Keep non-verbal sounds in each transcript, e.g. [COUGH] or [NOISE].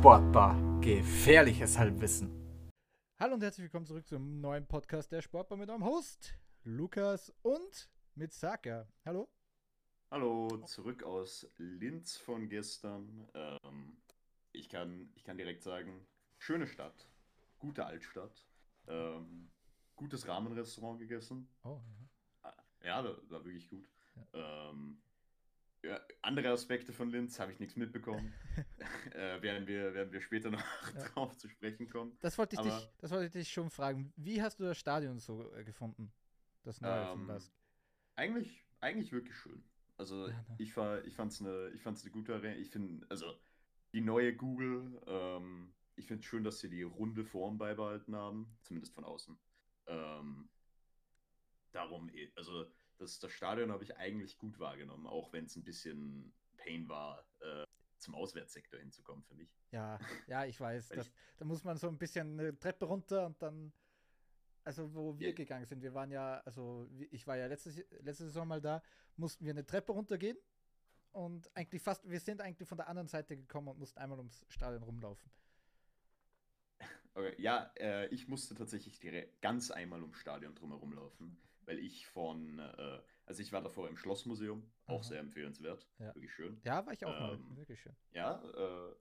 Sportbar. Gefährliches Halbwissen. Hallo und herzlich willkommen zurück zum neuen Podcast der Sportbar mit eurem Host Lukas und mit Saka. Hallo. Hallo, zurück aus Linz von gestern. Ähm, ich, kann, ich kann direkt sagen, schöne Stadt, gute Altstadt, ähm, gutes Rahmenrestaurant gegessen. Oh, Ja, das war wirklich gut. Ähm, ja, andere Aspekte von Linz habe ich nichts mitbekommen. [LAUGHS] äh, werden, wir, werden wir später noch Ja. [LAUGHS] drauf zu sprechen kommen. Das wollte ich, Aber- dich, das wollte ich dich schon fragen. Wie hast du das Stadion so äh, gefunden? Das neue von Ähm, Lask. Eigentlich, eigentlich wirklich schön. Also Ja, ne? ich, war, ich fand es eine, fand's eine gute Arena. Ich finde, also die neue Google, ähm, ich finde es schön, dass sie die runde Form beibehalten haben, zumindest von außen. Ähm, darum, eh- also das, das Stadion habe ich eigentlich gut wahrgenommen, auch wenn es ein bisschen Pain war, äh, zum Auswärtssektor hinzukommen für mich. Ja, ja, ich weiß. Das, ich- da muss man so ein bisschen eine Treppe runter und dann, also wo wir Ja. gegangen sind, wir waren ja, also ich war ja letzte, letzte Saison mal da, mussten wir eine Treppe runtergehen und eigentlich fast, wir sind eigentlich von der anderen Seite gekommen und mussten einmal ums Stadion rumlaufen. [LAUGHS] Okay, ja, äh, ich musste tatsächlich ganz einmal ums Stadion drumherum laufen, weil ich von, äh, also ich war davor im Schlossmuseum, auch Aha. sehr empfehlenswert, Ja. wirklich schön. Ja, war ich auch mal, Ähm, wirklich schön. Ja, äh,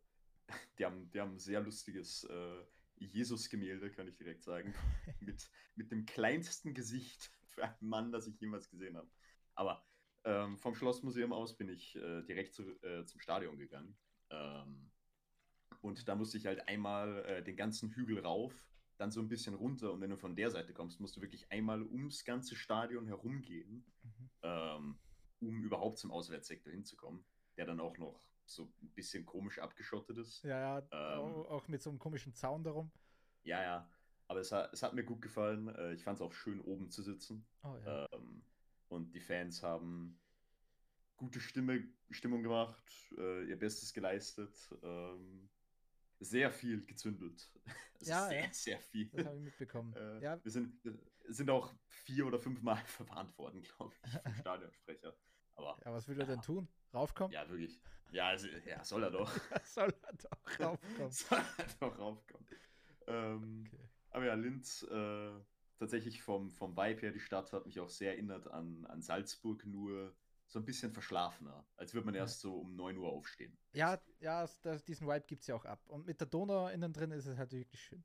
[LAUGHS] die haben, die haben ein sehr lustiges äh, Jesus-Gemälde, kann ich direkt sagen, [LAUGHS] mit, mit dem kleinsten Gesicht für einen Mann, das ich jemals gesehen habe. Aber ähm, vom Schlossmuseum aus bin ich äh, direkt zu, äh, zum Stadion gegangen. Ähm, und da musste ich halt einmal äh, den ganzen Hügel rauf, dann so ein bisschen runter. Und wenn du von der Seite kommst, musst du wirklich einmal ums ganze Stadion herumgehen, Mhm. ähm, um überhaupt zum Auswärtssektor hinzukommen, der dann auch noch so ein bisschen komisch abgeschottet ist. Ja, ja, Ähm. auch, mit so einem komischen Zaun darum. Ja, ja. Aber es hat, es hat mir gut gefallen. Äh, ich fand es auch schön, oben zu sitzen. Oh ja. Ähm, und die Fans haben gute Stimme, Stimmung gemacht, äh, ihr Bestes geleistet. Ähm, sehr viel gezündelt. [LAUGHS] Also Ja, sehr, ja. sehr viel. Das habe ich mitbekommen. Äh, ja, wir, sind, sind auch vier oder fünf Mal [LAUGHS] verwarnt worden, glaube ich, vom [LAUGHS] Stadionsprecher. Aber ja, was will er denn tun? Raufkommen? ja, wirklich. Ja, also, ja soll er doch. Soll er doch raufkommen. soll er doch raufkommen. Ähm, Okay. Aber ja, Linz, äh, tatsächlich vom, vom Vibe her, die Stadt hat mich auch sehr erinnert an, an Salzburg, nur so ein bisschen verschlafener. Als würde man erst so um 9 Uhr aufstehen. Ja, ja, das, diesen Vibe gibt es ja auch ab. Und mit der Donau innen drin ist es halt wirklich schön.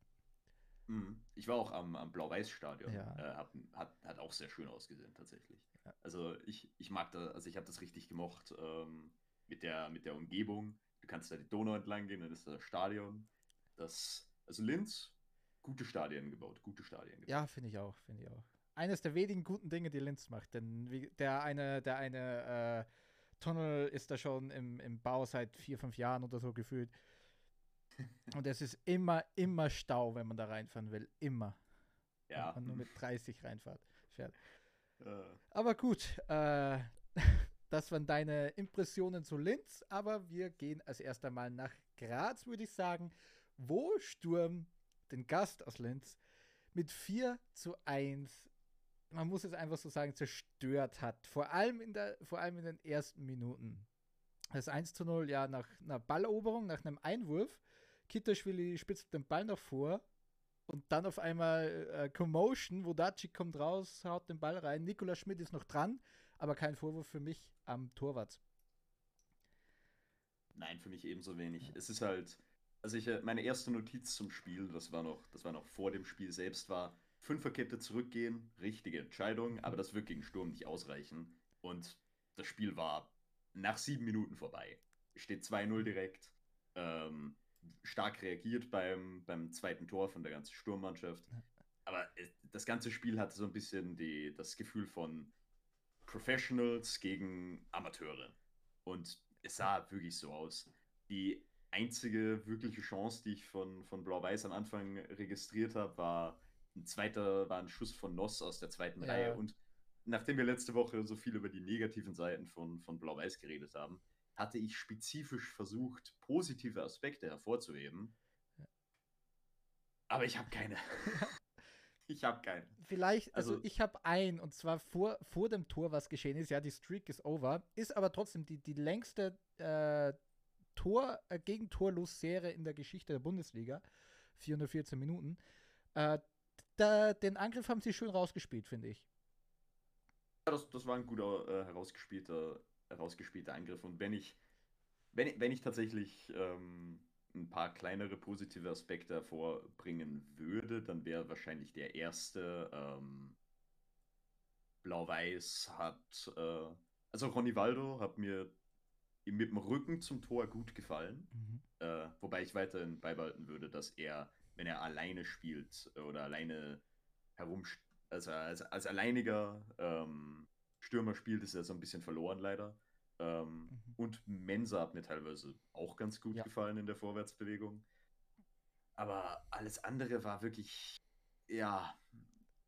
Mhm. Ich war auch am, am Blau-Weiß-Stadion. Ja. Äh, hat, hat, hat auch sehr schön ausgesehen, tatsächlich. Ja. Also ich, ich mag da, also ich habe das richtig gemocht ähm, mit, der, mit der Umgebung. Du kannst da die Donau entlang gehen, dann ist da das Stadion. Das, also Linz, gute Stadien gebaut, gute Stadien gebaut. Ja, finde ich auch, finde ich auch. Eines der wenigen guten Dinge, die Linz macht. Denn wie, der eine, der eine äh, Tunnel ist da schon im, im Bau seit vier, fünf Jahren oder so gefühlt. [LAUGHS] Und es ist immer, immer Stau, wenn man da reinfahren will. Immer. Ja. Wenn man nur mit 30 reinfährt. Fährt. Äh, Aber gut, äh, [LAUGHS] das waren deine Impressionen zu Linz, aber wir gehen als erst einmal nach Graz, würde ich sagen, wo Sturm den Gast aus Linz mit 4 zu 1, man muss es einfach so sagen, zerstört hat. Vor allem in, der, vor allem in den ersten Minuten. Das 1 zu 0 ja nach einer Balleroberung, nach einem Einwurf. Kitterschwili spitzt den Ball noch vor und dann auf einmal äh, Commotion, Vodacic kommt raus, haut den Ball rein. Nikola Schmidt ist noch dran, aber kein Vorwurf für mich am Torwart. Nein, für mich ebenso wenig. Es ist halt, also ich, äh, meine erste Notiz zum Spiel, das war noch, das war noch vor dem Spiel selbst, war Fünferkette zurückgehen, richtige Entscheidung, aber das wird gegen Sturm nicht ausreichen. Und das Spiel war nach sieben Minuten vorbei. Steht 2-0 direkt. Ähm, stark reagiert beim, beim zweiten Tor von der ganzen Sturmmannschaft. Aber es, das ganze Spiel hatte so ein bisschen die, das Gefühl von Professionals gegen Amateure. Und es sah wirklich so aus. Die einzige wirkliche Chance, die ich von, von Blau-Weiß am Anfang registriert habe, war ein zweiter, war ein Schuss von Noss aus der zweiten Ja. Reihe. Und nachdem wir letzte Woche so viel über die negativen Seiten von, von Blau-Weiß geredet haben, hatte ich spezifisch versucht, positive Aspekte hervorzuheben. Aber ich habe keine. [LAUGHS] ich habe keine. Vielleicht, also, Also- ich habe ein, und zwar vor, vor dem Tor, was geschehen ist. Ja, die Streak ist over, ist aber trotzdem die, die längste äh, Tor, äh, Gegentorlos-Serie in der Geschichte der Bundesliga. 414 Minuten. Äh, da, den Angriff haben sie schön rausgespielt, finde ich. Ja, das, das war ein guter, äh, herausgespielter, herausgespielter Angriff. Und wenn ich, wenn, wenn ich tatsächlich ähm, ein paar kleinere positive Aspekte hervorbringen würde, dann wäre wahrscheinlich der erste ähm, Blau-Weiß hat, äh, also Ronny Waldo hat mir mit dem Rücken zum Tor gut gefallen. Mhm. Äh, wobei ich weiterhin beibehalten würde, dass er, wenn er alleine spielt oder alleine herum, also als, als alleiniger ähm, Stürmer spielt, ist er so ein bisschen verloren leider. Ähm, mhm. Und Mensa hat mir teilweise auch ganz gut ja. gefallen in der Vorwärtsbewegung. Aber alles andere war wirklich, ja,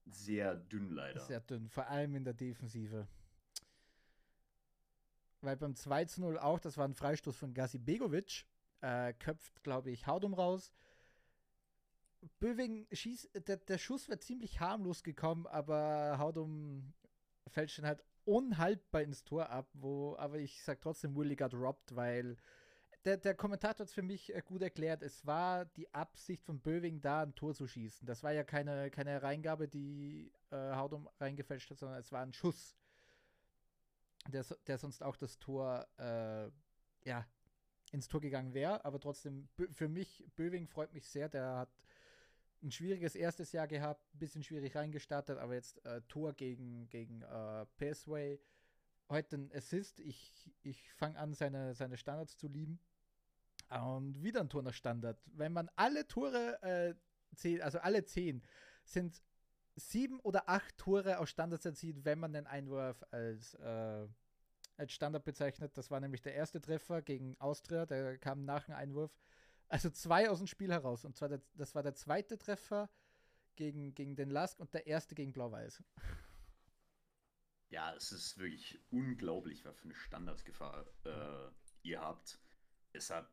sehr dünn leider. Sehr dünn, vor allem in der Defensive. Weil beim 2 zu 0 auch, das war ein Freistoß von Gasi Begovic, äh, köpft, glaube ich, Haudum raus. Böwing schießt, der, der Schuss wäre ziemlich harmlos gekommen, aber Haudum fällt schon halt unhaltbar ins Tor ab, wo, aber ich sag trotzdem, Willy got robbed, weil der, der Kommentator hat es für mich äh, gut erklärt. Es war die Absicht von Böwing, da ein Tor zu schießen. Das war ja keine, keine Reingabe, die äh, Haudum reingefälscht hat, sondern es war ein Schuss, der, der sonst auch das Tor äh, ja, ins Tor gegangen wäre. Aber trotzdem, für mich, Böwing freut mich sehr. Der hat ein schwieriges erstes Jahr gehabt, ein bisschen schwierig reingestartet, aber jetzt äh, Tor gegen, gegen äh, Passway. Heute ein Assist. Ich, ich fange an, seine, seine Standards zu lieben. Und wieder ein Tor nach Standard. Wenn man alle Tore äh, zählt, also alle zehn, sind sieben oder acht Tore aus Standards erzielt, wenn man den Einwurf als, äh, als Standard bezeichnet. Das war nämlich der erste Treffer gegen Austria, der kam nach dem Einwurf. Also zwei aus dem Spiel heraus. Und zwar der, das war der zweite Treffer gegen, gegen den Lask und der erste gegen Blau-Weiß. Ja, es ist wirklich unglaublich, was für eine Standardgefahr äh, ihr habt. Es hat.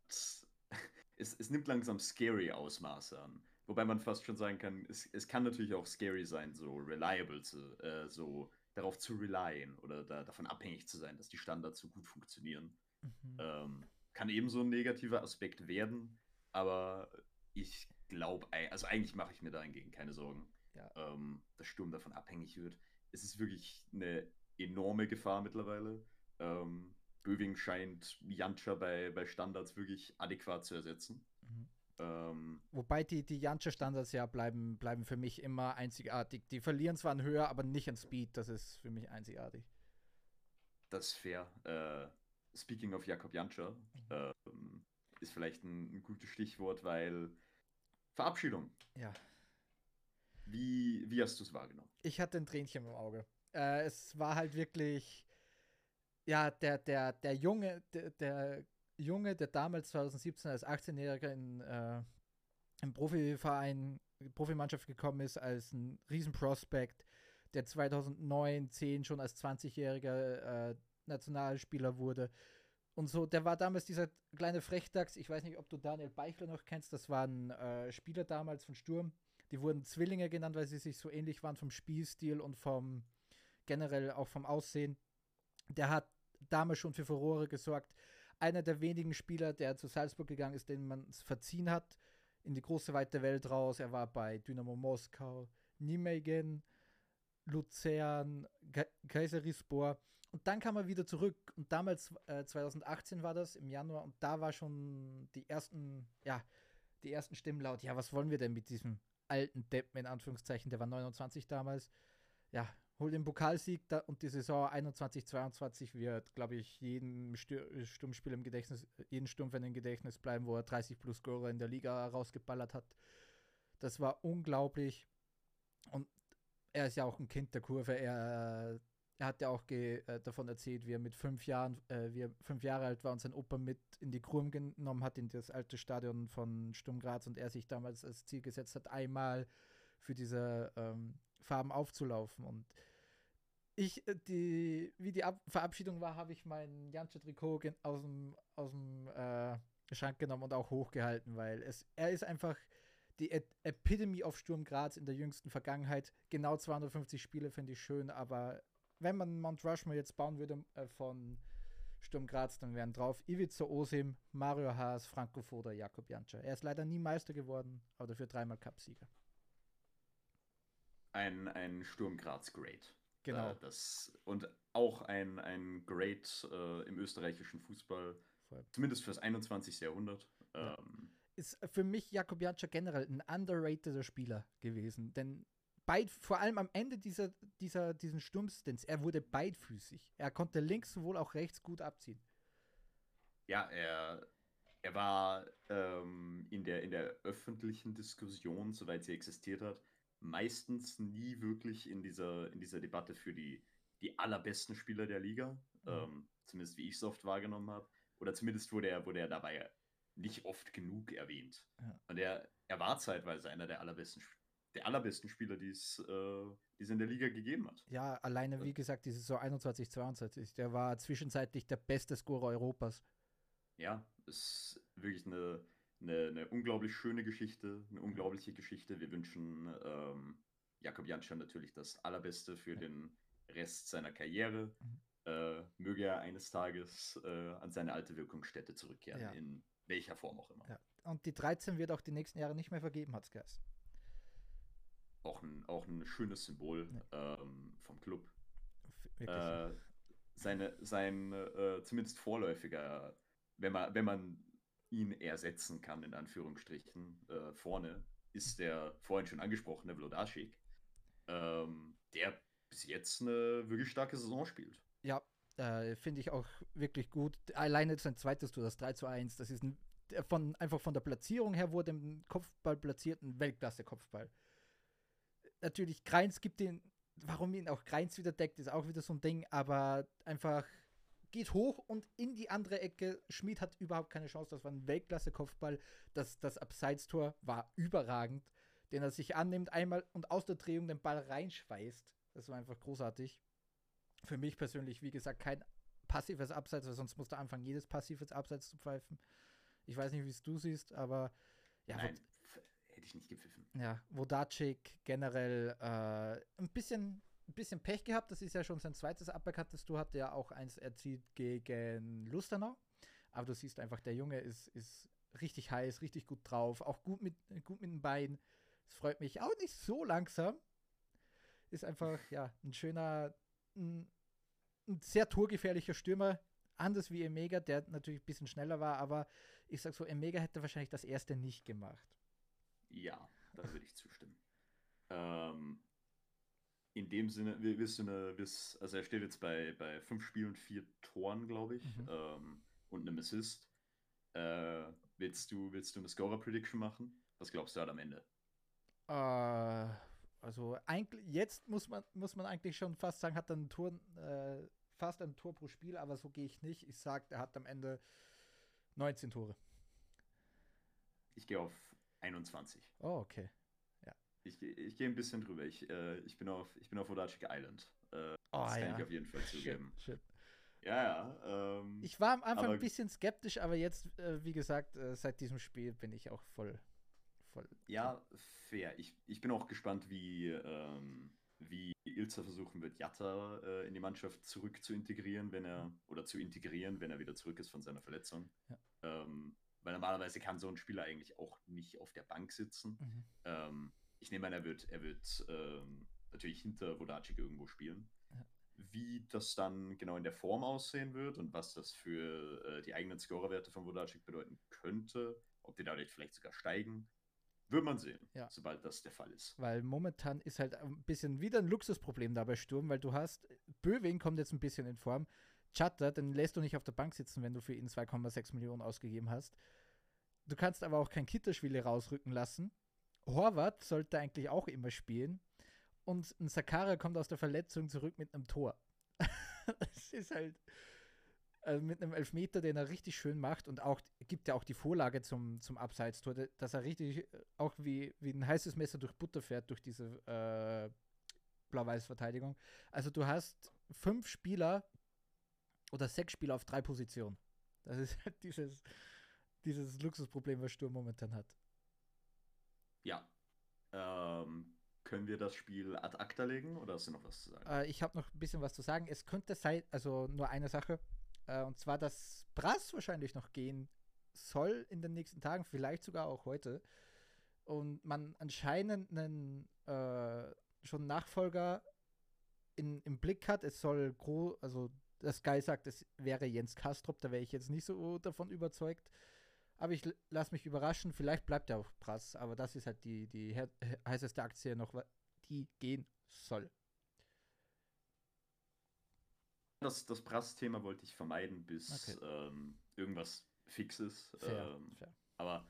[LAUGHS] Es, es nimmt langsam scary Ausmaße an. Wobei man fast schon sagen kann, es, es kann natürlich auch scary sein, so reliable zu, äh, so darauf zu relyen oder da, davon abhängig zu sein, dass die Standards so gut funktionieren. Mhm. Ähm, kann ebenso ein negativer Aspekt werden, aber ich glaube, also eigentlich mache ich mir dahingegen keine Sorgen, ja. ähm, dass Sturm davon abhängig wird. Es ist wirklich eine enorme Gefahr mittlerweile. Ähm, Böving scheint Jantscha bei, bei Standards wirklich adäquat zu ersetzen. Mhm. Ähm, Wobei die, die Jantscha-Standards ja bleiben, bleiben für mich immer einzigartig. Die verlieren zwar an Höhe, aber nicht an Speed. Das ist für mich einzigartig. Das ist fair. Äh, speaking of Jakob Jantscha, mhm. ähm, ist vielleicht ein, ein, gutes Stichwort, weil Verabschiedung. Ja. Wie, wie hast du es wahrgenommen? Ich hatte ein Tränchen im Auge. Äh, es war halt wirklich, ja, der, der, der Junge, der, der Junge, der damals 2017 als 18-Jähriger in äh, im Profiverein, Profimannschaft gekommen ist, als ein Riesenprospekt, der 2009, 10 schon als 20-jähriger äh, Nationalspieler wurde. Und so, der war damals dieser kleine Frechdachs. Ich weiß nicht, ob du Daniel Beichler noch kennst. Das waren äh, Spieler damals von Sturm. Die wurden Zwillinge genannt, weil sie sich so ähnlich waren vom Spielstil und vom generell auch vom Aussehen. Der hat damals schon für Furore gesorgt. Einer der wenigen Spieler, der zu Salzburg gegangen ist, den man verziehen hat, in die große weite Welt raus. Er war bei Dynamo Moskau, Nijmegen, Luzern, Kayserispor. Und dann kam er wieder zurück. Und damals, äh, 2018 war das, im Januar, und da war schon die ersten, ja, die ersten Stimmen laut, ja, was wollen wir denn mit diesem alten Deppen, in Anführungszeichen, der war 29 damals. Ja, hol den Pokalsieg da, und die Saison 21-22 wird, glaube ich, jedem Sturmspiel im Gedächtnis, jeden Sturmfan im Gedächtnis bleiben, wo er 30 plus Scorer in der Liga rausgeballert hat. Das war unglaublich. Und er ist ja auch ein Kind der Kurve. Er er hat ja auch äh, davon erzählt, wie er mit fünf Jahren, äh, wie er fünf Jahre alt war und sein Opa mit in die Krum genommen hat, in das alte Stadion von Sturm Graz und er sich damals als Ziel gesetzt hat, einmal für diese ähm, Farben aufzulaufen. Und ich, äh, die, wie die Ab Verabschiedung war, habe ich mein Janče-Trikot aus dem, aus dem äh, Schrank genommen und auch hochgehalten, weil es, er ist einfach die Epitome of Sturm Graz in der jüngsten Vergangenheit. Genau 250 Spiele finde ich schön, aber wenn man Mount Rushmore jetzt bauen würde äh, von Sturm Graz, dann wären drauf Ivica Osim, Mario Haas, Franco Foda, Jakob Jantscher. Er ist leider nie Meister geworden, aber dafür dreimal Cupsieger. Ein, ein Sturm Graz Great. Genau. Äh, das, und auch ein, ein Great äh, im österreichischen Fußball, Voll. zumindest fürs 21. Jahrhundert. Ja. Ähm, Ist für mich Jakob Jantscher generell ein underrateder Spieler gewesen, denn beid, vor allem am Ende dieser, dieser, diesen Sturmstins, er wurde beidfüßig. Er konnte links sowohl auch rechts gut abziehen. ja, er, er war ähm, in, der, in der öffentlichen Diskussion, soweit sie existiert hat, meistens nie wirklich in dieser, in dieser Debatte für die, die allerbesten Spieler der Liga. Mhm. Ähm, zumindest wie ich es oft wahrgenommen habe. Oder zumindest wurde er, wurde er dabei nicht oft genug erwähnt. Ja. Und er, er war zeitweise einer der allerbesten, Sp- der allerbesten Spieler, die es äh, die es in der Liga gegeben hat. Ja, alleine, wie gesagt, die Saison 21, 22, der war zwischenzeitlich der beste Scorer Europas. Ja, ist wirklich eine, eine, eine unglaublich schöne Geschichte, eine unglaubliche Geschichte. Wir wünschen ähm, Jakob Janschan natürlich das Allerbeste für Ja. den Rest seiner Karriere. Mhm. Äh, möge er eines Tages äh, an seine alte Wirkungsstätte zurückkehren, Ja. in welcher Form auch immer. Ja. Und die 13 wird auch die nächsten Jahre nicht mehr vergeben, hat's geheißen. Auch, ein, auch ein schönes Symbol ähm, vom Club. Äh, seine, sein äh, zumindest vorläufiger, wenn man, wenn man ihn ersetzen kann, in Anführungsstrichen, äh, vorne, ist der vorhin schon angesprochene Vlodasik, ähm, der bis jetzt eine wirklich starke Saison spielt. Ja, äh, finde ich auch wirklich gut. Alleine sein zweites Tor, das 3 zu 1, das ist ein, von, einfach von der Platzierung her wurde im Kopfball platziert, ein Weltklasse-Kopfball. Natürlich, Kreins gibt den, warum ihn auch Kreins wieder deckt, ist auch wieder so ein Ding, aber einfach geht hoch und in die andere Ecke. Schmid hat überhaupt keine Chance, das war ein Weltklasse-Kopfball. Das, das Abseits-Tor war überragend, den er sich annimmt, einmal und aus der Drehung den Ball reinschweißt. Das war einfach großartig für mich persönlich, wie gesagt, kein passives Abseits, weil sonst musst du anfangen, jedes passives Abseits zu pfeifen. Ich weiß nicht, wie es du siehst, aber ja, Nein, hätte ich nicht gepfiffen. Ja Vodacic generell äh, ein bisschen ein bisschen Pech gehabt. Das ist ja schon sein zweites Uppercut, das du hatte ja auch eins erzielt gegen Lustenau. Aber du siehst einfach, der Junge ist, ist richtig heiß, richtig gut drauf, auch gut mit, gut mit den Beinen. Es freut mich auch nicht so langsam. Ist einfach, ja, ein schöner, ein, ein sehr torgefährlicher Stürmer. Anders wie Emega, der natürlich ein bisschen schneller war, aber ich sag so, Emega hätte wahrscheinlich das erste nicht gemacht. Ja, da würde ich zustimmen. Ähm, in dem Sinne, wir wissen, eine, also er steht jetzt bei, bei fünf Spielen, vier Toren, glaube ich, Mhm. ähm, und einem Assist. Äh, willst, du, willst du eine Scorer-Prediction machen? Was glaubst du halt am Ende? Äh, also eigentlich, jetzt muss man, muss man eigentlich schon fast sagen, hat er ein Tor, äh, fast ein Tor pro Spiel, aber so gehe ich nicht. Ich sage, er hat am Ende 19 Tore. Ich gehe auf 21. Oh, okay. Ich, geh- ich gehe ein bisschen drüber. Ich, äh, ich bin auf, ich bin auf Vodacic Island. Äh, Oh, das kann ja. ich auf jeden Fall Shit, zugeben. shit. Ja, ja. Ähm, Ich war am Anfang Aber- ein bisschen skeptisch, aber jetzt, äh, wie gesagt, äh, seit diesem Spiel bin ich auch voll. voll Ja, fair. Ich, ich bin auch gespannt, wie, ähm, wie Ilza versuchen wird, Jatta äh, in die Mannschaft zurück zu integrieren, wenn er, oder zu integrieren, wenn er wieder zurück ist von seiner Verletzung. Ja. Ähm, weil normalerweise kann so ein Spieler eigentlich auch nicht auf der Bank sitzen. Mhm. Ähm, ich nehme an, er wird, er wird ähm, natürlich hinter Vodacic irgendwo spielen. Ja. Wie das dann genau in der Form aussehen wird und was das für äh, die eigenen Scorerwerte von Vodacic bedeuten könnte, ob die dadurch vielleicht sogar steigen, wird man sehen, Ja. sobald das der Fall ist. Weil momentan ist halt ein bisschen wieder ein Luxusproblem da bei Sturm, weil du hast, Böwing kommt jetzt ein bisschen in Form. Chatter, den lässt du nicht auf der Bank sitzen, wenn du für ihn 2,6 Millionen ausgegeben hast. Du kannst aber auch kein Kitterschwili rausrücken lassen. Horvath sollte eigentlich auch immer spielen. Und ein Sakara kommt aus der Verletzung zurück mit einem Tor. [LAUGHS] das ist halt äh, mit einem Elfmeter, den er richtig schön macht und auch gibt ja auch die Vorlage zum, zum Abseitstor, dass er richtig äh, auch wie, wie ein heißes Messer durch Butter fährt durch diese äh, Blau-Weiß-Verteidigung. Also du hast fünf Spieler oder sechs Spieler auf drei Positionen. Das ist halt dieses, dieses Luxusproblem, was Sturm momentan hat. Ja. Ähm, können wir das Spiel ad acta legen oder hast du noch was zu sagen? Äh, ich habe noch ein bisschen was zu sagen. Es könnte sein, also nur eine Sache. Äh, und zwar, dass Brass wahrscheinlich noch gehen soll in den nächsten Tagen, vielleicht sogar auch heute. Und man anscheinend einen äh, schon Nachfolger in, im Blick hat. Es soll groß, also das Sky sagt, es wäre Jens Kastrop, da wäre ich jetzt nicht so davon überzeugt. Aber ich lasse mich überraschen, vielleicht bleibt er auch Brass, aber das ist halt die, die heißeste Aktie noch, die gehen soll. Das, das Brass-Thema wollte ich vermeiden, bis okay. ähm, irgendwas Fixes. Fair, ähm, fair. Aber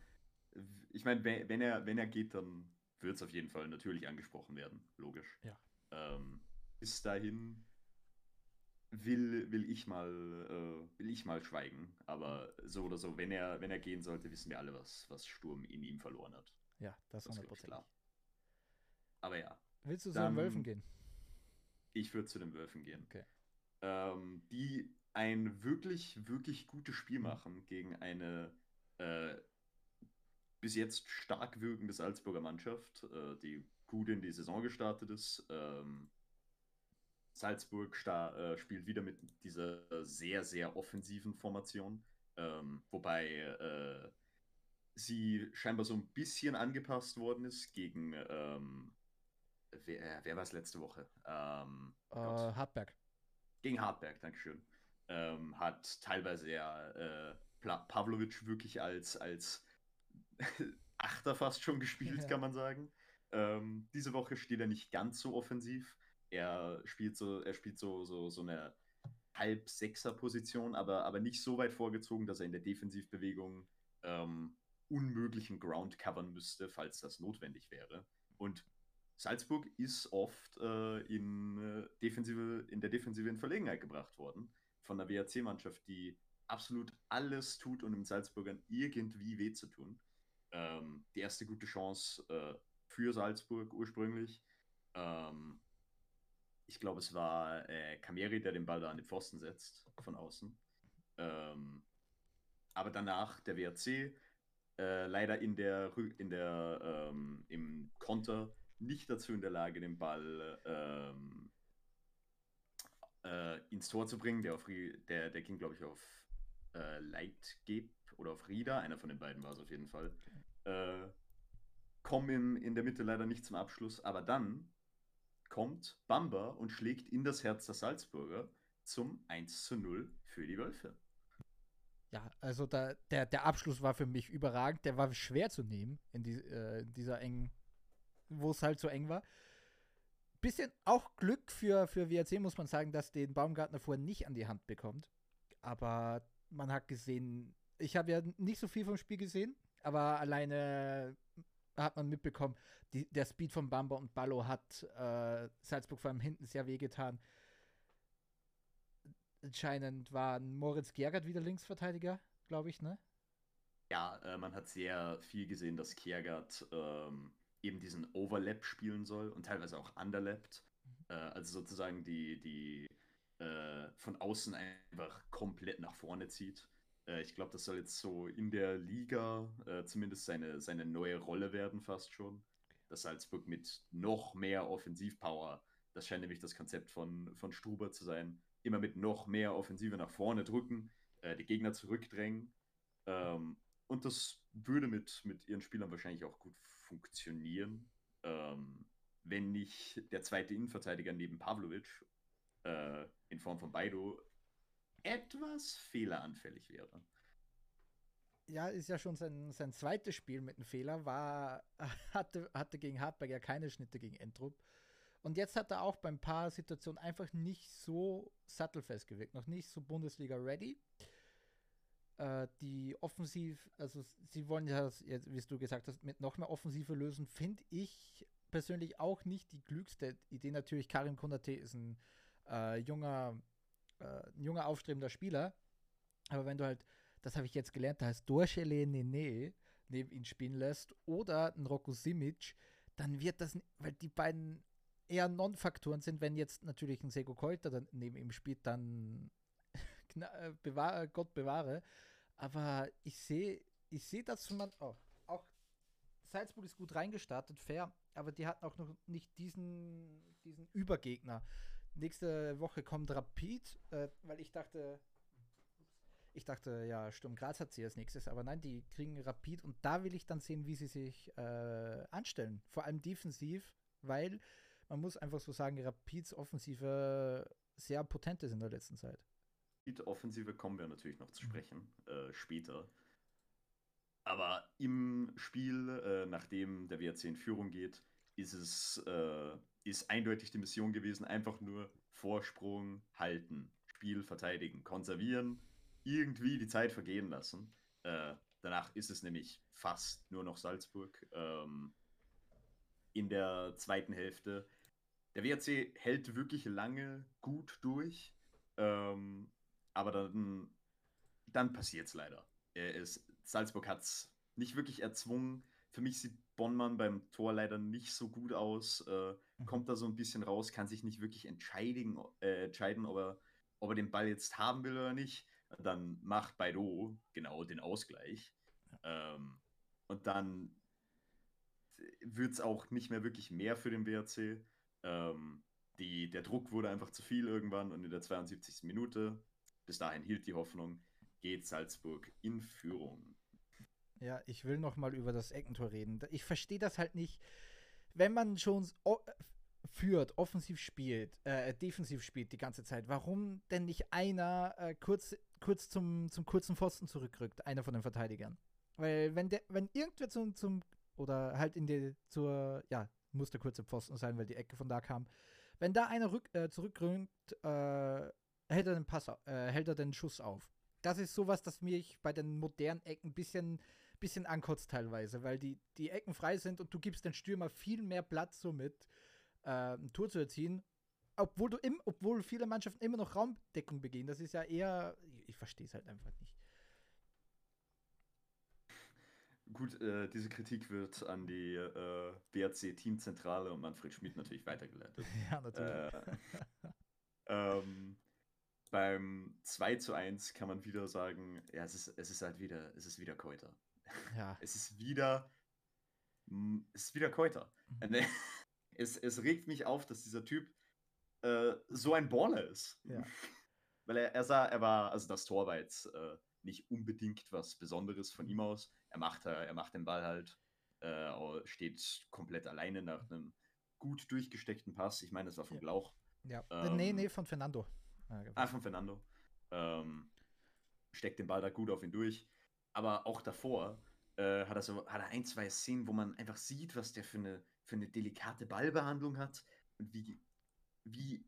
ich meine, wenn, wenn, er, wenn er geht, dann wird es auf jeden Fall natürlich angesprochen werden, logisch. Ja. Ähm, bis dahin will, will, ich mal, äh, will ich mal schweigen. Aber so oder so, wenn er, wenn er gehen sollte, wissen wir alle, was, was Sturm in ihm verloren hat. Ja, das, ist klar. Aber ja. Willst du zu den Wölfen gehen? Ich würde zu den Wölfen gehen. Okay. Ähm, die ein wirklich, wirklich gutes Spiel mhm. machen gegen eine äh, bis jetzt stark wirkende Salzburger Mannschaft, äh, die gut in die Saison gestartet ist. Ähm, Salzburg äh, spielt wieder mit dieser sehr, sehr offensiven Formation, ähm, wobei äh, sie scheinbar so ein bisschen angepasst worden ist gegen, ähm, wer, wer war es letzte Woche? Ähm, uh, Hartberg. Gegen Hartberg, Dankeschön. Ähm, hat teilweise ja äh, Pavlovic wirklich als, als [LAUGHS] Achter fast schon gespielt, ja. kann man sagen. Ähm, diese Woche steht er nicht ganz so offensiv er spielt so, er spielt so, so, so eine Halb-Sechser-Position, aber, aber nicht so weit vorgezogen, dass er in der Defensivbewegung ähm, unmöglichen Ground covern müsste, falls das notwendig wäre. Und Salzburg ist oft äh, in, äh, Defensive, in der Defensive in Verlegenheit gebracht worden von der WRC-Mannschaft, die absolut alles tut, um den Salzburgern irgendwie weh zu tun. Ähm, die erste gute Chance äh, für Salzburg ursprünglich. Ähm, ich glaube, es war äh, Kameri, der den Ball da an den Pfosten setzt, von außen. Ähm, aber danach der WRC, äh, leider in der, in der ähm, im Konter nicht dazu in der Lage, den Ball ähm, äh, ins Tor zu bringen. Der, auf, der, der ging, glaube ich, auf äh, Leitgeb oder auf Rieder, einer von den beiden war es auf jeden Fall. Äh, kommen in der Mitte leider nicht zum Abschluss, aber dann kommt Bamba und schlägt in das Herz der Salzburger zum 1 zu 0 für die Wölfe. Ja, also da, der, der Abschluss war für mich überragend. Der war schwer zu nehmen in, die, äh, in dieser engen, wo es halt so eng war. Bisschen auch Glück für, für WRC, muss man sagen, dass den Baumgartner vorher nicht an die Hand bekommt. Aber man hat gesehen, ich habe ja nicht so viel vom Spiel gesehen, aber alleine hat man mitbekommen, die, der Speed von Bamba und Ballo hat äh, Salzburg vor allem hinten sehr wehgetan. Anscheinend war Moritz Gergert wieder Linksverteidiger, glaube ich, ne? Ja, äh, man hat sehr viel gesehen, dass Kiergard ähm, eben diesen Overlap spielen soll und teilweise auch underlappt. Mhm. Äh, also sozusagen die, die äh, von außen einfach komplett nach vorne zieht. Äh, ich glaube, das soll jetzt so in der Liga äh, zumindest seine, seine neue Rolle werden, fast schon. Dass Salzburg mit noch mehr Offensivpower, das scheint nämlich das Konzept von, von Struber zu sein, immer mit noch mehr Offensive nach vorne drücken, äh, die Gegner zurückdrängen. Ähm, und das würde mit, mit ihren Spielern wahrscheinlich auch gut funktionieren, ähm, wenn nicht der zweite Innenverteidiger neben Pavlovic äh, in Form von Baido etwas fehleranfällig wäre. Ja, ist ja schon sein, sein zweites Spiel mit einem Fehler, war, [LAUGHS] hatte, hatte gegen Hartberg ja keine Schnitte gegen Entrup. Und jetzt hat er auch bei ein paar Situationen einfach nicht so sattelfest gewirkt, noch nicht so Bundesliga-ready. Äh, die offensiv, also sie wollen ja, wie du gesagt hast, mit noch mehr Offensive lösen, finde ich persönlich auch nicht die klügste Idee. Natürlich, Karim Konate ist ein äh, junger äh, ein junger, aufstrebender Spieler. Aber wenn du halt, das habe ich jetzt gelernt, da heißt Dorschele Nene neben ihn spielen lässt oder ein Rocco Simic, dann wird das, weil die beiden eher Non-Faktoren sind, wenn jetzt natürlich ein Sego Keuter dann neben ihm spielt, dann [LAUGHS] äh, bewahre, Gott bewahre. Aber ich sehe, ich sehe, dass man auch, auch Salzburg ist gut reingestartet, fair, aber die hatten auch noch nicht diesen, diesen Übergegner nächste Woche kommt Rapid, äh, weil ich dachte, Ich dachte, ja, Sturm Graz hat sie als nächstes, aber nein, die kriegen Rapid und da will ich dann sehen, wie sie sich äh, anstellen. Vor allem defensiv, weil man muss einfach so sagen, Rapids Offensive sehr potent ist in der letzten Zeit. Offensive kommen wir natürlich noch zu sprechen, äh, später. Aber im Spiel, äh, nachdem der WRC in Führung geht, ist es äh, ist eindeutig die Mission gewesen, einfach nur Vorsprung halten, Spiel verteidigen, konservieren, irgendwie die Zeit vergehen lassen. Äh, danach ist es nämlich fast nur noch Salzburg ähm, in der zweiten Hälfte. Der WRC hält wirklich lange gut durch, ähm, aber dann, dann passiert es leider. Salzburg hat es nicht wirklich erzwungen. Für mich sieht Bonnmann beim Tor leider nicht so gut aus. Äh, mhm. kommt da so ein bisschen raus, kann sich nicht wirklich entscheiden, äh, entscheiden ob, er, ob er den Ball jetzt haben will oder nicht. Dann macht Baido genau den Ausgleich. Ähm, und dann wird es auch nicht mehr wirklich mehr für den WRC. Ähm, die, der Druck wurde einfach zu viel irgendwann und in der 72. Minute, bis dahin hielt die Hoffnung, geht Salzburg in Führung. Ja, ich will noch mal über das Eckentor reden. Ich verstehe das halt nicht. Wenn man schon führt, offensiv spielt, äh, defensiv spielt die ganze Zeit, warum denn nicht einer äh, kurz, kurz zum, zum kurzen Pfosten zurückrückt, einer von den Verteidigern? Weil wenn der, wenn irgendwer zum, zum oder halt in die zur, ja, muss der kurze Pfosten sein, weil die Ecke von da kam. Wenn da einer rück, äh, zurückrückt, äh, hält er den Pass, äh, hält er den Schuss auf. Das ist sowas, das mich bei den modernen Ecken ein bisschen, bisschen ankotzt teilweise, weil die, die Ecken frei sind und du gibst den Stürmer viel mehr Platz somit, äh, ein Tor zu erzielen, obwohl du im, obwohl viele Mannschaften immer noch Raumdeckung begehen. Das ist ja eher, ich, ich verstehe es halt einfach nicht. Gut, äh, diese Kritik wird an die äh, BRC-Teamzentrale und Manfred Schmidt natürlich weitergeleitet. [LAUGHS] Ja, natürlich. Äh, ähm, beim 2 zu 1 kann man wieder sagen, ja, es ist, es ist halt wieder, es ist wieder Keuter. [LAUGHS] Ja. Es ist wieder, es ist wieder Keuter. Mhm. [LAUGHS] Es, es regt mich auf, dass dieser Typ äh, so ein Baller ist. Ja. [LAUGHS] Weil er, er sah, er war, also das Tor war jetzt äh, nicht unbedingt was Besonderes von ihm aus. Er macht, er macht den Ball halt, äh, steht komplett alleine nach einem gut durchgesteckten Pass. Ich meine, das war von Glauch. Ja, ähm, nee, nee, von Fernando. Ah, ah von Fernando. Ähm, steckt den Ball da gut auf ihn durch. Aber auch davor äh, hat, er so, hat er ein, zwei Szenen, wo man einfach sieht, was der für eine, für eine delikate Ballbehandlung hat und wie, wie,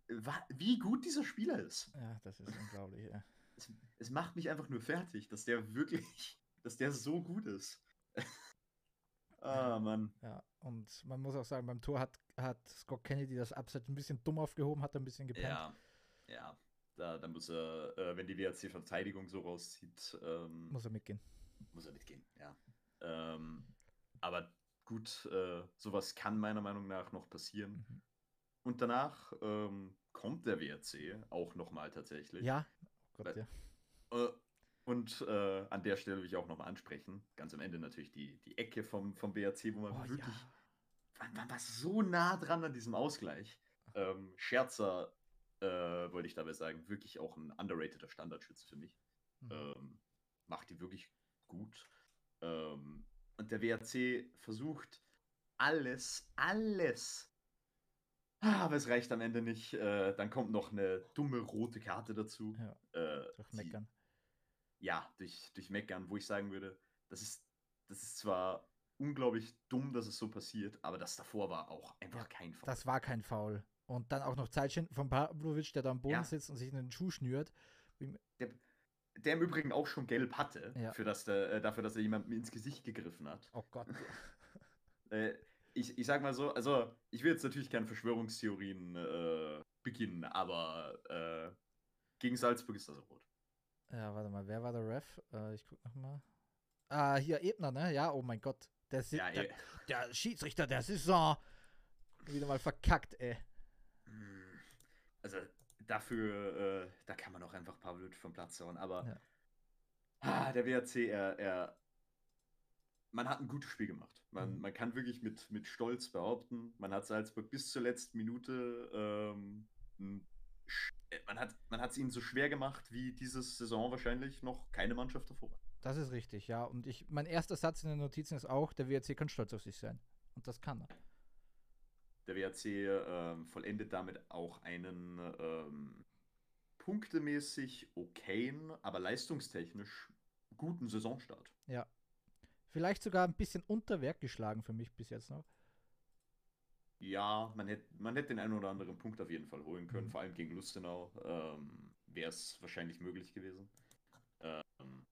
wie gut dieser Spieler ist. Ja, das ist unglaublich, ja es, es macht mich einfach nur fertig, dass der wirklich, dass der so gut ist. [LAUGHS] ah, Mann. Ja, und man muss auch sagen, beim Tor hat, hat Scott Kennedy das Upset ein bisschen dumm aufgehoben, hat ein bisschen gepennt. Ja, ja. Da, da muss er, äh, wenn die WRC-Verteidigung so rauszieht, ähm, muss er mitgehen. Muss er mitgehen, ja. Ähm, aber gut, äh, sowas kann meiner Meinung nach noch passieren. Mhm. Und danach ähm, kommt der WRC auch nochmal tatsächlich. Ja, Gott, ja. Äh, und äh, an der Stelle will ich auch nochmal ansprechen, ganz am Ende natürlich die, die Ecke vom, vom BRC, wo man oh, wirklich, ja. man, man, war so nah dran an diesem Ausgleich. Ähm, Scherzer, äh, wollte ich dabei sagen, wirklich auch ein underrateder Standardschütze für mich. Mhm. Ähm, macht die wirklich gut. Ähm, und der WRC versucht alles, alles Ah, aber es reicht am Ende nicht. Äh, dann kommt noch eine dumme rote Karte dazu. Ja, äh, durch Meckern. Die, ja, durch, durch Meckern, wo ich sagen würde, das ist, das ist zwar unglaublich dumm, dass es so passiert, aber das davor war auch einfach ja, kein Foul. Das war kein Foul. Und dann auch noch Zeitschinden von Pavlovic, der da am Boden ja. sitzt und sich in den Schuh schnürt. Der, der im Übrigen auch schon gelb hatte, ja. für das der, äh, dafür, dass er jemandem ins Gesicht gegriffen hat. Oh Gott. [LAUGHS] äh, ich, ich sag mal so, also ich will jetzt natürlich keine Verschwörungstheorien äh, beginnen, aber äh, gegen Salzburg ist das rot. Ja, warte mal, wer war der Ref? Äh, ich guck nochmal. Ah, hier Ebner, ne? Ja, oh mein Gott. Der, ja, der, der Schiedsrichter der Saison. Wieder mal verkackt, ey. Also dafür, äh, da kann man auch einfach Pavlic vom Platz hauen, aber ja. ah, der WRC, er, er man hat ein gutes Spiel gemacht. Man, mhm. man kann wirklich mit, mit Stolz behaupten, man hat Salzburg bis zur letzten Minute ähm, man hat man es ihnen so schwer gemacht wie diese Saison wahrscheinlich noch keine Mannschaft davor. Das ist richtig, ja. Und ich, mein erster Satz in den Notizen ist auch, der WRC kann stolz auf sich sein. Und das kann er. Der WRC ähm, vollendet damit auch einen ähm, punktemäßig okayen, aber leistungstechnisch guten Saisonstart. Ja. Vielleicht sogar ein bisschen unter Wert geschlagen für mich bis jetzt noch. Ja, man hätte man hätt den einen oder anderen Punkt auf jeden Fall holen können, mhm. vor allem gegen Lustenau ähm, wäre es wahrscheinlich möglich gewesen. Ähm,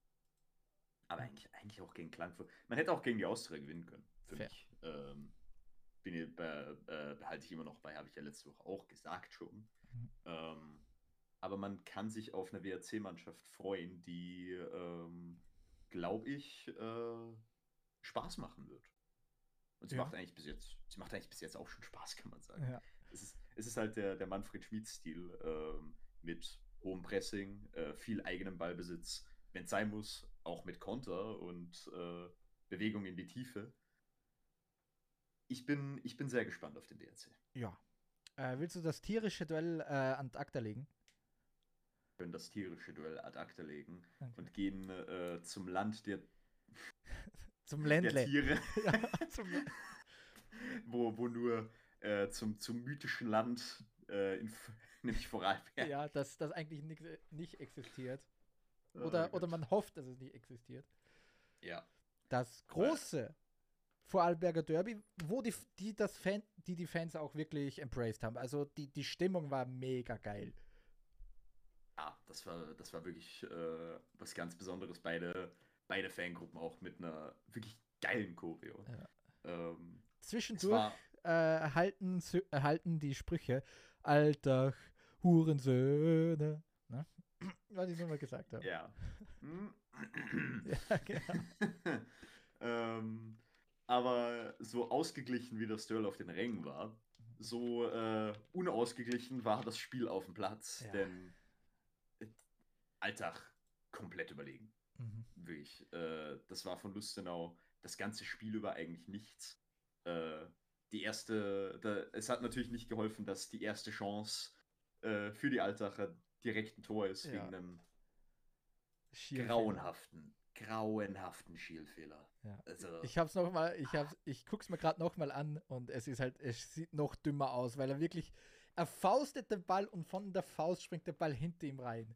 aber eigentlich, eigentlich auch gegen Klangfurt. Man hätte auch gegen die Austria gewinnen können, für Fair. mich. Ähm, bin ich, äh, behalte ich immer noch bei, habe ich ja letzte Woche auch gesagt schon. Mhm. Ähm, aber man kann sich auf eine WRC-Mannschaft freuen, die, ähm, glaube ich, äh, Spaß machen wird. Und sie ja. macht eigentlich bis jetzt, sie macht eigentlich bis jetzt auch schon Spaß, kann man sagen. Ja. Es, ist, es ist halt der, der Manfred Schmid-Stil ähm, mit hohem Pressing, äh, viel eigenem Ballbesitz, wenn es sein muss, auch mit Konter und äh, Bewegung in die Tiefe. Ich bin, ich bin sehr gespannt auf den DRC. Ja. Äh, willst du das tierische Duell äh, an Akta legen? können das tierische Duell ad acta legen okay. und gehen äh, zum Land der, [LAUGHS] zum Ländle. der Tiere. [LAUGHS] ja, zum [LAUGHS] wo, wo nur äh, zum, zum mythischen Land, äh, in, nämlich Vorarlberg. Ja, das, das eigentlich nicht, nicht existiert. Oder, oh, oder man hofft, dass es nicht existiert. Ja. Das große Vorarlberger Derby, wo die, die, das Fan, die, die Fans auch wirklich embraced haben. Also die, die Stimmung war mega geil ja, das war, das war wirklich äh, was ganz Besonderes. Beide, beide Fangruppen auch mit einer wirklich geilen Choreo. Ja. Ähm, Zwischendurch äh, halten, halten die Sprüche Alltag, Hurensöhne. Ne? [CLEARS THROAT] Was ich mal gesagt habe. Ja. [LAUGHS] ja, genau. [LAUGHS] ähm, aber so ausgeglichen wie das Duell auf den Rängen war, so äh, unausgeglichen war das Spiel auf dem Platz. Ja. Denn Alltag komplett überlegen. Mhm. Wirklich. Äh, das war von Lustenau das ganze Spiel über eigentlich nichts. Äh, die erste, da, es hat natürlich nicht geholfen, dass die erste Chance äh, für die Altacher direkt ein Tor ist, ja. wegen einem grauenhaften, grauenhaften Schielfehler. Ja. Also, ich hab's noch mal, ich hab's, ich guck's mir gerade noch mal an und es ist halt, es sieht noch dümmer aus, weil er wirklich, er faustet den Ball und von der Faust springt der Ball hinter ihm rein.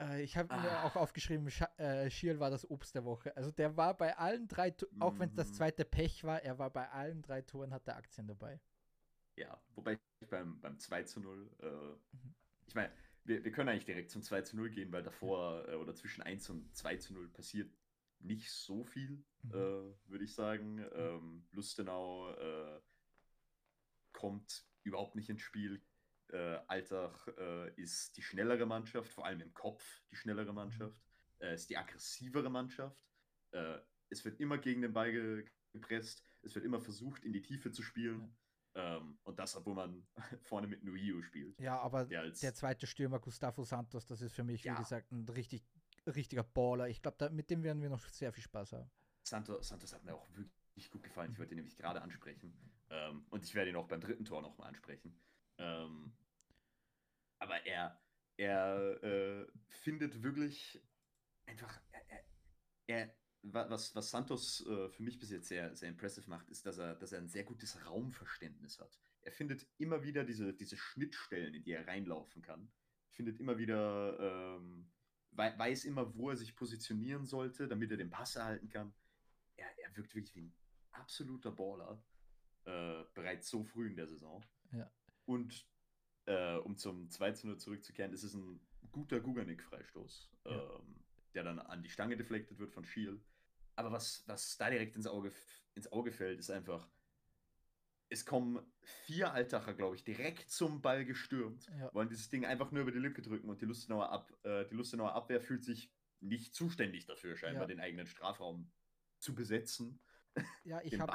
Äh, ich habe ah. mir auch aufgeschrieben, Sch äh, Schiel war das Obst der Woche. Also der war bei allen drei, mm. auch wenn es das mhm. zweite Pech war, er war bei allen drei Toren, hat er Aktien dabei. Ja, wobei ich beim, beim 2 zu 0, äh, mhm. ich meine, wir, wir können eigentlich direkt zum 2 zu 0 gehen, weil davor äh, oder zwischen 1 und 2 zu 0 passiert nicht so viel, mhm. Äh, würde ich sagen. Mhm. Ähm, Lustenau äh, kommt überhaupt nicht ins Spiel, äh, Alltag äh, ist die schnellere Mannschaft, vor allem im Kopf die schnellere Mannschaft, äh, ist die aggressivere Mannschaft. Äh, es wird immer gegen den Ball ge gepresst, es wird immer versucht, in die Tiefe zu spielen. Ähm, und das, obwohl man [LAUGHS] vorne mit Nuio spielt. Ja, aber der, der, zweite Stürmer, Gustavo Santos, das ist für mich, ja. wie gesagt, ein richtig, richtiger Baller. Ich glaube, mit dem werden wir noch sehr viel Spaß haben. Santos, Santos hat mir auch wirklich gut gefallen. Ich wollte ihn nämlich gerade ansprechen. Ähm, und ich werde ihn auch beim dritten Tor nochmal ansprechen. Ähm, aber er, er äh, findet wirklich einfach, er, er, was, was Santos äh, für mich bis jetzt sehr, sehr impressive macht, ist, dass er, dass er ein sehr gutes Raumverständnis hat. Er findet immer wieder diese, diese Schnittstellen, in die er reinlaufen kann. Findet immer wieder, ähm, weiß immer, wo er sich positionieren sollte, damit er den Pass erhalten kann. Er, er wirkt wirklich wie ein absoluter Baller, äh, bereits so früh in der Saison. Ja. Und äh, um zum 2 zu 0 zurückzukehren, ist es ein guter Guganik-Freistoß, ja. ähm, der dann an die Stange deflektet wird von Schiel. Aber was, was da direkt ins Auge, ins Auge fällt, ist einfach, es kommen vier Altacher, glaube ich, direkt zum Ball gestürmt, ja. wollen dieses Ding einfach nur über die Lücke drücken und die Lustenauer, Ab, äh, die Lustenauer Abwehr fühlt sich nicht zuständig dafür, scheinbar ja. den eigenen Strafraum zu besetzen. Ja, [LAUGHS] ich habe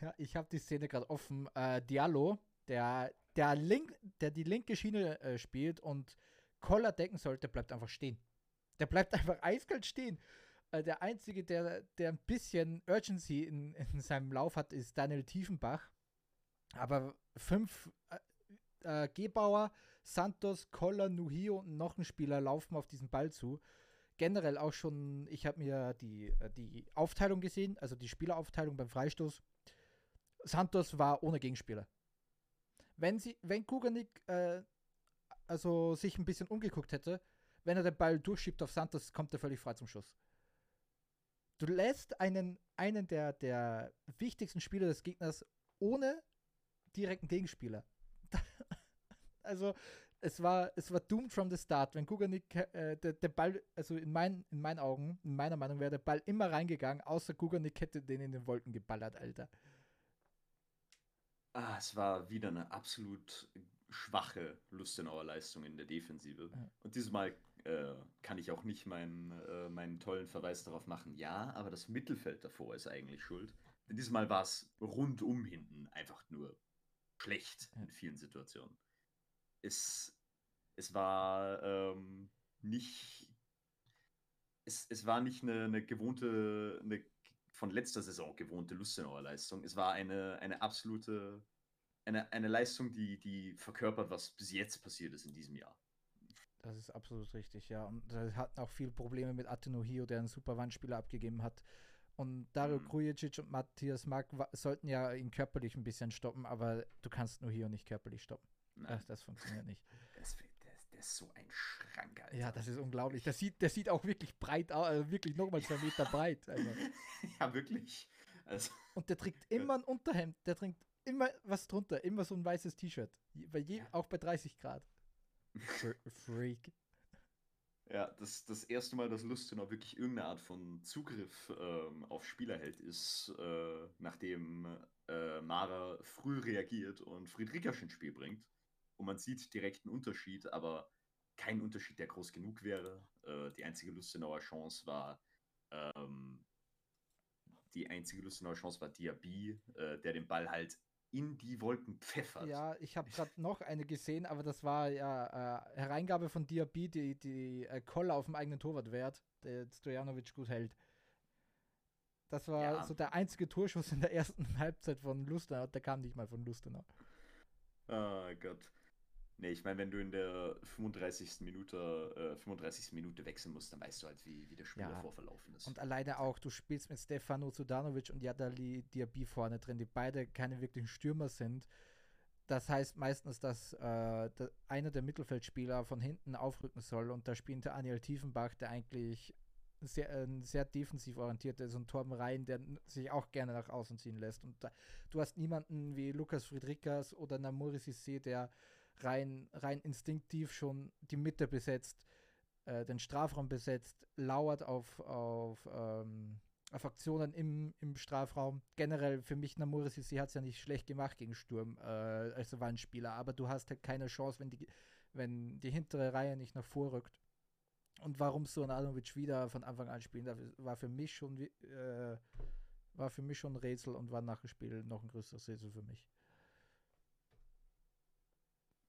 ja, hab die Szene gerade offen. Äh, Diallo, der der, Link, der die linke Schiene äh, spielt und Koller decken sollte, bleibt einfach stehen. Der bleibt [LAUGHS] einfach eiskalt stehen. Äh, der Einzige, der, der ein bisschen Urgency in, in seinem Lauf hat, ist Daniel Tiefenbach. Aber fünf, äh, äh, Gebauer, Santos, Koller, Nuhio und noch ein Spieler laufen auf diesen Ball zu. Generell auch schon, ich habe mir die, äh, die Aufteilung gesehen, also die Spieleraufteilung beim Freistoß. Santos war ohne Gegenspieler. Wenn sie, wenn Kuganik äh, also sich ein bisschen umgeguckt hätte, wenn er den Ball durchschiebt auf Santos, kommt er völlig frei zum Schuss. Du lässt einen, einen der, der wichtigsten Spieler des Gegners ohne direkten Gegenspieler. [LAUGHS] also es war, es war doomed from the start. Wenn Kuganik, äh, der, der Ball, also in, mein, in meinen Augen, in meiner Meinung wäre der Ball immer reingegangen, außer Kuganik hätte den in den Wolken geballert, Alter. Ah, es war wieder eine absolut schwache Lustenauer Leistung in der Defensive. Ja. Und dieses Mal äh, kann ich auch nicht meinen, äh, meinen tollen Verweis darauf machen. Ja, aber das Mittelfeld davor ist eigentlich schuld. Denn dieses Mal war es rundum hinten einfach nur schlecht in vielen Situationen. Es, es war ähm, nicht. Es, es war nicht eine, eine gewohnte, eine von letzter Saison gewohnte Lustenauer Leistung. Es war eine, eine absolute eine, eine Leistung, die, die verkörpert, was bis jetzt passiert ist in diesem Jahr. Das ist absolut richtig, ja. Und da hatten auch viele Probleme mit Hio, der einen super Wandspieler abgegeben hat. Und Dario mhm. Krujicic und Matthias Mark sollten ja ihn körperlich ein bisschen stoppen, aber du kannst Hio nicht körperlich stoppen. Ach, das funktioniert nicht. Das, der, der, ist so ein Schrank, Alter. Ja, das ist unglaublich. Das sieht, der sieht auch wirklich breit aus, also wirklich nochmal zwei Meter breit. [LAUGHS] Also. ja, wirklich. Also. Und der trägt immer ein Unterhemd. Der trägt immer was drunter, immer so ein weißes T-Shirt. Je, ja. Auch bei 30 Grad. Freak. Ja, das, das erste Mal, dass Lustenau wirklich irgendeine Art von Zugriff ähm, auf Spieler hält, ist, äh, nachdem äh, Mara früh reagiert und Friedrichas ins Spiel bringt. Und man sieht direkt einen Unterschied, aber kein Unterschied, der groß genug wäre. Äh, die einzige Lustenauer Chance war ähm, die einzige Lustenauer Chance war Diaby, äh, der den Ball halt in die Wolken pfeffert. Ja, ich habe gerade noch eine gesehen, aber das war ja äh, Hereingabe von Diaby, die die äh, Koller auf dem eigenen Torwart wert, der Stojanovic gut hält. Das war ja. so der einzige Torschuss in der ersten [LAUGHS] Halbzeit von Lustenau. Der kam nicht mal von Lustenau. Oh Gott. Nee, ich meine, wenn du in der 35. Minute, äh, 35. Minute wechseln musst, dann weißt du halt, wie, wie der Spiel ja. verlaufen ist. Und alleine auch, du spielst mit Stefano Sudanovic und Yadali Diaby vorne drin, die beide keine wirklichen Stürmer sind. Das heißt meistens, dass äh, einer der Mittelfeldspieler von hinten aufrücken soll und da spielt der Aniel Tiefenbach, der eigentlich sehr, äh, sehr defensiv orientiert ist und Torben Rhein, der sich auch gerne nach außen ziehen lässt. Und da, du hast niemanden wie Lukas Friedrichs oder Namuri Sissé, der rein, rein instinktiv schon die Mitte besetzt, äh, den Strafraum besetzt, lauert auf, auf, ähm, auf Aktionen im, im Strafraum. Generell für mich, Namuri Sissi hat es ja nicht schlecht gemacht gegen Sturm, äh, als Wandspieler, aber du hast halt keine Chance, wenn die, wenn die hintere Reihe nicht nach vorrückt. Und warum so ein Adanovic wieder von Anfang an spielen darf, war für mich schon äh, war für mich schon ein Rätsel und war nach dem Spiel noch ein größeres Rätsel für mich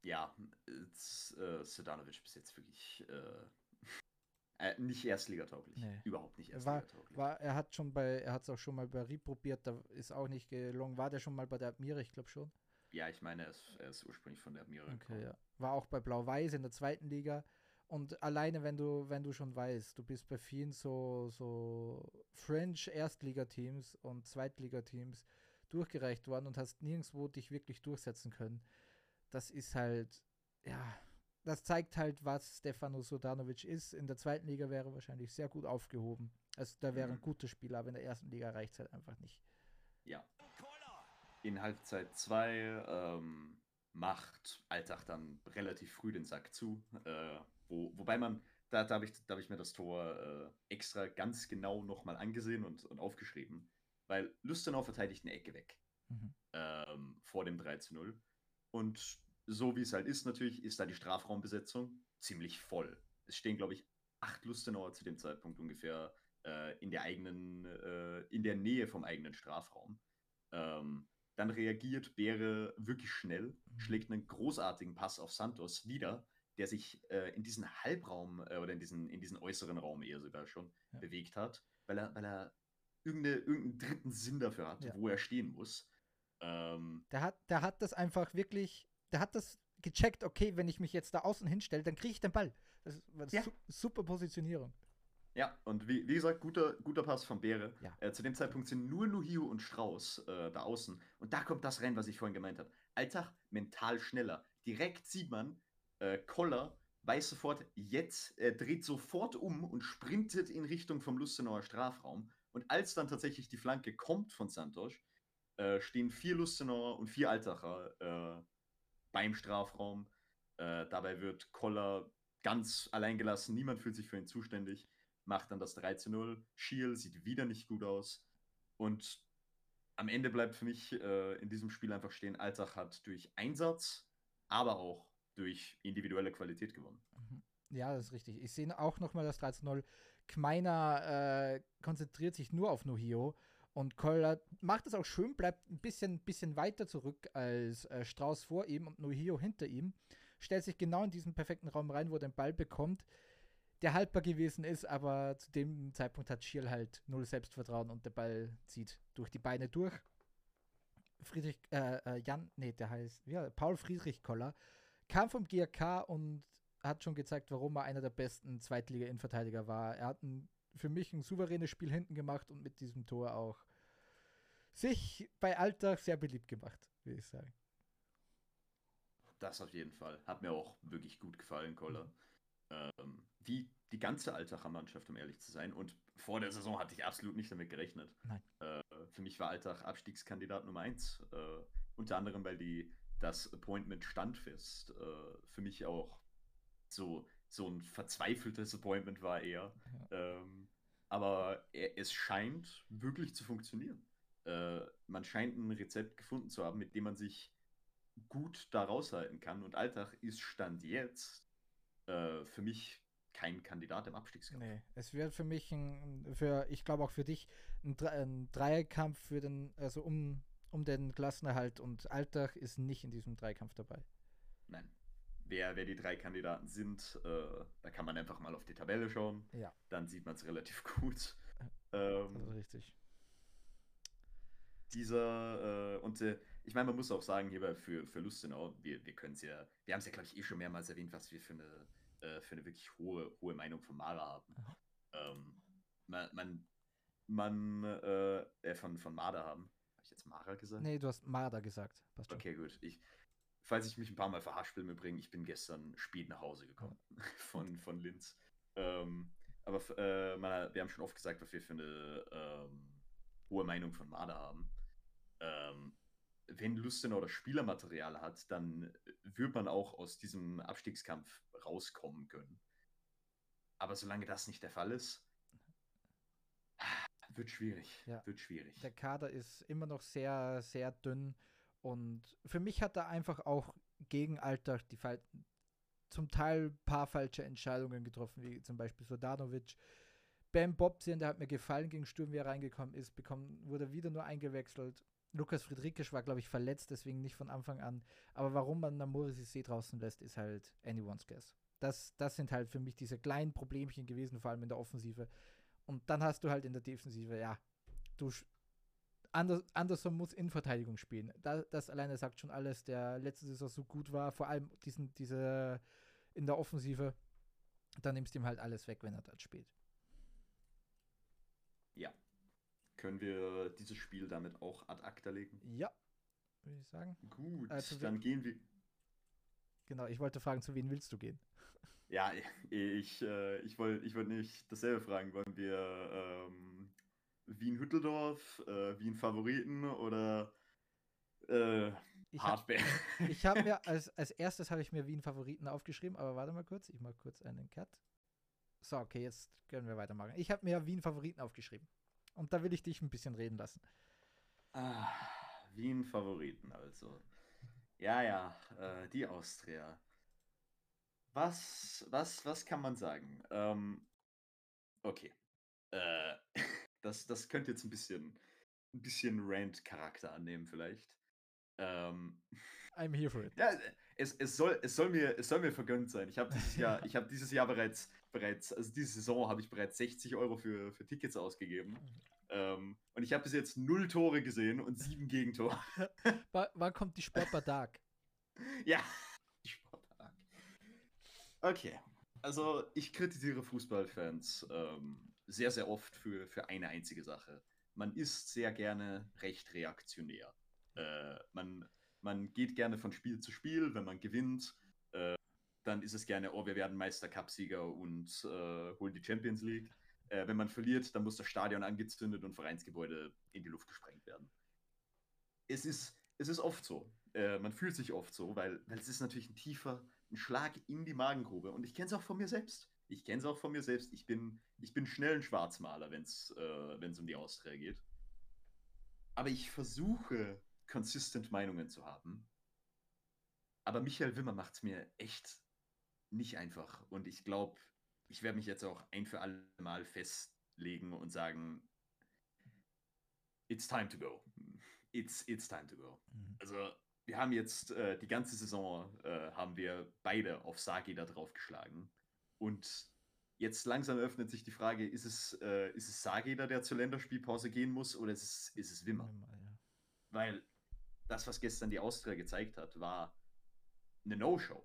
ja, äh, Sedanovic bis jetzt wirklich äh, [LAUGHS] äh, nicht erstligatauglich. Nee. Überhaupt nicht erstligatauglich. War, war, er hat schon bei, er hat es auch schon mal bei Rie probiert, da ist auch nicht gelungen. War der schon mal bei der Admira, ich glaube schon. Ja, ich meine, er ist, er ist ursprünglich von der Admira okay, ja. War auch bei Blau-Weiß in der zweiten Liga. Und alleine, wenn du, wenn du schon weißt, du bist bei vielen so, so French Erstligateams und Zweitligateams durchgereicht worden und hast nirgendwo dich wirklich durchsetzen können, das ist halt, ja, das zeigt halt, was Stefano Sodanovic ist. In der zweiten Liga wäre er wahrscheinlich sehr gut aufgehoben. Also da wäre ein mhm. guter Spieler, aber in der ersten Liga reicht es halt einfach nicht. Ja. In Halbzeit 2 ähm, macht Altach dann relativ früh den Sack zu. Äh, wo, wobei man, da, da habe ich, hab ich mir das Tor äh, extra ganz genau nochmal angesehen und, und aufgeschrieben. Weil Lustenau verteidigt eine Ecke weg. Mhm. Ähm, vor dem 3 zu 0. Und so wie es halt ist, natürlich, ist da die Strafraumbesetzung ziemlich voll. Es stehen, glaube ich, acht Lustenauer zu dem Zeitpunkt ungefähr äh, in der eigenen, äh, in der Nähe vom eigenen Strafraum. Ähm, dann reagiert Beere wirklich schnell, mhm. schlägt einen großartigen Pass auf Santos wieder, der sich äh, in diesen Halbraum äh, oder in diesen, in diesen äußeren Raum eher sogar schon ja. bewegt hat, weil er, weil er irgendeinen dritten Sinn dafür hat, ja. wo er stehen muss. Ähm, der, hat, der hat das einfach wirklich, der hat das gecheckt, okay, wenn ich mich jetzt da außen hinstelle, dann kriege ich den Ball. Das ist das Ja. su super Positionierung. Ja, und wie, wie gesagt, guter, guter Pass von Beere. Ja. Äh, zu dem Zeitpunkt sind nur Nuhio und Strauß äh, da außen. Und da kommt das rein, was ich vorhin gemeint habe. Alltag mental schneller. Direkt sieht man, äh, Koller weiß sofort, jetzt, er dreht sofort um und sprintet in Richtung vom Lustenauer Strafraum. Und als dann tatsächlich die Flanke kommt von Santos, äh, stehen vier Lustenauer und vier Altacher äh, beim Strafraum. Äh, dabei wird Koller ganz allein gelassen. Niemand fühlt sich für ihn zuständig macht dann das 3 zu 0. Schiel sieht wieder nicht gut aus. Und am Ende bleibt für mich äh, in diesem Spiel einfach stehen, Altach hat durch Einsatz, aber auch durch individuelle Qualität gewonnen. Mhm. Ja, das ist richtig. Ich sehe auch nochmal das 13-0. Kmeiner äh, konzentriert sich nur auf Nohio und Koller macht es auch schön, bleibt ein bisschen, bisschen weiter zurück als äh, Strauß vor ihm und Nohio hinter ihm. Stellt sich genau in diesen perfekten Raum rein, wo er den Ball bekommt, der haltbar gewesen ist, aber zu dem Zeitpunkt hat Schiel halt null Selbstvertrauen und der Ball zieht durch die Beine durch. Friedrich, äh, äh, Jan, nee, der heißt, ja, Paul Friedrich Koller kam vom GRK und hat schon gezeigt, warum er einer der besten Zweitliga-Innenverteidiger war. Er hat ein, für mich ein souveränes Spiel hinten gemacht und mit diesem Tor auch sich bei Alltag sehr beliebt gemacht, würde ich sagen. Das auf jeden Fall. Hat mir auch wirklich gut gefallen, Koller. Ähm, wie die ganze Altacher Mannschaft, um ehrlich zu sein. Und vor der Saison hatte ich absolut nicht damit gerechnet. Nein. Äh, für mich war Altach Abstiegskandidat Nummer 1. Äh, unter anderem, weil die das Appointment standfest äh, für mich auch so, so ein verzweifeltes Appointment war eher. Ähm, aber er, es scheint wirklich zu funktionieren. Äh, man scheint ein Rezept gefunden zu haben, mit dem man sich gut da raushalten kann. Und Altach ist Stand jetzt äh, für mich kein Kandidat im Abstiegskampf. Nee, es wird für mich ein, für, ich glaube auch für dich, ein, ein Dreikampf für den, also um, um den Klassenerhalt und Alltag ist nicht in diesem Dreikampf dabei. Nein. Wer, wer die drei Kandidaten sind, äh, da kann man einfach mal auf die Tabelle schauen. Ja. Dann sieht man es relativ [LAUGHS] gut. Also Ähm, richtig. dieser, äh, und äh, ich meine, man muss auch sagen, hierbei für, für Lustenau, wir, wir können es ja, wir haben es ja, glaube ich, eh schon mehrmals erwähnt, was wir für eine, äh, für eine wirklich hohe, hohe Meinung von Mara haben. Ähm, man, man, man äh, äh, von, von Marder haben. Habe ich jetzt Mara gesagt? Nee, du hast Marder gesagt. Passt schon. Okay, gut. Ich, falls ich mich ein paar Mal verhascht will, mir bringen, ich bin gestern spät nach Hause gekommen [LAUGHS] von, von Linz. Ähm, aber äh, man, wir haben schon oft gesagt, was wir für eine ähm, hohe Meinung von Marder haben. Ähm, wenn Lustenau das Spielermaterial hat, dann wird man auch aus diesem Abstiegskampf rauskommen können. Aber solange das nicht der Fall ist, wird schwierig. Ja. Wird schwierig. Der Kader ist immer noch sehr, sehr dünn und für mich hat er einfach auch gegen Alltag die Fal zum Teil ein paar falsche Entscheidungen getroffen, wie zum Beispiel Sodanovic. Ben Bobsien, der hat mir gefallen gegen Sturm, wie er reingekommen ist, bekommen, wurde wieder nur eingewechselt. Lukas Friedrikisch war, glaube ich, verletzt, deswegen nicht von Anfang an. Aber warum man Namori See draußen lässt, ist halt anyone's guess. Das, das sind halt für mich diese kleinen Problemchen gewesen, vor allem in der Offensive. Und dann hast du halt in der Defensive, ja, du Ander, Anderson muss Innenverteidigung spielen. Da, das alleine sagt schon alles, der letzte Saison so gut war, vor allem diesen, diese in der Offensive. Dann nimmst du ihm halt alles weg, wenn er dort spielt. Ja. Können wir dieses Spiel damit auch ad acta legen? Ja, würde ich sagen. Gut, Also wir- dann gehen wir. Genau, ich wollte fragen, zu wen willst du gehen? Ja, ich, äh, ich wollte ich wollt nicht dasselbe fragen. Wollen wir ähm, Wien-Hütteldorf, äh, Wien-Favoriten oder äh, Ich, Hardware? [LAUGHS] ich habe mir [LAUGHS] als, als erstes habe ich mir Wien Favoriten aufgeschrieben, aber warte mal kurz, ich mache kurz einen Cut. So, okay, jetzt können wir weitermachen. Ich habe mir Wien Favoriten aufgeschrieben. Und da will ich dich ein bisschen reden lassen. ah, Wien-Favoriten also. Ja, ja, äh, die Austria. Was, was, was kann man sagen? Ähm, okay. Äh, [LAUGHS] das, das könnte jetzt ein bisschen, ein bisschen Rant-Charakter annehmen, vielleicht. Ähm, [LAUGHS] I'm here for it. Ja, es, es, soll, es, soll mir, es soll mir vergönnt sein. Ich habe dieses Jahr, [LAUGHS] ich habe dieses Jahr bereits, bereits, also diese Saison habe ich bereits 60 Euro für, für Tickets ausgegeben. Ähm, und ich habe bis jetzt null Tore gesehen und sieben Gegentore. [LAUGHS] Wa- Wann kommt die Sportbar Dark? ja, die Okay. Also, ich kritisiere Fußballfans ähm, sehr, sehr oft für, für eine einzige Sache. Man ist sehr gerne recht reaktionär. Äh, man, man geht gerne von Spiel zu Spiel. Wenn man gewinnt, äh, dann ist es gerne, oh, wir werden Meister-Cup-Sieger und äh, holen die Champions League. Äh, wenn man verliert, dann muss das Stadion angezündet und Vereinsgebäude in die Luft gesprengt werden. Es ist, es ist oft so. Äh, man fühlt sich oft so, weil, weil es ist natürlich ein tiefer, ein Schlag in die Magengrube. Und ich kenne es auch von mir selbst. Ich kenne es auch von mir selbst. Ich bin, ich bin schnell ein Schwarzmaler, wenn es äh, um die Austria geht. Aber ich versuche, consistent Meinungen zu haben. Aber Michael Wimmer macht es mir echt nicht einfach. Und ich glaube, ich werde mich jetzt auch ein für alle Mal festlegen und sagen, it's time to go. It's, it's time to go. Mhm. Also wir haben jetzt äh, die ganze Saison äh, haben wir beide auf Sagi da drauf geschlagen. Und jetzt langsam öffnet sich die Frage, ist es, äh, ist es Sageda, der zur Länderspielpause gehen muss, oder ist es, ist es Wimmer? Wimmer ja. Weil das, was gestern die Austria gezeigt hat, war eine No-Show.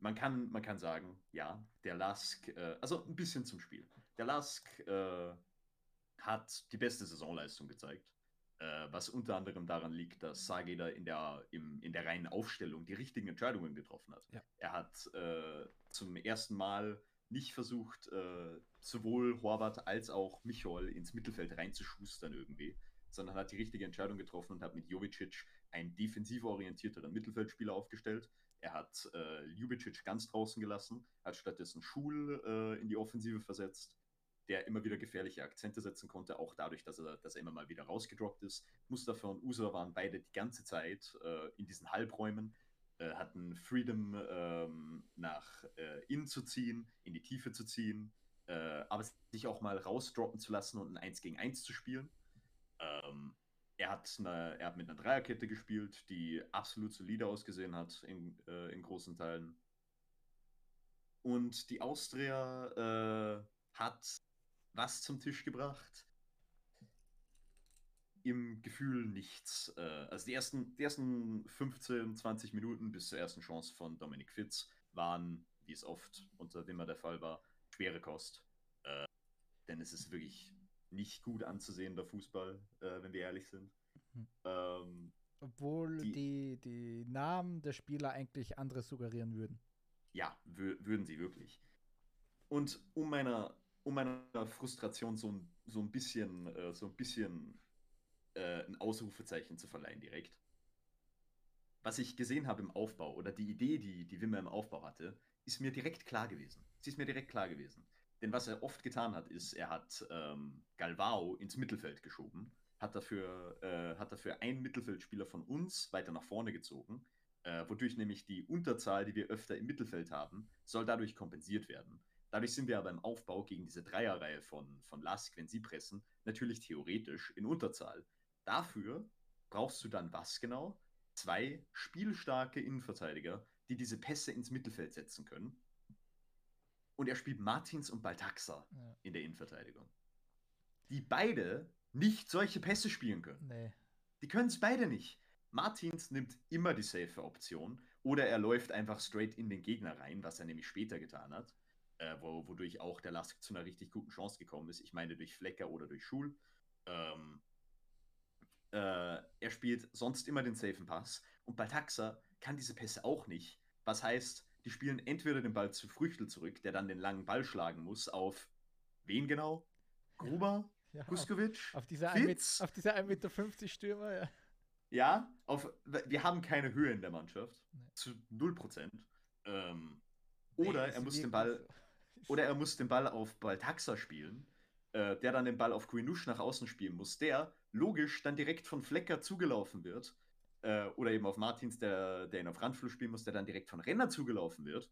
Man kann, man kann sagen, ja, der Lask, äh, also ein bisschen zum Spiel. Der Lask äh, hat die beste Saisonleistung gezeigt. Äh, was unter anderem daran liegt, dass Sageda in der, im, in der reinen Aufstellung die richtigen Entscheidungen getroffen hat. Ja. Er hat äh, zum ersten Mal nicht versucht, äh, sowohl Horvath als auch Michol ins Mittelfeld reinzuschustern irgendwie, sondern hat die richtige Entscheidung getroffen und hat mit Jovicic einen defensiv orientierteren Mittelfeldspieler aufgestellt. Er hat äh, Ljubicic ganz draußen gelassen, hat stattdessen Schul äh, in die Offensive versetzt der immer wieder gefährliche Akzente setzen konnte, auch dadurch, dass er, dass er immer mal wieder rausgedroppt ist. Mustafa und Usa waren beide die ganze Zeit äh, in diesen Halbräumen, äh, hatten Freedom ähm, nach äh, innen zu ziehen, in die Tiefe zu ziehen, äh, aber sich auch mal rausdroppen zu lassen und ein 1 gegen 1 zu spielen. Ähm, er, hat eine, er hat mit einer Dreierkette gespielt, die absolut solide ausgesehen hat in, äh, in großen Teilen. Und die Austria äh, hat was zum Tisch gebracht. Im Gefühl nichts. Äh, also die ersten, die ersten 15, 20 Minuten bis zur ersten Chance von Dominik Fitz waren, wie es oft unter Wimmer der Fall war, schwere Kost. Äh, denn es ist wirklich nicht gut anzusehender Fußball, äh, wenn wir ehrlich sind. Mhm. Ähm, Obwohl die, die, die, Namen der Spieler eigentlich anderes suggerieren würden. Ja, würden sie wirklich. Und um meiner um meiner Frustration so ein, so ein bisschen, äh, so ein bisschen äh, ein Ausrufezeichen zu verleihen direkt. Was ich gesehen habe im Aufbau oder die Idee, die, die Wimmer im Aufbau hatte, ist mir direkt klar gewesen. Sie ist mir direkt klar gewesen. Denn was er oft getan hat, ist, er hat ähm, Galvao ins Mittelfeld geschoben, hat dafür, äh, hat dafür einen Mittelfeldspieler von uns weiter nach vorne gezogen, äh, wodurch nämlich die Unterzahl, die wir öfter im Mittelfeld haben, soll dadurch kompensiert werden. Dadurch sind wir aber im Aufbau gegen diese Dreierreihe von, von Lask, wenn sie pressen, natürlich theoretisch in Unterzahl. Dafür brauchst du dann was genau? Zwei spielstarke Innenverteidiger, die diese Pässe ins Mittelfeld setzen können. Und er spielt Martins und Baltaxa ja. in der Innenverteidigung. Die beide nicht solche Pässe spielen können. Nee. Die können es beide nicht. Martins nimmt immer die safe Option oder er läuft einfach straight in den Gegner rein, was er nämlich später getan hat äh, wo, wodurch auch der Lask zu einer richtig guten Chance gekommen ist. Ich meine durch Flecker oder durch Schul. Ähm, äh, er spielt sonst immer den safen Pass und Baltaxa kann diese Pässe auch nicht. Was heißt, die spielen entweder den Ball zu Früchtel zurück, der dann den langen Ball schlagen muss, auf wen genau? Gruber? Ja, Kuskovic? Auf, auf dieser 1,50 Meter Stürmer, ja. Ja, auf, wir haben keine Höhe in der Mannschaft. Nee. Zu 0%. Ähm, oder nee, er muss den Ball. So. Oder er muss den Ball auf Baltaxa spielen, äh, der dann den Ball auf Guinusch nach außen spielen muss, der logisch dann direkt von Flecker zugelaufen wird. Äh, oder eben auf Martins, der, der ihn auf Randflug spielen muss, der dann direkt von Renner zugelaufen wird.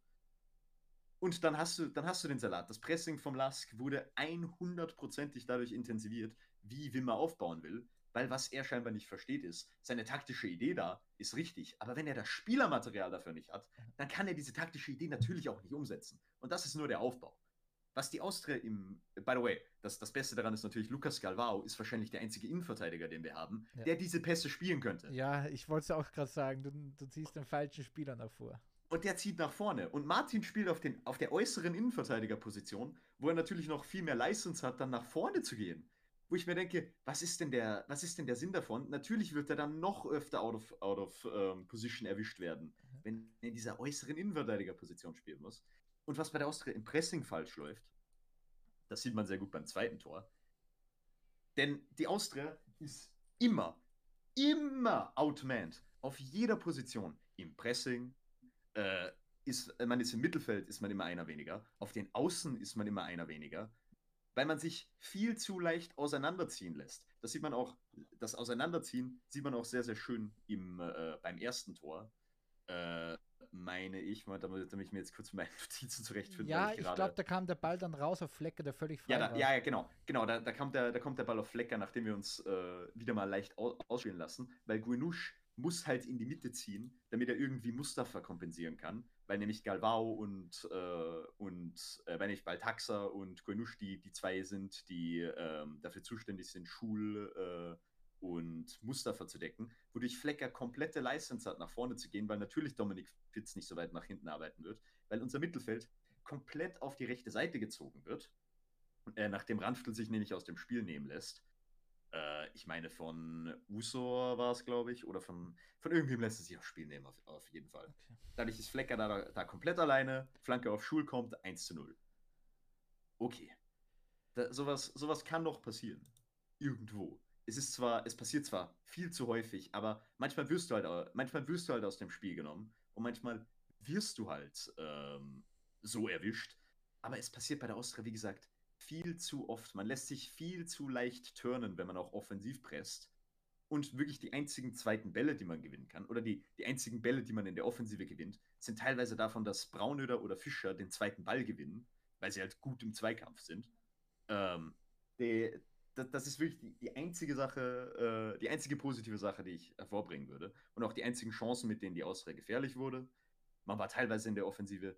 Und dann hast du, dann hast du den Salat. Das Pressing vom Lask wurde 100%ig dadurch intensiviert, wie Wimmer aufbauen will. Weil was er scheinbar nicht versteht ist, seine taktische Idee da ist richtig, aber wenn er das Spielermaterial dafür nicht hat, dann kann er diese taktische Idee natürlich auch nicht umsetzen. Und das ist nur der Aufbau. Was die Austria im, by the way, das, das Beste daran ist natürlich, Lukas Galvao ist wahrscheinlich der einzige Innenverteidiger, den wir haben, ja. der diese Pässe spielen könnte. Ja, ich wollte es auch gerade sagen, du, du ziehst den falschen Spieler nach vor. Und der zieht nach vorne. Und Martin spielt auf, den, auf der äußeren Innenverteidigerposition, wo er natürlich noch viel mehr License hat, dann nach vorne zu gehen. Wo ich mir denke, was ist denn der, was ist denn der Sinn davon? Natürlich wird er dann noch öfter out of, out of ähm, position erwischt werden, wenn er in dieser äußeren Innenverteidigerposition spielen muss. Und was bei der Austria im Pressing falsch läuft, das sieht man sehr gut beim zweiten Tor. Denn die Austria ist immer, immer outmanned. Auf jeder Position. Im Pressing, äh, ist, man ist im Mittelfeld, ist man immer einer weniger. Auf den Außen ist man immer einer weniger. Weil man sich viel zu leicht auseinanderziehen lässt. Das sieht man auch, das Auseinanderziehen sieht man auch sehr, sehr schön im, äh, beim ersten Tor. Äh, meine ich, damit, damit ich mir jetzt kurz meine [LAUGHS] Notizen zurechtfinde. Ja, ich, ich glaube, da kam der Ball dann raus auf Flecker, der völlig frei ja, da, war. Ja, ja, genau. genau da, da, kommt der, da kommt der Ball auf Flecker, nachdem wir uns äh, wieder mal leicht ausspielen lassen, weil Guinusch muss halt in die Mitte ziehen, damit er irgendwie Mustafa kompensieren kann, weil nämlich Galvao und, äh, und äh, weil nämlich Baltaxa und Guinusch die, die zwei sind, die ähm, dafür zuständig sind, Schul äh, und Mustafa zu decken, wodurch Flecker komplette License hat, nach vorne zu gehen, weil natürlich Dominik Fitz nicht so weit nach hinten arbeiten wird, weil unser Mittelfeld komplett auf die rechte Seite gezogen wird, äh, nachdem Ranftl sich nämlich aus dem Spiel nehmen lässt äh, ich meine, von Usor war es, glaube ich, oder von, von irgendwem lässt es sich auch Spiel nehmen, auf, auf jeden Fall. Okay. Dadurch ist Flecker da, da komplett alleine, Flanke auf Schul kommt, 1 zu 0. Okay. Da, sowas, sowas kann doch passieren. Irgendwo. Es ist zwar, es passiert zwar viel zu häufig, aber manchmal wirst du halt, manchmal wirst du halt aus dem Spiel genommen und manchmal wirst du halt ähm, so erwischt. Aber es passiert bei der Austria, wie gesagt, viel zu oft. Man lässt sich viel zu leicht turnen, wenn man auch offensiv presst. Und wirklich die einzigen zweiten Bälle, die man gewinnen kann, oder die, die einzigen Bälle, die man in der Offensive gewinnt, sind teilweise davon, dass Braunöder oder Fischer den zweiten Ball gewinnen, weil sie halt gut im Zweikampf sind. Ähm, die, das, das, ist wirklich die, die einzige Sache, äh, die einzige positive Sache, die ich hervorbringen würde. Und auch die einzigen Chancen, mit denen die Austria gefährlich wurde. Man war teilweise in der Offensive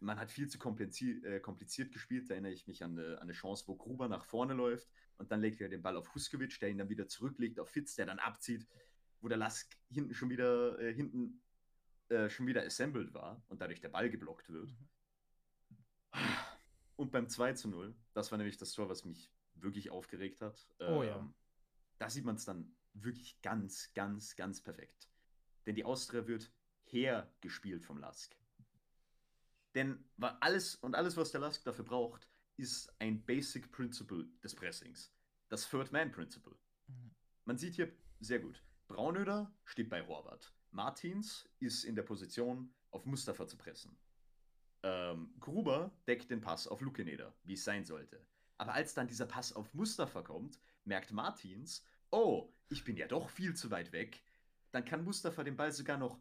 man hat viel zu kompliziert, äh, kompliziert gespielt. Da erinnere ich mich an eine, an eine, Chance, wo Gruber nach vorne läuft und dann legt er den Ball auf Huskovic, der ihn dann wieder zurücklegt auf Fitz, der dann abzieht, wo der Lask hinten schon wieder äh, hinten äh, schon wieder assembled war und dadurch der Ball geblockt wird. Und beim 2 zu 0, das war nämlich das Tor, was mich wirklich aufgeregt hat. Oh ja. Ähm, da sieht man es dann wirklich ganz, ganz, ganz perfekt. Denn die Austria wird hergespielt vom Lask. Denn alles und alles, was der Lask dafür braucht, ist ein Basic Principle des Pressings. Das Third Man Principle. Mhm. Man sieht hier sehr gut. Braunöder steht bei Horvath. Martins ist in der Position, auf Mustafa zu pressen. Ähm, Gruber deckt den Pass auf Lukeneder, wie es sein sollte. Aber als dann dieser Pass auf Mustafa kommt, merkt Martins, oh, ich bin ja doch viel zu weit weg. Dann kann Mustafa den Ball sogar noch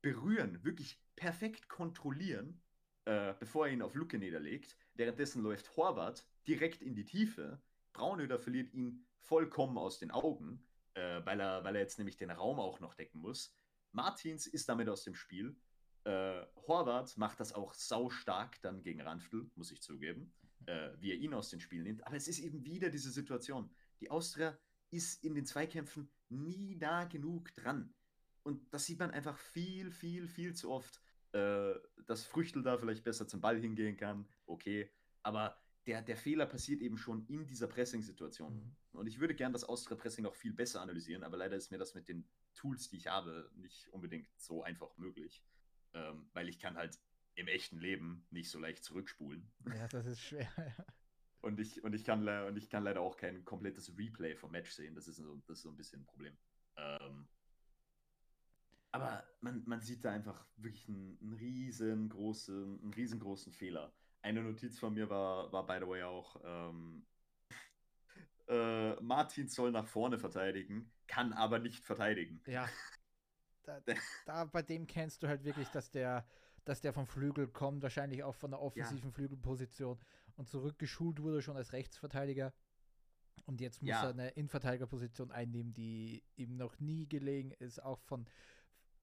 berühren, wirklich perfekt kontrollieren äh, bevor er ihn auf Lucke niederlegt. Währenddessen läuft Horvath direkt in die Tiefe. Braunöder verliert ihn vollkommen aus den Augen, äh, weil, er, weil er jetzt nämlich den Raum auch noch decken muss. Martins ist damit aus dem Spiel. Äh, Horvath macht das auch sau stark dann gegen Ranftl, muss ich zugeben, äh, wie er ihn aus dem Spiel nimmt. Aber es ist eben wieder diese Situation. Die Austria ist in den Zweikämpfen nie nah genug dran. Und das sieht man einfach viel, viel, viel zu oft äh, dass Früchtel da vielleicht besser zum Ball hingehen kann, okay. Aber der, der Fehler passiert eben schon in dieser Pressing-Situation. Mhm. Und ich würde gern das Austria-Pressing noch viel besser analysieren, aber leider ist mir das mit den Tools, die ich habe, nicht unbedingt so einfach möglich. Ähm, weil ich kann halt im echten Leben nicht so leicht zurückspulen. Ja, das ist schwer, ja. [LAUGHS] Und ich, und, ich kann, und ich kann leider auch kein komplettes Replay vom Match sehen. Das ist so, das ist so ein bisschen ein Problem. Ähm, aber man, man sieht da einfach wirklich einen, einen, riesengroßen, einen riesengroßen Fehler. Eine Notiz von mir war, war by the way auch, ähm, [LAUGHS] äh, Martin soll nach vorne verteidigen, kann aber nicht verteidigen. Ja. [LAUGHS] Da, da, bei dem kennst du halt wirklich, dass der, dass der vom Flügel kommt, wahrscheinlich auch von der offensiven ja. Flügelposition und zurückgeschult wurde schon als Rechtsverteidiger. Und jetzt muss ja. er eine Innenverteidigerposition einnehmen, die ihm noch nie gelegen ist, auch von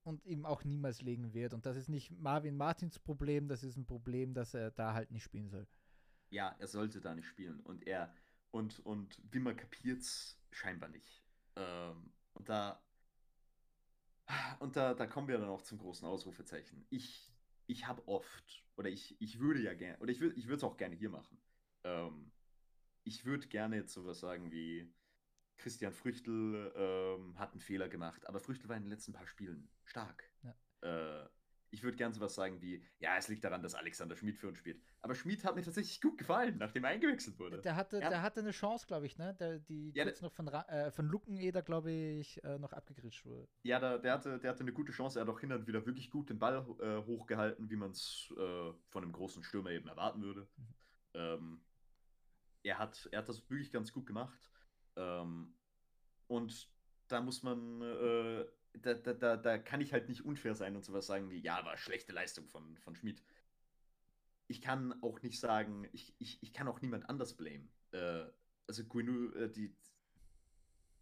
und ihm auch niemals legen wird. Und das ist nicht Marvin Martins Problem, das ist ein Problem, dass er da halt nicht spielen soll. Ja, er sollte da nicht spielen. Und er, und, und Wimmer kapiert's scheinbar nicht. Ähm, und da, Und da, da kommen wir dann auch zum großen Ausrufezeichen. Ich, ich habe oft, oder ich, ich würde ja gerne, oder ich würde es auch gerne hier machen. Ähm, ich würde gerne jetzt sowas sagen wie Christian Früchtel ähm, hat einen Fehler gemacht, aber Früchtel war in den letzten paar Spielen stark. Ja. Äh, ich würde gerne sowas sagen wie, ja, es liegt daran, dass Alexander Schmid für uns spielt. Aber Schmid hat mir tatsächlich gut gefallen, nachdem er eingewechselt wurde. Der hatte, Ja. der hatte eine Chance, glaube ich, ne? Der, die Ja, kurz noch von, äh, von Luckeneder, glaube ich, äh, noch abgegritscht wurde. Ja, der, der, hatte, der hatte eine gute Chance. Er hat auch hin und wieder wirklich gut den Ball äh, hochgehalten, wie man es äh, von einem großen Stürmer eben erwarten würde. Mhm. Ähm, er, hat, er hat das wirklich ganz gut gemacht. Ähm, und da muss man, äh, da, da, da, da kann ich halt nicht unfair sein und sowas sagen wie, ja, war schlechte Leistung von, von Schmid. Ich kann auch nicht sagen, ich, ich, ich kann auch niemand anders blamen. Äh, also Guinu, äh, die,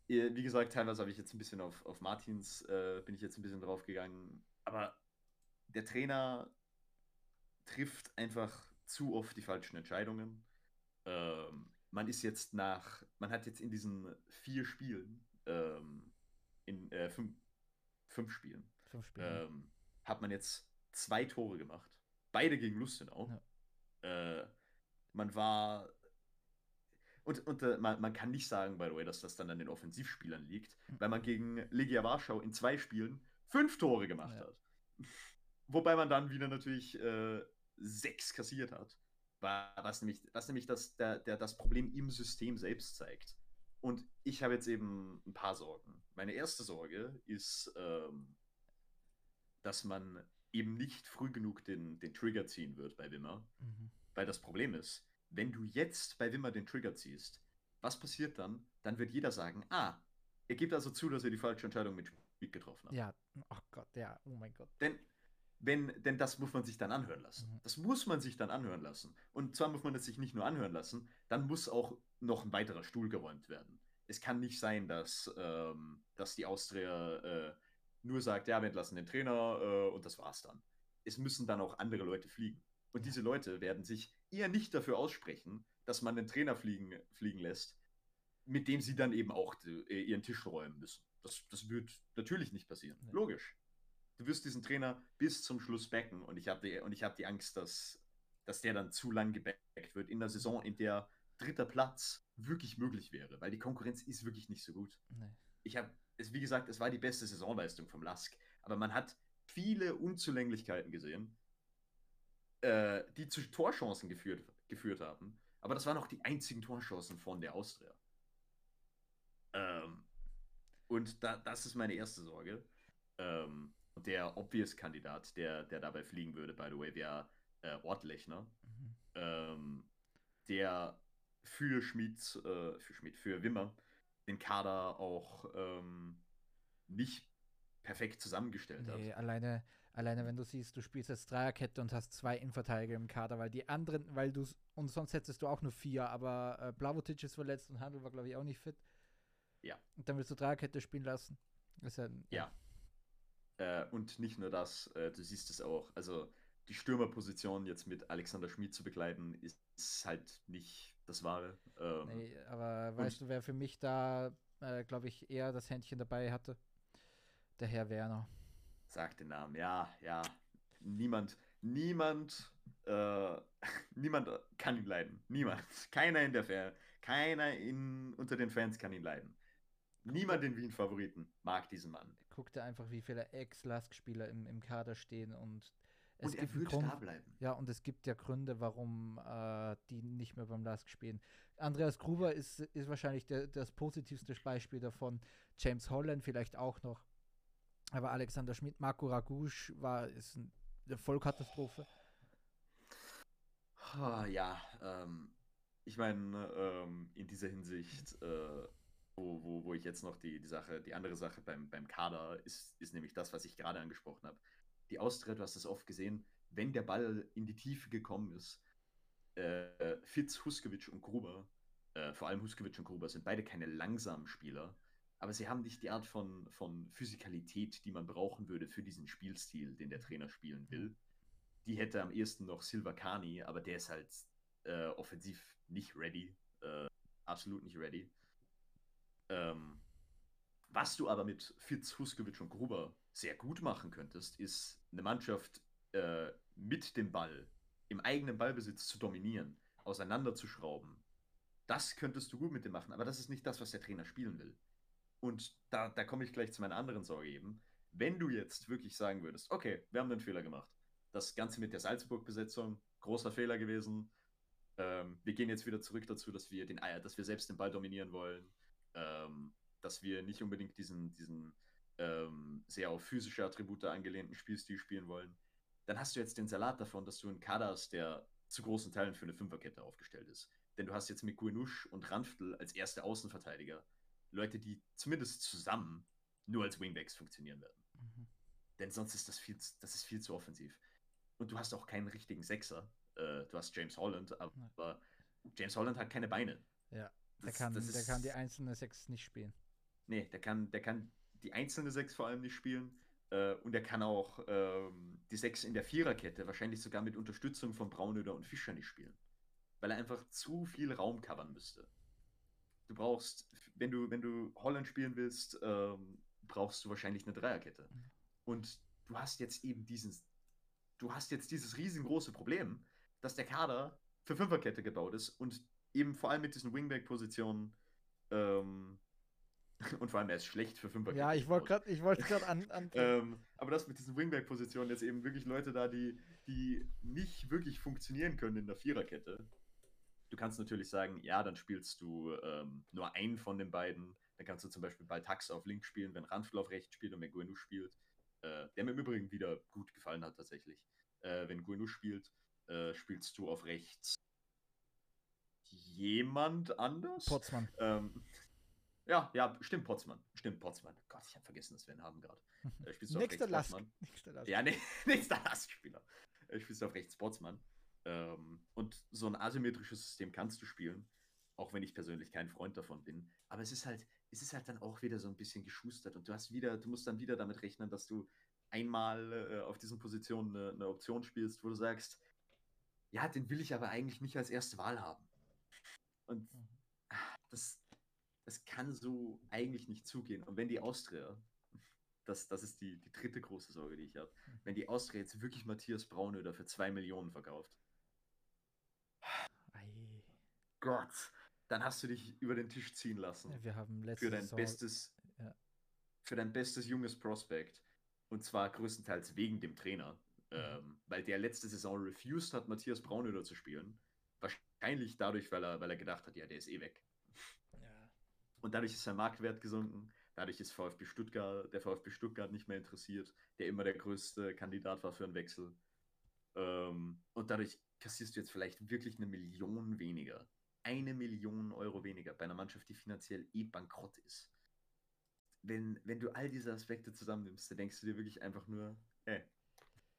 äh, wie gesagt, teilweise habe ich jetzt ein bisschen auf, auf Martins, äh, bin ich jetzt ein bisschen drauf gegangen. Aber der Trainer trifft einfach zu oft die falschen Entscheidungen. Ähm, man ist jetzt nach, man hat jetzt in diesen vier Spielen, ähm, in äh, fünf, fünf Spielen, Fünf Spiele. ähm, hat man jetzt zwei Tore gemacht. Beide gegen Lustenau. Äh, man war. Und, und äh, man, man kann nicht sagen, by the way, dass das dann an den Offensivspielern liegt, Mhm. weil man gegen Legia Warschau in zwei Spielen fünf Tore gemacht Ja. hat. [LAUGHS] Wobei man dann wieder natürlich äh, sechs kassiert hat. Wa- Was nämlich, was nämlich das, der, der, das Problem im System selbst zeigt. Und ich habe jetzt eben ein paar Sorgen. Meine erste Sorge ist, ähm, dass man eben nicht früh genug den, den Trigger ziehen wird bei Wimmer. Mhm. Weil das Problem ist, wenn du jetzt bei Wimmer den Trigger ziehst, was passiert dann? Dann wird jeder sagen, ah, er gibt also zu, dass er die falsche Entscheidung mit Spiel getroffen hat. Ja, oh Gott, ja, oh mein Gott. Denn, wenn, denn das muss man sich dann anhören lassen. Mhm. Das muss man sich dann anhören lassen. Und zwar muss man es sich nicht nur anhören lassen, dann muss auch noch ein weiterer Stuhl geräumt werden. Es kann nicht sein, dass, ähm, dass die Austria äh, nur sagt, ja, wir entlassen den Trainer äh, und das war's dann. Es müssen dann auch andere Leute fliegen. Und diese Leute werden sich eher nicht dafür aussprechen, dass man den Trainer fliegen, fliegen lässt, mit dem sie dann eben auch äh, ihren Tisch räumen müssen. Das, das wird natürlich nicht passieren. Nee. Logisch. Du wirst diesen Trainer bis zum Schluss backen und ich habe die, und ich hab die Angst, dass, dass der dann zu lang gebackt wird in der Saison, in der dritter Platz wirklich möglich wäre, weil die Konkurrenz ist wirklich nicht so gut. Nee. Ich habe, es wie gesagt, es war die beste Saisonleistung vom Lask, aber man hat viele Unzulänglichkeiten gesehen, äh, die zu Torchancen geführt, geführt haben, aber das waren auch die einzigen Torchancen von der Austria. Ähm, und da, das ist meine erste Sorge. Ähm, und der Obvious-Kandidat, der, der dabei fliegen würde, by the way, wäre äh, Ortlechner, Mhm. ähm, der für Schmid, äh, für Schmid, für Wimmer den Kader auch ähm, nicht perfekt zusammengestellt hat. Nee, alleine, alleine wenn du siehst, du spielst jetzt Dreierkette und hast zwei Innenverteidiger im Kader, weil die anderen, weil du und sonst hättest du auch nur vier, aber äh, Blavotic ist verletzt und Handel war, glaube ich, auch nicht fit. Ja. Und dann willst du Dreierkette spielen lassen. Ist ja, Ja. Äh, und nicht nur das, äh, du siehst es auch, also die Stürmerposition jetzt mit Alexander Schmid zu begleiten, ist, ist halt nicht das Wahre. Ähm, Nee, aber weißt du, wer für mich da, äh, glaube ich, eher das Händchen dabei hatte? Der Herr Werner. Sag den Namen, ja, ja. Niemand, niemand, äh, [LAUGHS] niemand kann ihn leiden. Niemand. Keiner in der Fan, keiner in, unter den Fans kann ihn leiden. Niemand in Wien Favoriten mag diesen Mann. Guck dir einfach, wie viele Ex-Lask-Spieler im, im Kader stehen und es Und gibt Grund, da bleiben. Ja, und es gibt ja Gründe, warum äh, die nicht mehr beim LASK spielen. Andreas Gruber ist, ist wahrscheinlich der, das positivste Beispiel davon. James Holland vielleicht auch noch. Aber Alexander Schmidt, Marco Ragouche war ist ein, eine Vollkatastrophe. Ah, Ja, ähm, ich meine, ähm, in dieser Hinsicht, äh, wo, wo, wo ich jetzt noch die, die Sache, die andere Sache beim, beim Kader ist, ist nämlich das, was ich gerade angesprochen habe. Die Austria, du hast es oft gesehen, wenn der Ball in die Tiefe gekommen ist, äh, Fitz, Huskovic und Gruber, äh, vor allem Huskovic und Gruber, sind beide keine langsamen Spieler, aber sie haben nicht die Art von, von Physikalität, die man brauchen würde für diesen Spielstil, den der Trainer spielen will. Die hätte am ehesten noch Silva Kani, aber der ist halt äh, offensiv nicht ready. Äh, absolut nicht ready. Ähm, Was du aber mit Fitz, Huskovic und Gruber sehr gut machen könntest, ist eine Mannschaft äh, mit dem Ball im eigenen Ballbesitz zu dominieren, auseinanderzuschrauben. Das könntest du gut mit dem machen, aber das ist nicht das, was der Trainer spielen will. Und da, da komme ich gleich zu meiner anderen Sorge eben. Wenn du jetzt wirklich sagen würdest, okay, wir haben den Fehler gemacht. Das Ganze mit der Salzburg-Besetzung, großer Fehler gewesen. Ähm, wir gehen jetzt wieder zurück dazu, dass wir den dass wir selbst den Ball dominieren wollen. Ähm, dass wir nicht unbedingt diesen, diesen ähm, sehr auf physische Attribute angelehnten Spielstil spielen wollen. Dann hast du jetzt den Salat davon, dass du einen Kader hast, der zu großen Teilen für eine Fünferkette aufgestellt ist. Denn du hast jetzt mit Guinusch und Ranftl als erste Außenverteidiger Leute, die zumindest zusammen nur als Wingbacks funktionieren werden. Mhm. Denn sonst ist das viel, das ist viel zu offensiv. Und du hast auch keinen richtigen Sechser. Äh, du hast James Holland, aber James Holland hat keine Beine. Ja, der, das, kann, das ist, der kann die einzelne Sechs nicht spielen. Nee, der kann, der kann die einzelne Sechs vor allem nicht spielen. Äh, und er kann auch ähm, die Sechs in der Viererkette, wahrscheinlich sogar mit Unterstützung von Braunöder und Fischer nicht spielen. Weil er einfach zu viel Raum covern müsste. Du brauchst, wenn du, wenn du Holland spielen willst, ähm, brauchst du wahrscheinlich eine Dreierkette. Mhm. Und du hast jetzt eben diesen, du hast jetzt dieses riesengroße Problem, dass der Kader für Fünferkette gebaut ist und eben vor allem mit diesen Wingback-Positionen ähm, [LAUGHS] und vor allem er ist schlecht für Fünferkette. Ja, ich wollte gerade wollt [LAUGHS] an. an ähm, aber das mit diesen Wingback-Positionen jetzt eben wirklich Leute da, die, die nicht wirklich funktionieren können in der Viererkette. Du kannst natürlich sagen, ja, dann spielst du ähm, nur einen von den beiden. Dann kannst du zum Beispiel Baltax auf links spielen, wenn Ranfl auf rechts spielt und wenn Guenu spielt. Äh, der mir im Übrigen wieder gut gefallen hat tatsächlich. Äh, wenn Guenu spielt, äh, spielst du auf rechts jemand anders. Potsmann. Ähm, ja, ja, stimmt, Potsmann. Stimmt, Potsmann. Gott, ich habe vergessen, dass wir ihn haben gerade. Äh, spielst du nächster Last. Ja, nee, [LAUGHS] nächster Lastspieler. Äh, spielst du auf rechts Potsmann. Ähm, und so ein asymmetrisches System kannst du spielen, auch wenn ich persönlich kein Freund davon bin. Aber es ist halt, es ist halt dann auch wieder so ein bisschen geschustert und du hast wieder, du musst dann wieder damit rechnen, dass du einmal äh, auf diesen Positionen eine, eine, Option spielst, wo du sagst, ja, den will ich aber eigentlich nicht als erste Wahl haben. Und mhm. das, das kann so eigentlich nicht zugehen. Und wenn die Austria, das, das ist die, die dritte große Sorge, die ich habe, mhm. wenn die Austria jetzt wirklich Matthias Braunöder für zwei Millionen verkauft, Ei. Gott, dann hast du dich über den Tisch ziehen lassen. Wir haben für dein Saison, bestes, ja. für dein bestes junges Prospect. Und zwar größtenteils wegen dem Trainer. Mhm. Ähm, weil der letzte Saison refused hat, Matthias Braunöder zu spielen. Wahrscheinlich dadurch, weil er, weil er gedacht hat, ja, der ist eh weg. Ja. Und dadurch ist sein Marktwert gesunken. Dadurch ist VfB Stuttgart, der VfB Stuttgart nicht mehr interessiert, der immer der größte Kandidat war für einen Wechsel. Ähm, und dadurch kassierst du jetzt vielleicht wirklich eine Million weniger. Eine Million Euro weniger bei einer Mannschaft, die finanziell eh bankrott ist. Wenn, wenn du all diese Aspekte zusammennimmst, dann denkst du dir wirklich einfach nur, ey,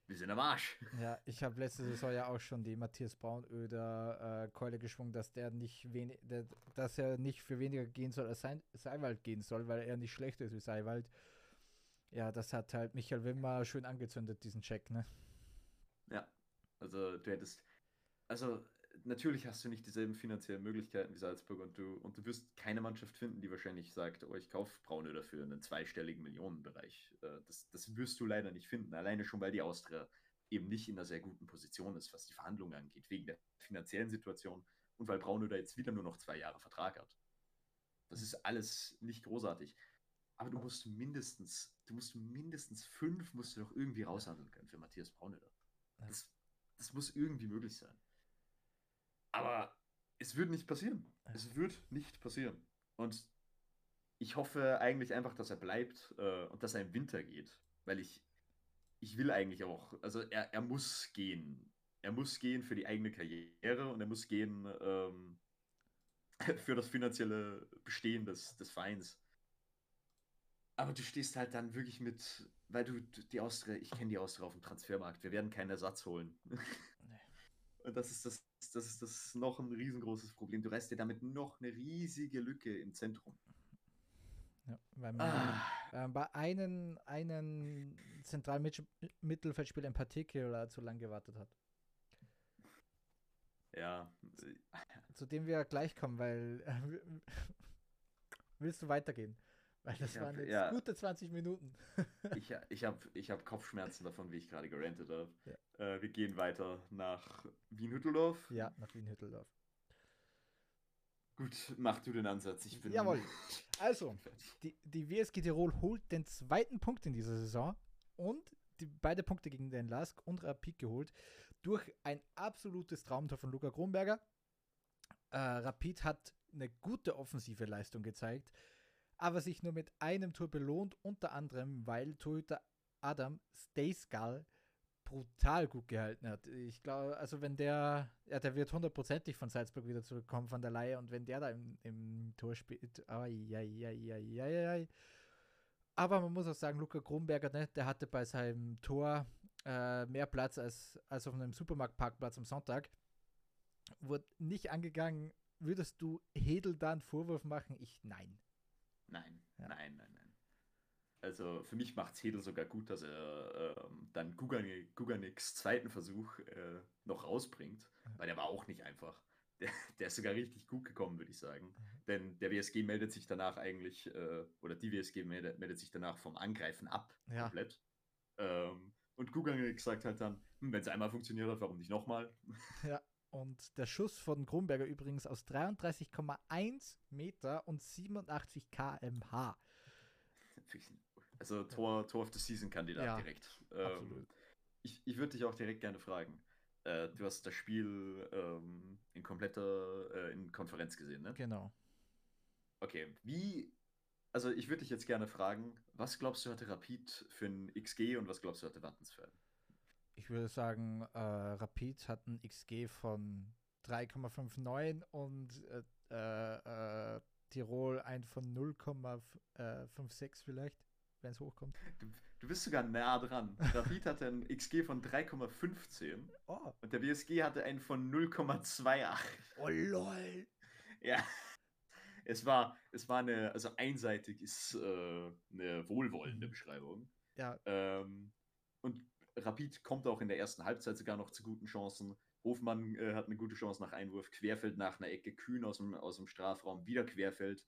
wir sind am Arsch. [LAUGHS] Ja, ich habe letzte Saison ja auch schon die Matthias Braunöder äh, Keule geschwungen, dass der nicht wenig, der, dass er nicht für weniger gehen soll, als Sei Seiwald gehen soll, weil er nicht schlechter ist wie Seiwald. Ja, das hat halt Michael Wimmer schön angezündet, diesen Check, ne? Ja, also du hättest, also natürlich hast du nicht dieselben finanziellen Möglichkeiten wie Salzburg und du, und du wirst keine Mannschaft finden, die wahrscheinlich sagt, oh, ich kaufe Braune dafür in einen zweistelligen Millionenbereich. Äh, das, das wirst du leider nicht finden, alleine schon, weil die Austria eben nicht in einer sehr guten Position ist, was die Verhandlungen angeht, wegen der finanziellen Situation und weil Braunöder jetzt wieder nur noch zwei Jahre Vertrag hat. Das ist alles nicht großartig. Aber du musst mindestens, du musst mindestens fünf musst du doch irgendwie raushandeln können für Matthias Braunöder. Das, das muss irgendwie möglich sein. Aber es wird nicht passieren. Es wird nicht passieren. Und ich hoffe eigentlich einfach, dass er bleibt äh, und dass er im Winter geht. Weil ich, ich will eigentlich auch, also er, er muss gehen. Er muss gehen für die eigene Karriere und er muss gehen ähm, [LAUGHS] für das finanzielle Bestehen des, des Vereins. Aber du stehst halt dann wirklich mit, weil du die Austria, ich kenne die Austria auf dem Transfermarkt, wir werden keinen Ersatz holen. [LAUGHS] Und das ist das, das ist das noch ein riesengroßes Problem. Du reißt dir damit noch eine riesige Lücke im Zentrum. Ja, weil man ah. äh, bei einem, einen zentralen Mittelfeldspieler in Particular zu lange gewartet hat. Ja. Zu dem wir gleich kommen, weil äh, willst du weitergehen? Weil das Ich hab- waren jetzt ja. gute 20 Minuten. [LAUGHS] Ich, ich habe ich hab Kopfschmerzen davon, wie ich gerade gerantet habe. Ja. Äh, wir gehen weiter nach Wien-Hütteldorf. Ja, nach Wien-Hütteldorf. Gut, mach du den Ansatz. Ich bin. Jawohl. [LAUGHS] Also, die, die WSG Tirol holt den zweiten Punkt in dieser Saison und die, beide Punkte gegen den Lask und Rapid geholt durch ein absolutes Traumtor von Luca Kronberger. Äh, Rapid hat eine gute offensive Leistung gezeigt, aber sich nur mit einem Tor belohnt, unter anderem, weil Torhüter Adam Stayskull brutal gut gehalten hat. Ich glaube, also wenn der, ja, der wird hundertprozentig von Salzburg wieder zurückkommen von der Leihe und wenn der da im, im Tor spielt, ai, ai, ai, ai, ai. aber man muss auch sagen, Luca Kronberger, ne, der hatte bei seinem Tor äh, mehr Platz als, als auf einem Supermarktparkplatz am Sonntag. Wurde nicht angegangen. Würdest du Hedel da einen Vorwurf machen? Ich nein. Nein, Ja. nein, nein, nein. Also für mich macht Hedel sogar gut, dass er ähm, dann Gugani- Guganiks zweiten Versuch äh, noch rausbringt, weil der war auch nicht einfach. Der, [LAUGHS] der ist sogar richtig gut gekommen, würde ich sagen. Mhm. Denn der WSG meldet sich danach eigentlich, äh, oder die WSG meldet, meldet sich danach vom Angreifen ab, Ja. komplett. Ähm, und Guganik sagt halt dann, hm, wenn es einmal funktioniert hat, warum nicht nochmal? [LAUGHS] Und der Schuss von Kronberger übrigens aus 33,1 Meter und 87 km/h. Also Tor, Tor of the Season-Kandidat Ja, direkt. Ähm. Ich, ich würde dich auch direkt gerne fragen. Äh, du hast das Spiel ähm, in kompletter äh, in Konferenz gesehen, ne? Genau. Okay, wie. Also ich würde dich jetzt gerne fragen, was glaubst du hatte Rapid für ein XG und was glaubst du hatte Wattensfeld? Ich würde sagen, äh, Rapid hat ein XG von 3,59 und äh, äh, äh, Tirol ein von 0,56 vielleicht, wenn es hochkommt. Du, du bist sogar nah dran. Rapid hatte ein XG von 3,15 Oh, und der BSG hatte einen von 0,28. oh lol. Ja. Es war, es war eine, also einseitig ist äh, eine wohlwollende Mhm. Beschreibung. Ja, Ähm, und Rapid kommt auch in der ersten Halbzeit sogar noch zu guten Chancen. Hofmann äh, hat eine gute Chance nach Einwurf, Querfeld nach einer Ecke, Kühn aus dem, aus dem Strafraum, wieder Querfeld.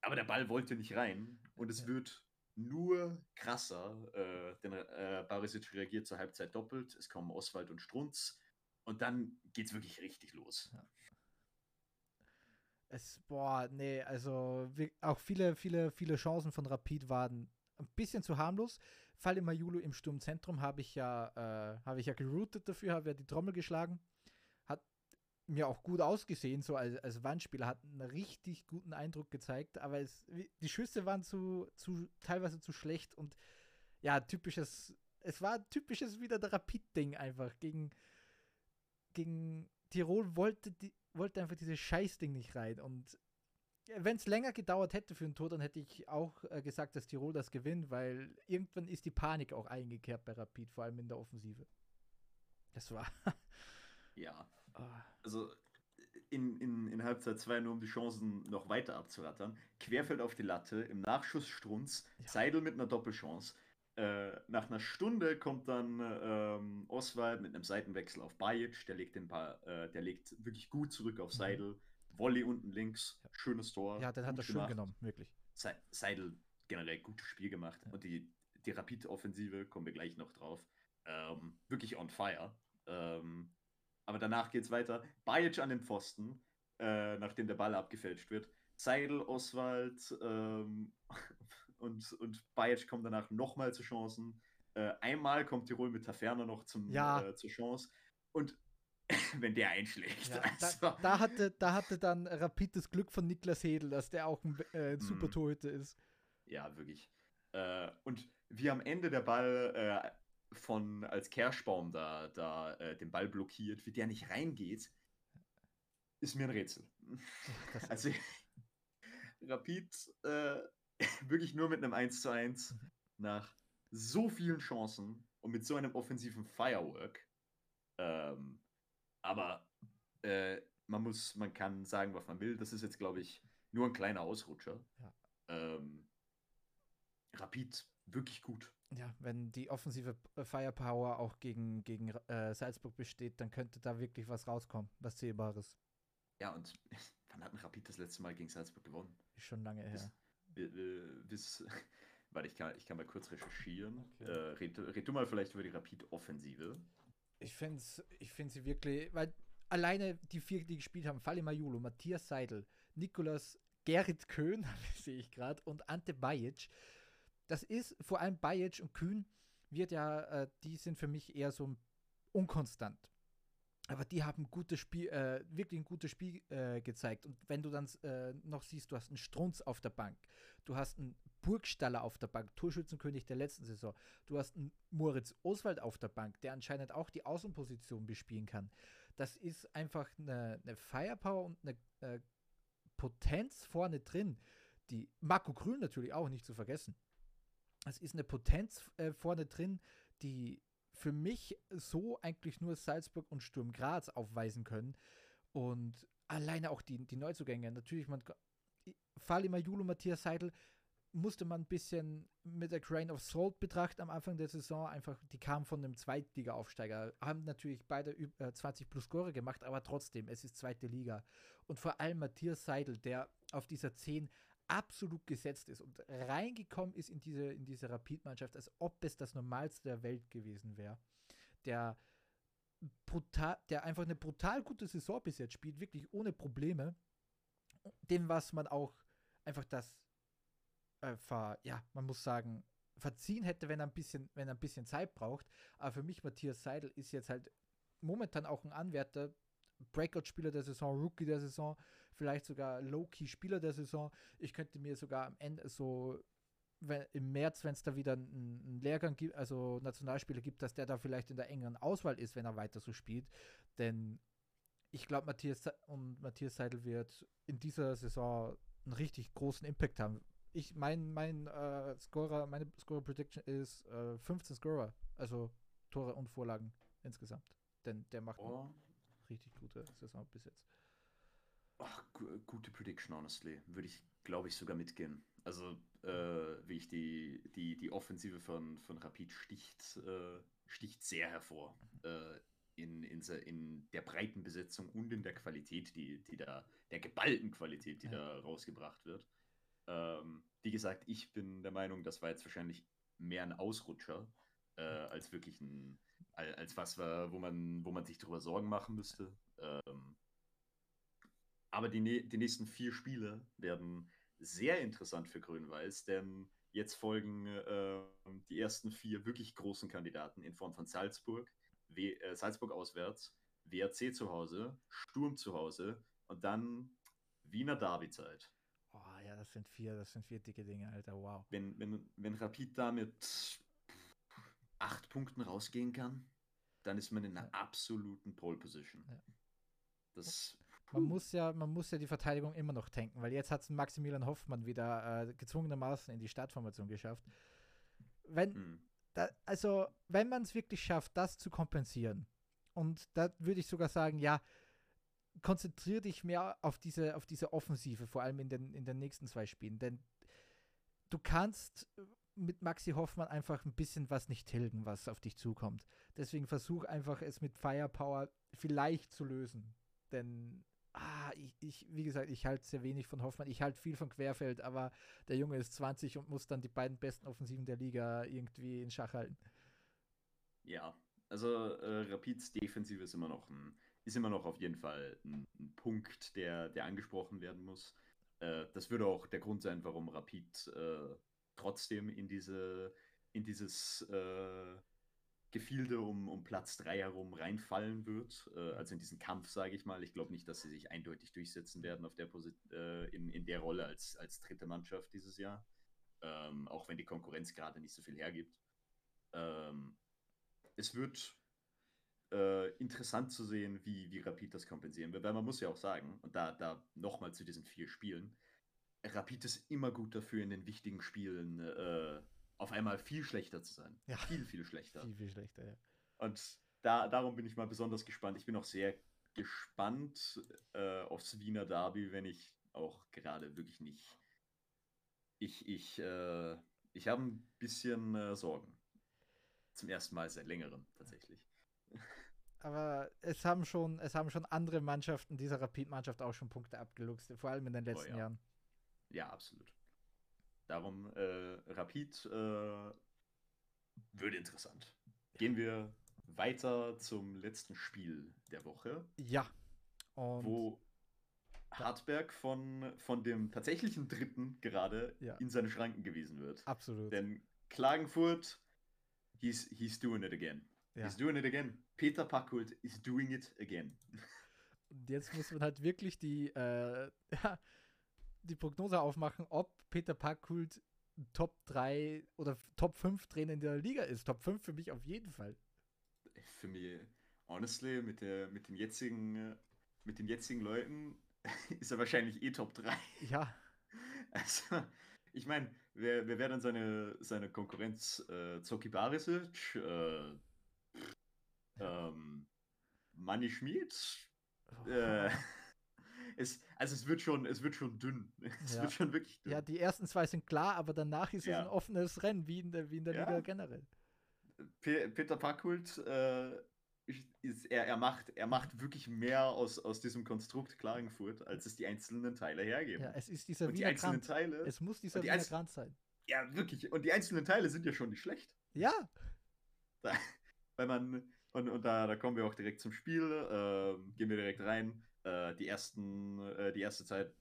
Aber der Ball wollte nicht rein und es Ja. wird nur krasser, äh, denn äh, Barisic reagiert zur Halbzeit doppelt, es kommen Oswald und Strunz und dann geht's wirklich richtig los. es, boah, nee, also wir, auch viele, viele, viele Chancen von Rapid waren ein bisschen zu harmlos. Falle Majulu im Sturmzentrum habe ich ja, äh, habe ich ja geroutet dafür, habe ja die Trommel geschlagen. Hat mir auch gut ausgesehen, so als, als Wandspieler, hat einen richtig guten Eindruck gezeigt, aber es, die Schüsse waren zu, zu, teilweise zu schlecht und ja, typisches, es war typisches wieder der Rapid-Ding einfach. Gegen, gegen Tirol wollte, die, wollte einfach dieses Scheißding nicht rein und wenn es länger gedauert hätte für ein Tor, dann hätte ich auch äh, gesagt, dass Tirol das gewinnt, weil irgendwann ist die Panik auch eingekehrt bei Rapid, vor allem in der Offensive. Das war. [LAUGHS] Ja, Ah, also in, in, in Halbzeit 2 nur um die Chancen noch weiter abzurattern. Querfeld auf die Latte, im Nachschuss Strunz, Ja. Seidel mit einer Doppelchance. Äh, nach einer Stunde kommt dann ähm, Oswald mit einem Seitenwechsel auf Bajic, der legt den Ball, äh, der legt wirklich gut zurück auf Mhm. Volley unten links, schönes Tor. ja, den hat er schön gemacht. genommen, wirklich. Se Seidel generell gutes Spiel gemacht Ja. und die, die Rapid-Offensive, kommen wir gleich noch drauf, ähm, wirklich on fire. Ähm, aber danach geht's weiter. Bajic an den Pfosten, äh, nachdem der Ball abgefälscht wird. Seidel, Oswald ähm, [LAUGHS] und, und Bajic kommen danach nochmal zu Chancen. Äh, einmal kommt Tirol mit Taferner noch zum, Ja. äh, zur Chance. Und [LAUGHS] wenn der einschlägt, Ja, also, da, da, hatte, da hatte dann Rapid das Glück von Niklas Hedel, dass der auch ein, äh, ein super Mhm. Torhüter ist. Ja, wirklich. Äh, und wie am Ende der Ball äh, von, als Kerschbaum da, da äh, den Ball blockiert, wie der nicht reingeht, ist mir ein Rätsel. [LAUGHS] Das, Also, [LAUGHS] Rapid äh, wirklich nur mit einem 1 zu 1 Mhm. nach so vielen Chancen und mit so einem offensiven Firework. Ähm, aber äh, man muss, man kann sagen, was man will. Das ist jetzt, glaube ich, nur ein kleiner Ausrutscher. Ja. Ähm, Rapid wirklich gut. ja, wenn die offensive P- Firepower auch gegen, gegen äh, Salzburg besteht, dann könnte da wirklich was rauskommen, was Zählbares. Ja, und [LAUGHS] wann hat ein Rapid das letzte Mal gegen Salzburg gewonnen? Ist schon lange her. bis, [LAUGHS] warte, ich kann, ich kann mal kurz recherchieren. Okay. Äh, red, red du mal vielleicht über die Rapid-Offensive. Ich finde ich find sie wirklich, weil alleine die vier, die gespielt haben, Fali Majulu, Matthias Seidel, Nikolas Gerrit Köhn, [LAUGHS] sehe ich gerade, und Ante Bajic. Das ist vor allem Bajic und Kühn wird ja, äh, die sind für mich eher so unkonstant. Aber die haben gutes Spiel, äh, wirklich ein gutes Spiel äh, gezeigt. Und wenn du dann äh, noch siehst, du hast einen Strunz auf der Bank, du hast einen Burgstaller auf der Bank, Torschützenkönig der letzten Saison, du hast einen Moritz Oswald auf der Bank, der anscheinend auch die Außenposition bespielen kann. Das ist einfach eine, eine Firepower und eine äh, Potenz vorne drin, die Marco Grün natürlich auch nicht zu vergessen. Es ist eine Potenz äh, vorne drin, die für mich so eigentlich nur Salzburg und Sturm Graz aufweisen können. Und alleine auch die, die Neuzugänge. Natürlich, man Fali Majulu, Matthias Seidel musste man ein bisschen mit der Grain of Salt betrachten am Anfang der Saison. Einfach, die kamen von einem Zweitliga-Aufsteiger, haben natürlich beide äh, 20 plus Score gemacht, aber trotzdem, es ist zweite Liga. Und vor allem Matthias Seidel, der auf dieser 10 absolut gesetzt ist und reingekommen ist in diese, in diese Rapid-Mannschaft, als ob es das Normalste der Welt gewesen wäre. Der, der einfach eine brutal gute Saison bis jetzt spielt, wirklich ohne Probleme. Dem, was man auch einfach das, äh, ver, ja, man muss sagen, verziehen hätte, wenn er ein bisschen, wenn er ein bisschen Zeit braucht. Aber für mich, Matthias Seidel, ist jetzt halt momentan auch ein Anwärter, Breakout-Spieler der Saison, Rookie der Saison, vielleicht sogar Low-Key-Spieler der Saison. Ich könnte mir sogar am Ende so wenn, im März, wenn es da wieder einen, einen, Lehrgang gibt, also Nationalspieler gibt, dass der da vielleicht in der engeren Auswahl ist, wenn er weiter so spielt. Denn ich glaube, Matthias und Matthias Seidel wird in dieser Saison einen richtig großen Impact haben. Ich mein, mein äh, Scorer, meine Scorer Prediction ist äh, 15 Scorer, also Tore und Vorlagen insgesamt. Denn der macht oh. Richtig gute Saison bis jetzt. Ach, gute Prediction, honestly. Würde ich, glaube ich, sogar mitgehen. Also, äh, wie ich die, die, die Offensive von, von Rapid sticht, äh, sticht sehr hervor. Äh, in, in, in der breiten Besetzung und in der Qualität, die, die da, der geballten Qualität, die ja. da rausgebracht wird. Ähm, wie gesagt, ich bin der Meinung, das war jetzt wahrscheinlich mehr ein Ausrutscher, äh, als wirklich ein, als was war, wo man, wo man sich darüber Sorgen machen müsste. Ähm, aber die, die nächsten vier Spiele werden sehr interessant für Grün-Weiß, denn jetzt folgen äh, die ersten vier wirklich großen Kandidaten in Form von Salzburg, w äh, Salzburg auswärts, WRC zu Hause, Sturm zu Hause und dann Wiener Derby-Zeit. Oh ja, das sind vier, das sind vier dicke Dinge, Alter, wow. Wenn, wenn, wenn Rapid da mit acht Punkten rausgehen kann, dann ist man in einer absoluten Pole-Position. Ja. Das man muss ja, man muss ja die Verteidigung immer noch tanken, weil jetzt hat es Maximilian Hoffmann wieder äh, gezwungenermaßen in die Startformation geschafft. Wenn, hm. da, also, wenn man es wirklich schafft, das zu kompensieren, und da würde ich sogar sagen, ja, konzentriere dich mehr auf diese, auf diese Offensive, vor allem in den, in den nächsten zwei Spielen. Denn du kannst mit Maxi Hoffmann einfach ein bisschen was nicht tilgen, was auf dich zukommt. Deswegen versuch einfach es mit Firepower vielleicht zu lösen. Denn ah, ich, ich, wie gesagt, ich halte sehr wenig von Hoffmann. Ich halte viel von Querfeld, aber der Junge ist 20 und muss dann die beiden besten Offensiven der Liga irgendwie in Schach halten. Ja, also äh, Rapids Defensive ist immer noch ein, ist immer noch auf jeden Fall ein, ein Punkt, der, der angesprochen werden muss. Äh, das würde auch der Grund sein, warum Rapid äh, trotzdem in diese in dieses äh, Gefilde um, um Platz 3 herum reinfallen wird. Äh, also in diesen Kampf, sage ich mal. Ich glaube nicht, dass sie sich eindeutig durchsetzen werden auf der Posi äh, in, in der Rolle als, als dritte Mannschaft dieses Jahr. Ähm, auch wenn die Konkurrenz gerade nicht so viel hergibt. Ähm, es wird äh, interessant zu sehen, wie, wie Rapid das kompensieren wird. Weil man muss ja auch sagen, und da, da nochmal zu diesen vier Spielen, Rapid ist immer gut dafür, in den wichtigen Spielen äh, auf einmal viel schlechter zu sein. Ja. Viel, viel schlechter. Viel, viel schlechter, ja. Und da, darum bin ich mal besonders gespannt. Ich bin auch sehr gespannt äh, aufs Wiener Derby, wenn ich auch gerade wirklich nicht. Ich, ich, äh, ich habe ein bisschen äh, Sorgen. Zum ersten Mal seit längerem, tatsächlich. [LAUGHS] Aber es haben schon, es haben schon andere Mannschaften dieser Rapid-Mannschaft auch schon Punkte abgeluchst, vor allem in den letzten oh, ja. Jahren. Ja, absolut. Darum, äh, Rapid äh, würde interessant. Gehen wir weiter zum letzten Spiel der Woche, Ja. Und wo Hartberg von, von dem tatsächlichen Dritten gerade Ja. in seine Schranken gewiesen wird. absolut. Denn Klagenfurt, he's, he's doing it again. Ja. He's doing it again. Peter Packhult is doing it again. Und jetzt muss man halt wirklich die, äh, [LAUGHS] ja, die Prognose aufmachen, ob Peter Packhult Top 3 oder Top 5 Trainer in der Liga ist. Top 5 für mich auf jeden Fall. Für mich, honestly, mit, der, mit, den jetzigen, mit den jetzigen Leuten [LAUGHS] ist er wahrscheinlich eh Top 3. Ja, [LAUGHS] Also, ich meine, wer, wer wäre dann seine, seine Konkurrenz? Äh, Zoki Barisic? Äh, ähm, Manni Schmid? Äh, [LAUGHS] es, also es wird schon, es wird schon dünn. [LAUGHS] Es Ja. wird schon wirklich dünn. ja, die ersten zwei sind klar, aber danach ist es Ja. ein offenes Rennen, wie in der, wie in der Ja. Liga generell. Pe Peter Packhult, äh, ist, er, er, macht, er macht wirklich mehr aus, aus diesem Konstrukt Klagenfurt, als es die einzelnen Teile hergeben. Ja, es ist dieser und die Wiener einzelnen Grant. Teile, Es muss dieser Wiener Grant sein. ja wirklich, und die einzelnen Teile sind ja schon nicht schlecht. Ja, Da, [LAUGHS] weil man, und, und da, da kommen wir auch direkt zum Spiel, ähm, gehen wir direkt rein. Äh, die, ersten, äh, die erste Zeit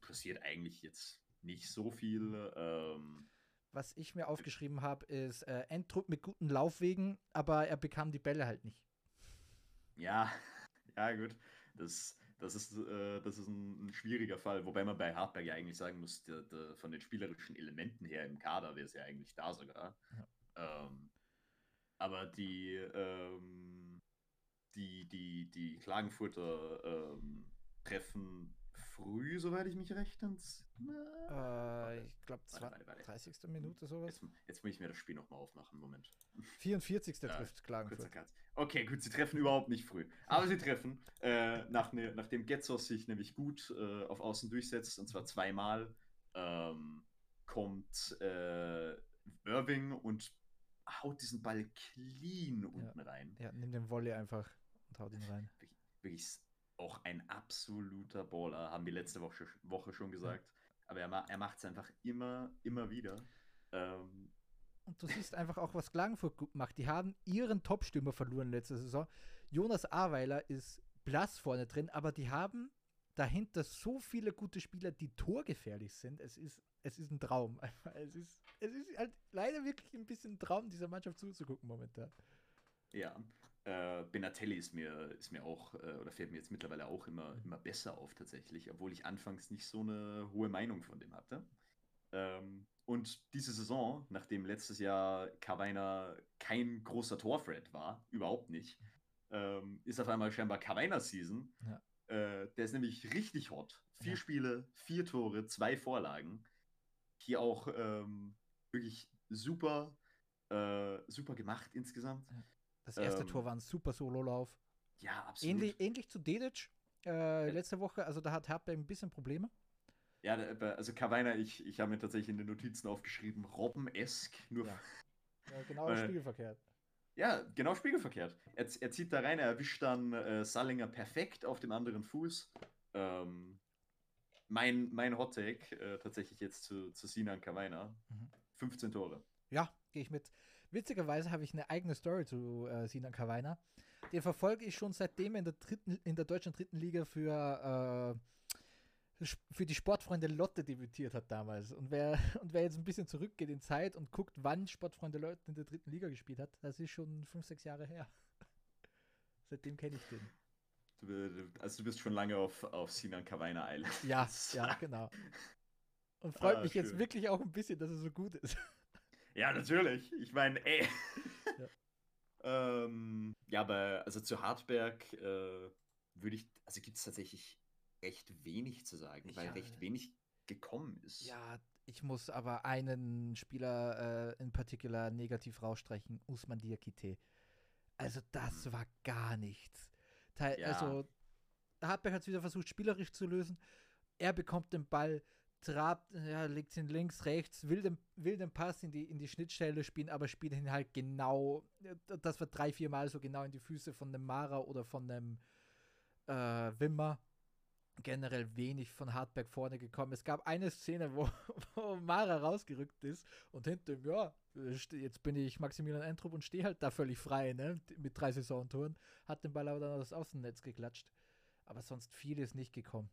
passiert eigentlich jetzt nicht so viel. Ähm, was ich mir aufgeschrieben habe, ist äh, Endtrupp mit guten Laufwegen, aber er bekam die Bälle halt nicht. ja, [LAUGHS] ja, gut. Das, das ist, äh, das ist ein, ein schwieriger Fall, wobei man bei Hartberg ja eigentlich sagen muss, der, der, von den spielerischen Elementen her im Kader wäre es ja eigentlich da sogar. Ähm, aber die, ähm, die, die, die Klagenfurter ähm, treffen früh, soweit ich mich recht entsinne. Äh, ich glaube, Warte, warte, warte. 30. Minute sowas. Jetzt, jetzt muss ich mir das Spiel nochmal aufmachen. Moment. 44. [LAUGHS] Ja, trifft Klagenfurt. Okay, gut, sie treffen überhaupt nicht früh. Aber sie treffen, äh, nach ne, nachdem Getzos sich nämlich gut äh, auf Außen durchsetzt, und zwar zweimal, ähm, kommt äh, Irving und haut diesen Ball clean unten rein. Ja, nimm den Volley einfach haut ihn rein. Wirklich, auch ein absoluter Baller, haben wir letzte Woche, Woche schon gesagt. Aber er, er macht es einfach immer, immer wieder. Ähm, Und du siehst einfach auch, was Klagenfurt gut macht. Die haben ihren Top-Stürmer verloren letzte Saison. Jonas Aweiler ist blass vorne drin, aber die haben dahinter so viele gute Spieler, die torgefährlich sind. Es ist, es ist ein Traum. [LAUGHS] Es ist, es ist halt leider wirklich ein bisschen ein Traum, dieser Mannschaft zuzugucken momentan. Ja, äh, Benatelli ist mir, ist mir auch, äh, oder fällt mir jetzt mittlerweile auch immer, immer besser auf tatsächlich, obwohl ich anfangs nicht so eine hohe Meinung von dem hatte. Ähm, und diese Saison, nachdem letztes Jahr Carviner kein großer Torthreat war, überhaupt nicht, ähm, ist auf einmal scheinbar Carviner Season. Ja. Äh, der ist nämlich richtig hot. Vier Ja. Spiele, vier Tore, zwei Vorlagen. Hier auch ähm, wirklich super, äh, super gemacht insgesamt. Das erste Ähm, Tor war ein super Sololauf. Ja, absolut. Ähnlich, ähnlich zu Dedic äh, letzte Woche. Also da hat Hartberg ein bisschen Probleme. Ja, also Kavainer, ich, ich habe mir tatsächlich in den Notizen aufgeschrieben, Robben-esk, nur Ja. [LAUGHS] Ja, genau Äh, spiegelverkehrt. Ja, genau spiegelverkehrt. Er, er zieht da rein, er erwischt dann äh, Sallinger perfekt auf dem anderen Fuß. Ähm, mein mein Hot Take äh, tatsächlich jetzt zu, zu Sinan Kavainer. Mhm. 15 Tore. Ja, gehe ich mit. Witzigerweise habe ich eine eigene Story zu äh, Sinan Kawainer. Den verfolge ich schon seitdem er in der dritten, in der deutschen dritten Liga für, äh, für die Sportfreunde Lotte debütiert hat damals. Und wer, [LAUGHS] und wer jetzt ein bisschen zurückgeht in Zeit und guckt, wann Sportfreunde Lotte in der dritten Liga gespielt hat, das ist schon fünf, sechs Jahre her. [LAUGHS] Seitdem kenne ich den. Du, du- also du bist schon lange auf, auf Sinan Kavainer Eile. Ja, [LAUGHS] ja, genau. Und freut Ah, mich jetzt schön. wirklich auch ein bisschen, dass er so gut ist. Ja, natürlich. Ich meine, ey. [LAUGHS] ähm, ja, aber also zu Hartberg äh, würde ich, also gibt es tatsächlich recht wenig zu sagen, weil Ja. recht wenig gekommen ist. Ja, ich muss aber einen Spieler äh, in particular negativ rausstreichen, Usman Diakite. Also das war gar nichts. Teil, Ja. Also Hartberg hat es wieder versucht, spielerisch zu lösen. Er bekommt den Ball, trabt, ja, legt ihn links, rechts, will den, will den Pass in die, in die Schnittstelle spielen, aber spielt ihn halt genau, das war drei, vier Mal so genau in die Füße von dem Mara oder von dem äh, Wimmer. generell wenig von Hartberg vorne gekommen. Es gab eine Szene, wo, [LAUGHS] wo Mara rausgerückt ist und hinter ihm, ja, jetzt bin ich Maximilian Entrup und stehe halt da völlig frei, ne? Mit drei Saisontoren. Hat den Ball aber dann aus Außennetz geklatscht. Aber sonst viel ist nicht gekommen.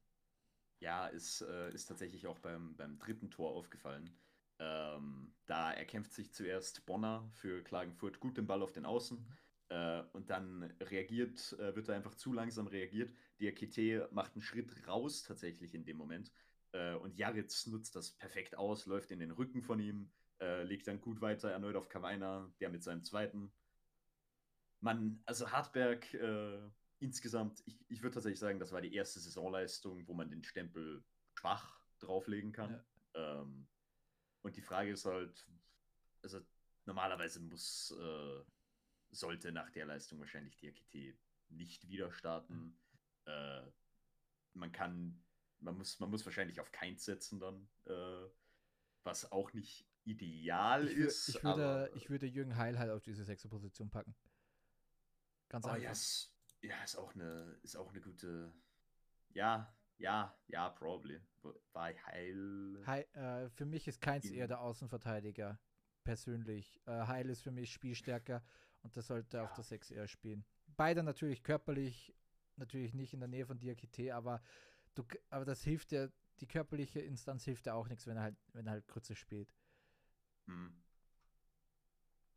Ja, ist, äh, ist tatsächlich auch beim, beim dritten Tor aufgefallen. Ähm, da erkämpft sich zuerst Bonner für Klagenfurt gut den Ball auf den Außen. Äh, und dann reagiert, äh, wird er einfach zu langsam reagiert. Diakite macht einen Schritt raus tatsächlich in dem Moment. Äh, und Jaritz nutzt das perfekt aus, läuft in den Rücken von ihm, äh, legt dann gut weiter erneut auf Kawainer, der mit seinem zweiten. Man, also Hartberg äh, insgesamt, ich, ich würde tatsächlich sagen, das war die erste Saisonleistung, wo man den Stempel schwach drauflegen kann. Ja. Ähm, und die Frage ist halt, also normalerweise muss, äh, sollte nach der Leistung wahrscheinlich die AKT nicht wieder starten. Mhm. Äh, man kann, man muss, man muss wahrscheinlich auf keins setzen dann, äh, was auch nicht ideal ich ist. Ich würde, aber, ich würde Jürgen Heil halt auf diese sechste Position packen. Ganz oh, einfach. Yes. Ja, ist auch eine, ist auch eine gute. Ja, ja, ja, probably. War Heil. Heil äh, für mich ist keins eher der Außenverteidiger. Persönlich. Äh, Heil ist für mich spielstärker und das sollte ja. auf der 6 eher spielen. Beide natürlich körperlich, natürlich nicht in der Nähe von Diakite, aber du, aber das hilft ja, die körperliche Instanz hilft ja auch nichts, wenn er halt, wenn er halt Krütze spielt. Hm.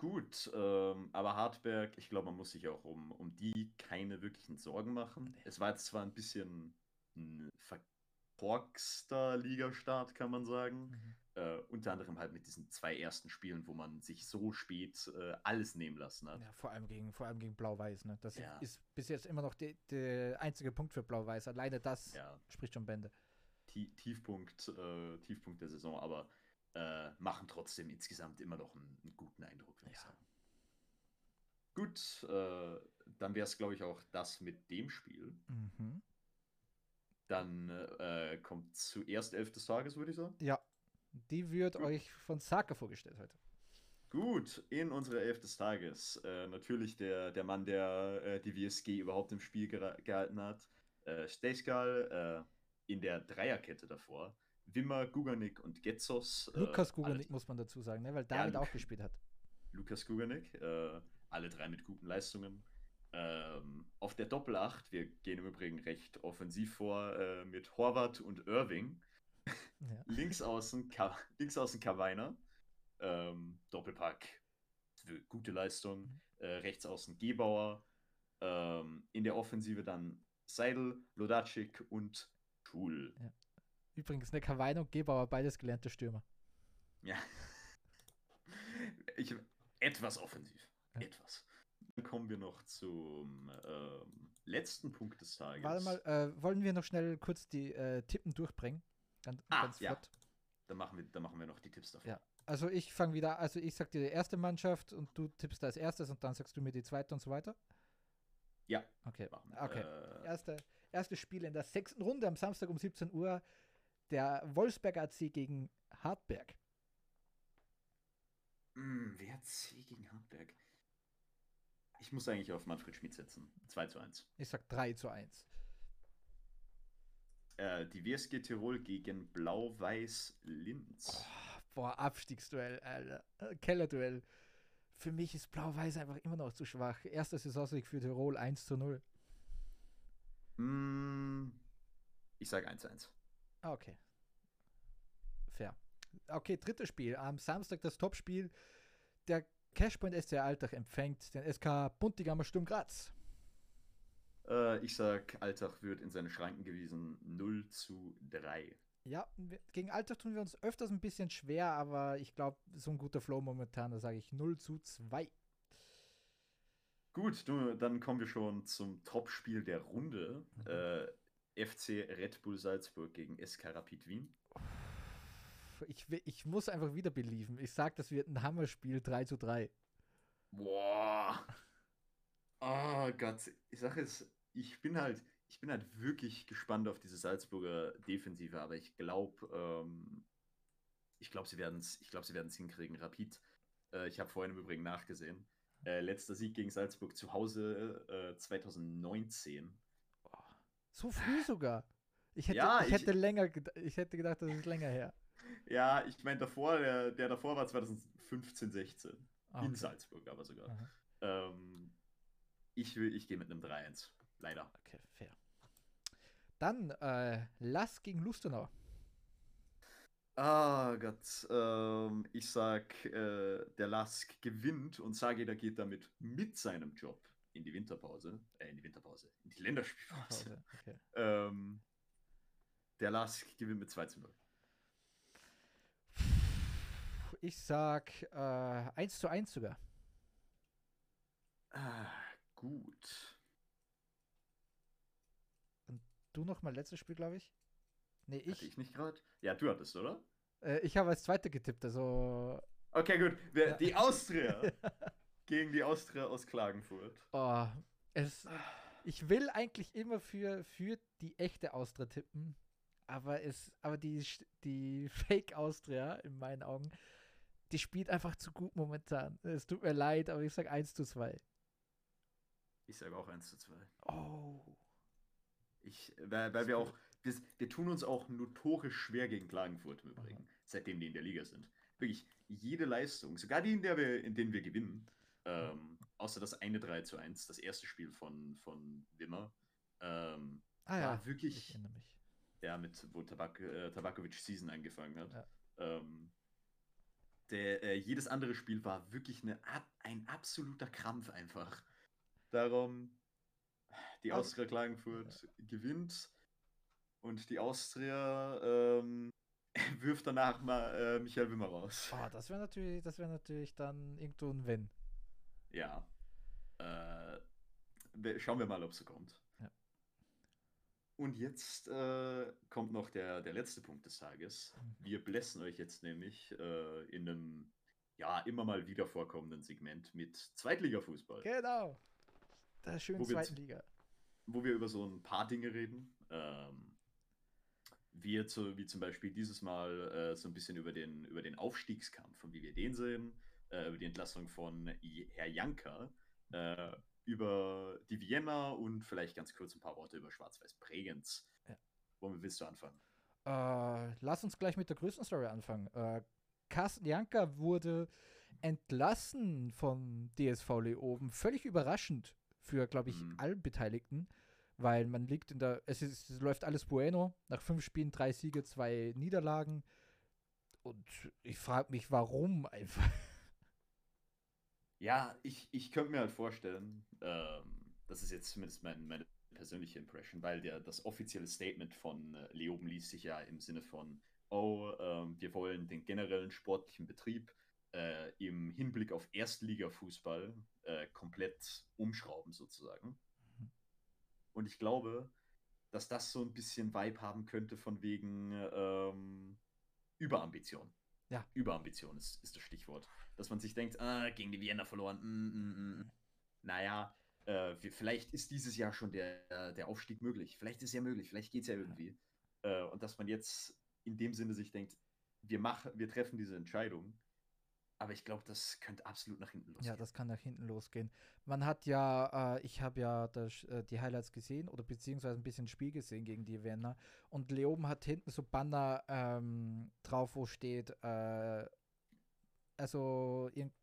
Gut, ähm, aber Hartberg, ich glaube, man muss sich auch um, um die keine wirklichen Sorgen machen. Es war jetzt zwar ein bisschen ein verkorkster Ligastart, kann man sagen. Mhm. Äh, unter anderem halt mit diesen zwei ersten Spielen, wo man sich so spät äh, alles nehmen lassen hat. Ja, vor allem gegen, vor allem gegen Blau-Weiß. Ne? Das ja. ist bis jetzt immer noch der einzige Punkt für Blau-Weiß. Alleine das ja. spricht schon Bände. Tiefpunkt, äh, Tiefpunkt der Saison, aber äh, machen trotzdem insgesamt immer noch einen, einen guten Eindruck, würde ja. ich sagen. Gut, äh, dann wäre es, glaube ich, auch das mit dem Spiel. Mhm. Dann äh, kommt zuerst Elf des Tages, würde ich sagen. Ja, die wird Gut. euch von Saka vorgestellt heute. Gut, in unserer Elf des Tages. Äh, natürlich der, der Mann, der äh, die WSG überhaupt im Spiel gehalten hat. Äh, Stejskal äh, in der Dreierkette davor. Wimmer, Guganik und Getzos. Äh, Lukas Guganik muss man dazu sagen, ne? weil David ja, auch gespielt hat. Lukas Guganik, äh, alle drei mit guten Leistungen. Ähm, auf der Doppelacht, wir gehen im Übrigen recht offensiv vor äh, mit Horvath und Irving. Ja. [LAUGHS] links außen, Ka links außen Kawainer. Ähm, Doppelpack, gute Leistung. Mhm. Äh, rechts außen Gebauer. Ähm, in der Offensive dann Seidel, Lodacik und Schul. Ja. Übrigens, ne, Kawainer und Gebauer, beides gelernte Stürmer. Ja. Ich, etwas offensiv. Ja. Etwas. Dann kommen wir noch zum ähm, letzten Punkt des Tages. Warte mal, äh, wollen wir noch schnell kurz die äh, Tippen durchbringen? Ganz, ah, ganz flott. Ja. Dann machen, wir, dann machen wir noch die Tipps davon. Ja. Also ich fange wieder, also ich sag dir die erste Mannschaft und du tippst als erstes und dann sagst du mir die zweite und so weiter. Ja. Okay. Okay. Äh, erste, erste Spiel in der sechsten Runde am Samstag um 17 Uhr. Der Wolfsberg AC gegen Hartberg. Hm, wer C gegen Hartberg? Ich muss eigentlich auf Manfred Schmidt setzen. 2 zu 1. Ich sag 3 zu 1. Äh, die WSG Tirol gegen Blau-Weiß Linz. Oh, boah, Abstiegsduell, Alter. Äh, Kellerduell. Für mich ist Blau-Weiß einfach immer noch zu schwach. Erster Saisonsieg für Tirol 1 zu 0. Mm, ich sage 1 zu 1. Ah, okay. Fair. Okay, drittes Spiel. Am Samstag das Topspiel. Der Cashpoint SC Alltag empfängt den SK Buntigammer Sturm Graz. Äh, ich sag, Alltag wird in seine Schranken gewiesen 0 zu 3. Ja, gegen Alltag tun wir uns öfters ein bisschen schwer, aber ich glaube, so ein guter Flow momentan, da sage ich 0 zu 2. Gut, du, dann kommen wir schon zum Topspiel der Runde. Mhm. Äh, FC Red Bull Salzburg gegen SK Rapid Wien. Ich, ich muss einfach wieder believen. Ich sage, das wird ein Hammerspiel 3 zu 3. Boah. Oh Gott, ich sage es, ich bin halt, ich bin halt wirklich gespannt auf diese Salzburger Defensive, aber ich glaube, ähm, ich glaube, sie werden es, ich glaube, sie werden es hinkriegen. Rapid. Äh, ich habe vorhin im Übrigen nachgesehen. Äh, letzter Sieg gegen Salzburg zu Hause äh, 2019. So früh sogar. Ich hätte, Ja, ich, ich- hätte länger, ich hätte gedacht, das ist länger her. Ja, ich meine davor, der, der davor war 2015, 16. Ah, In okay. Salzburg aber sogar. Ähm, ich will, ich gehe mit einem 3-1. Leider. Okay, fair. Dann äh, Lass gegen Lustenau. Ah Gott, ähm, ich sag, äh, der Lask gewinnt und Sageda geht damit mit seinem Job in die Winterpause, äh, in die Winterpause, in die Länderspielpause. Pause, Okay. Ähm, der Lask gewinnt mit 2 zu 0. Ich sag äh, 1 zu 1 sogar. Ah, gut. Du noch mal letztes Spiel, glaube ich. Nee, Hatte ich. ich nicht gerade? Ja, du hattest, oder? Äh, ich habe als Zweiter getippt, also. Okay, gut. Wir, Ja. Die Austria [LAUGHS] gegen die Austria aus Klagenfurt. Oh, es, ich will eigentlich immer für, für die echte Austria tippen, aber es, aber die, die [LAUGHS] Fake Austria in meinen Augen, die spielt einfach zu gut momentan. Es tut mir leid, aber ich sag 1 zu 2. Ich sage auch 1 zu 2. Oh. Ich, weil, weil wir auch, wir, wir tun uns auch notorisch schwer gegen Klagenfurt im Übrigen, seitdem die in der Liga sind. Wirklich, jede Leistung, sogar die, in, der wir, in denen wir gewinnen, ähm, außer das eine 3 zu 1, das erste Spiel von, von Wimmer, ähm, Ah ja. wirklich, Ich erinnere mich. ja, mit, wo Tabak, äh, Tabakovic Season angefangen hat. Ja. Ähm, der, äh, jedes andere Spiel war wirklich eine, ein absoluter Krampf einfach. Darum, die Austria Klagenfurt gewinnt und die Austria ähm, [LAUGHS] wirft danach mal äh, Michael Wimmer raus. Oh, das wäre natürlich, das wäre natürlich dann irgendwo ein Wenn. Ja. Äh, wir- schauen wir mal, ob es kommt. Ja. Und jetzt äh, kommt noch der, der letzte Punkt des Tages. Mhm. Wir blässen euch jetzt nämlich äh, in einem ja immer mal wieder vorkommenden Segment mit Zweitligafußball, Genau. Der schönen Wo wir zweiten z- Liga. wo wir über so ein paar Dinge reden. Ähm, wie, jetzt so, wie zum Beispiel dieses Mal äh, so ein bisschen über den, über den Aufstiegskampf und wie wir den sehen, äh, über die Entlassung von I- Herr Janka, äh, über die Vienna und vielleicht ganz kurz ein paar Worte über Schwarz-Weiß Bregenz. Ja. Womit willst du anfangen? Äh, lass uns gleich mit der größten Story anfangen. Äh, Carsten Janka wurde entlassen von DSV Leoben. Völlig überraschend für, glaube ich, Mhm. alle Beteiligten, weil man liegt in der, es, ist, es läuft alles bueno. Nach fünf Spielen drei Siege, zwei Niederlagen. Und ich frage mich, warum einfach. Ja, ich, ich könnte mir halt vorstellen, ähm, das ist jetzt zumindest mein, meine persönliche Impression, weil der, das offizielle Statement von äh, Leoben ließ sich ja im Sinne von, oh, ähm, wir wollen den generellen sportlichen Betrieb äh, im Hinblick auf Erstligafußball äh, komplett umschrauben sozusagen. Mhm. Und ich glaube, dass das so ein bisschen Vibe haben könnte von wegen ähm, Überambition. Ja. Überambition ist, ist das Stichwort. Dass man sich denkt, ah, gegen die Vienna verloren. Mm, mm, mm. Naja, äh, vielleicht ist dieses Jahr schon der, der Aufstieg möglich. Vielleicht ist es ja möglich, vielleicht geht es ja irgendwie. Äh, und dass man jetzt in dem Sinne sich denkt, wir, machen, wir treffen diese Entscheidung. Aber ich glaube, das könnte absolut nach hinten losgehen. Ja, das kann nach hinten losgehen. Man hat ja, äh, ich habe ja das, äh, die Highlights gesehen oder beziehungsweise ein bisschen Spiel gesehen gegen die Vienna und Leoben hat hinten so Banner ähm, drauf, wo steht, äh, also irgend-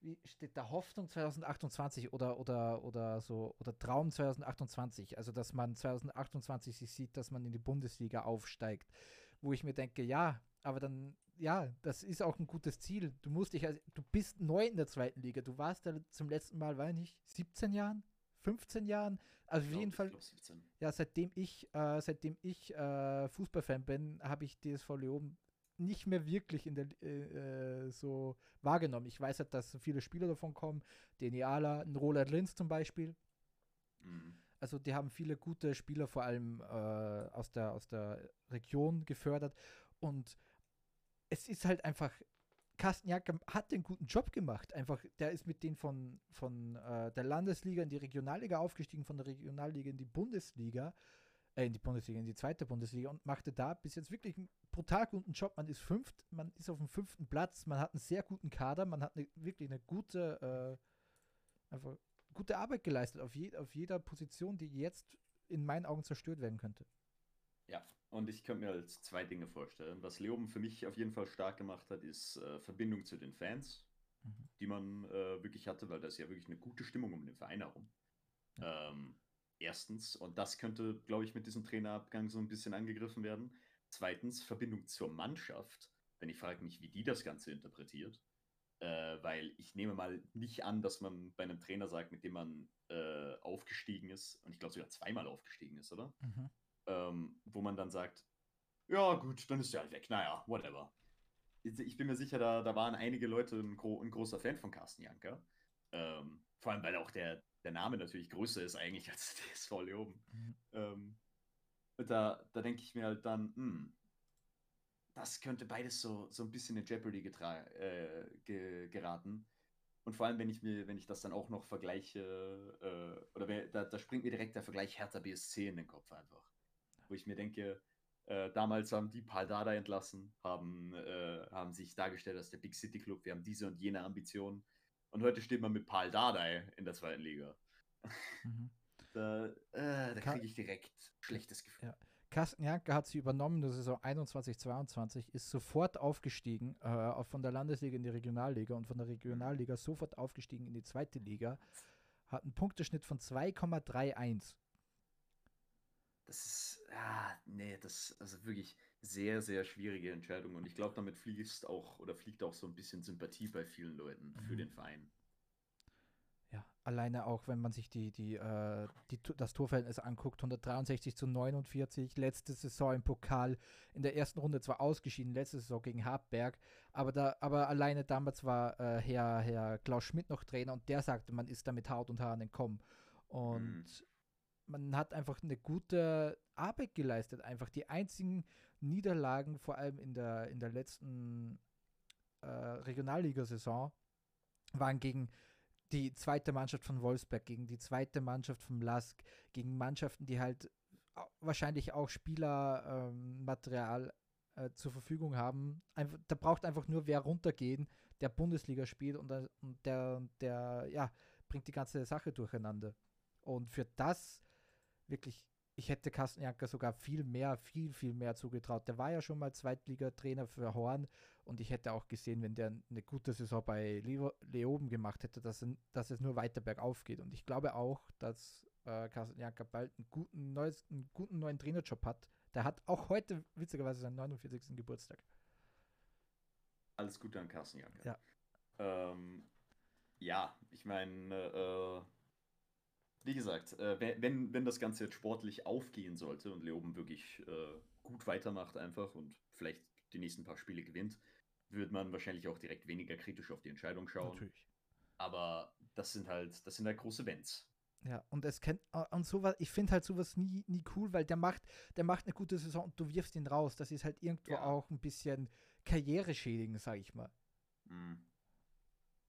wie steht da Hoffnung 2028 oder oder oder so oder Traum 2028, also dass man 2028 sich sieht, dass man in die Bundesliga aufsteigt, wo ich mir denke, ja, aber dann ja, das ist auch ein gutes Ziel. Du musst dich, als, du bist neu in der zweiten Liga. Du warst da zum letzten Mal, weiß ich nicht, 17 Jahren, 15 Jahren. Also auf jeden Fall, glaub 17. ja, seitdem ich, äh, seitdem ich äh, Fußballfan bin, habe ich DSV Leoben nicht mehr wirklich in der äh, äh, so wahrgenommen. Ich weiß halt, dass viele Spieler davon kommen. Den Iala, ein Roland Linz zum Beispiel. Mhm. Also die haben viele gute Spieler vor allem äh, aus, der, aus der Region gefördert. Und es ist halt einfach, Carsten Janke hat den guten Job gemacht. Einfach, der ist mit denen von, von äh, der Landesliga in die Regionalliga aufgestiegen, von der Regionalliga in die Bundesliga, äh, in die Bundesliga, in die zweite Bundesliga und machte da bis jetzt wirklich einen brutal guten Job. Man ist fünft, man ist auf dem fünften Platz, man hat einen sehr guten Kader, man hat eine, wirklich eine gute, äh, einfach gute Arbeit geleistet auf, je, auf jeder Position, die jetzt in meinen Augen zerstört werden könnte. Ja, und ich könnte mir als zwei Dinge vorstellen. Was Leoben für mich auf jeden Fall stark gemacht hat, ist äh, Verbindung zu den Fans, Mhm. die man äh, wirklich hatte, weil da ist ja wirklich eine gute Stimmung um den Verein herum. Ähm, erstens, und das könnte, glaube ich, mit diesem Trainerabgang so ein bisschen angegriffen werden. Zweitens, Verbindung zur Mannschaft, wenn ich frage mich, wie die das Ganze interpretiert. Äh, weil ich nehme mal nicht an, dass man bei einem Trainer sagt, mit dem man äh, aufgestiegen ist, und ich glaube sogar zweimal aufgestiegen ist, oder? Mhm. ähm, wo man dann sagt, ja gut, dann ist der halt weg. Naja, whatever. Ich ich bin mir sicher, da, da waren einige Leute ein, gro ein großer Fan von Carsten Janker. Ähm, vor allem, weil auch der, der Name natürlich größer ist eigentlich als [LAUGHS] TSV Leoben. Mhm. Ähm, da da denke ich mir halt dann, hm, das könnte beides so, so ein bisschen in Jeopardy äh, ge geraten. Und vor allem, wenn ich mir, wenn ich das dann auch noch vergleiche, äh, oder wer, da, da springt mir direkt der Vergleich Hertha BSC in den Kopf einfach. Wo ich mir denke, äh, damals haben die Paul Dada entlassen, haben, äh, haben sich dargestellt als der Big City Club, wir haben diese und jene Ambitionen. Und heute steht man mit Paul Dardai in der zweiten Liga. Mhm. [LAUGHS] Da, äh, da kriege ich direkt schlechtes Gefühl. Ja. Carsten Janke hat sie übernommen, das ist so 21, 22, ist sofort aufgestiegen äh, auch von der Landesliga in die Regionalliga und von der Regionalliga sofort aufgestiegen in die zweite Liga, hat einen Punkteschnitt von 2,31. Das ist, ah, nee, das ist also wirklich sehr, sehr schwierige Entscheidung. Und ich glaube, damit fließt auch oder fliegt auch so ein bisschen Sympathie bei vielen Leuten für Mhm. den Verein. Ja, alleine auch, wenn man sich die, die, äh, die, das Torverhältnis anguckt, 163 zu 49, letzte Saison im Pokal, in der ersten Runde zwar ausgeschieden, letzte Saison gegen Hartberg, aber, da, aber alleine damals war äh, Herr, Herr Klaus Schmidt noch Trainer und der sagte, man ist da mit Haut und Haaren entkommen. Und man hat einfach eine gute Arbeit geleistet. Einfach die einzigen Niederlagen, vor allem in der, in der letzten äh, Regionalligasaison, waren gegen die zweite Mannschaft von Wolfsberg, gegen die zweite Mannschaft von Lask, gegen Mannschaften, die halt wahrscheinlich auch Spielermaterial äh, zur Verfügung haben. Einfach, da braucht einfach nur wer runtergehen, der Bundesliga spielt und, und der, der ja, bringt die ganze Sache durcheinander. Und für das wirklich, ich hätte Carsten Janker sogar viel mehr, viel, viel mehr zugetraut. Der war ja schon mal Zweitligatrainer für Horn und ich hätte auch gesehen, wenn der eine gute Saison bei Leoben gemacht hätte, dass, dass es nur weiter bergauf geht. Und ich glaube auch, dass äh, Carsten Janker bald einen guten, neues, einen guten neuen Trainerjob hat. Der hat auch heute witzigerweise seinen 49. Geburtstag. Alles Gute an Carsten Janker. Ja. Ähm, ja, ich meine, äh, wie gesagt, äh, wenn- wenn, das Ganze jetzt sportlich aufgehen sollte und Leoben wirklich äh, gut weitermacht einfach und vielleicht die nächsten paar Spiele gewinnt, wird man wahrscheinlich auch direkt weniger kritisch auf die Entscheidung schauen. Natürlich. Aber das sind halt, das sind halt große Wenns. Ja, und es kennt und sowas, ich finde halt sowas nie, nie cool, weil der macht, der macht eine gute Saison und du wirfst ihn raus. Das ist halt irgendwo Ja. auch ein bisschen Karriereschädigen, sag ich mal. Mhm.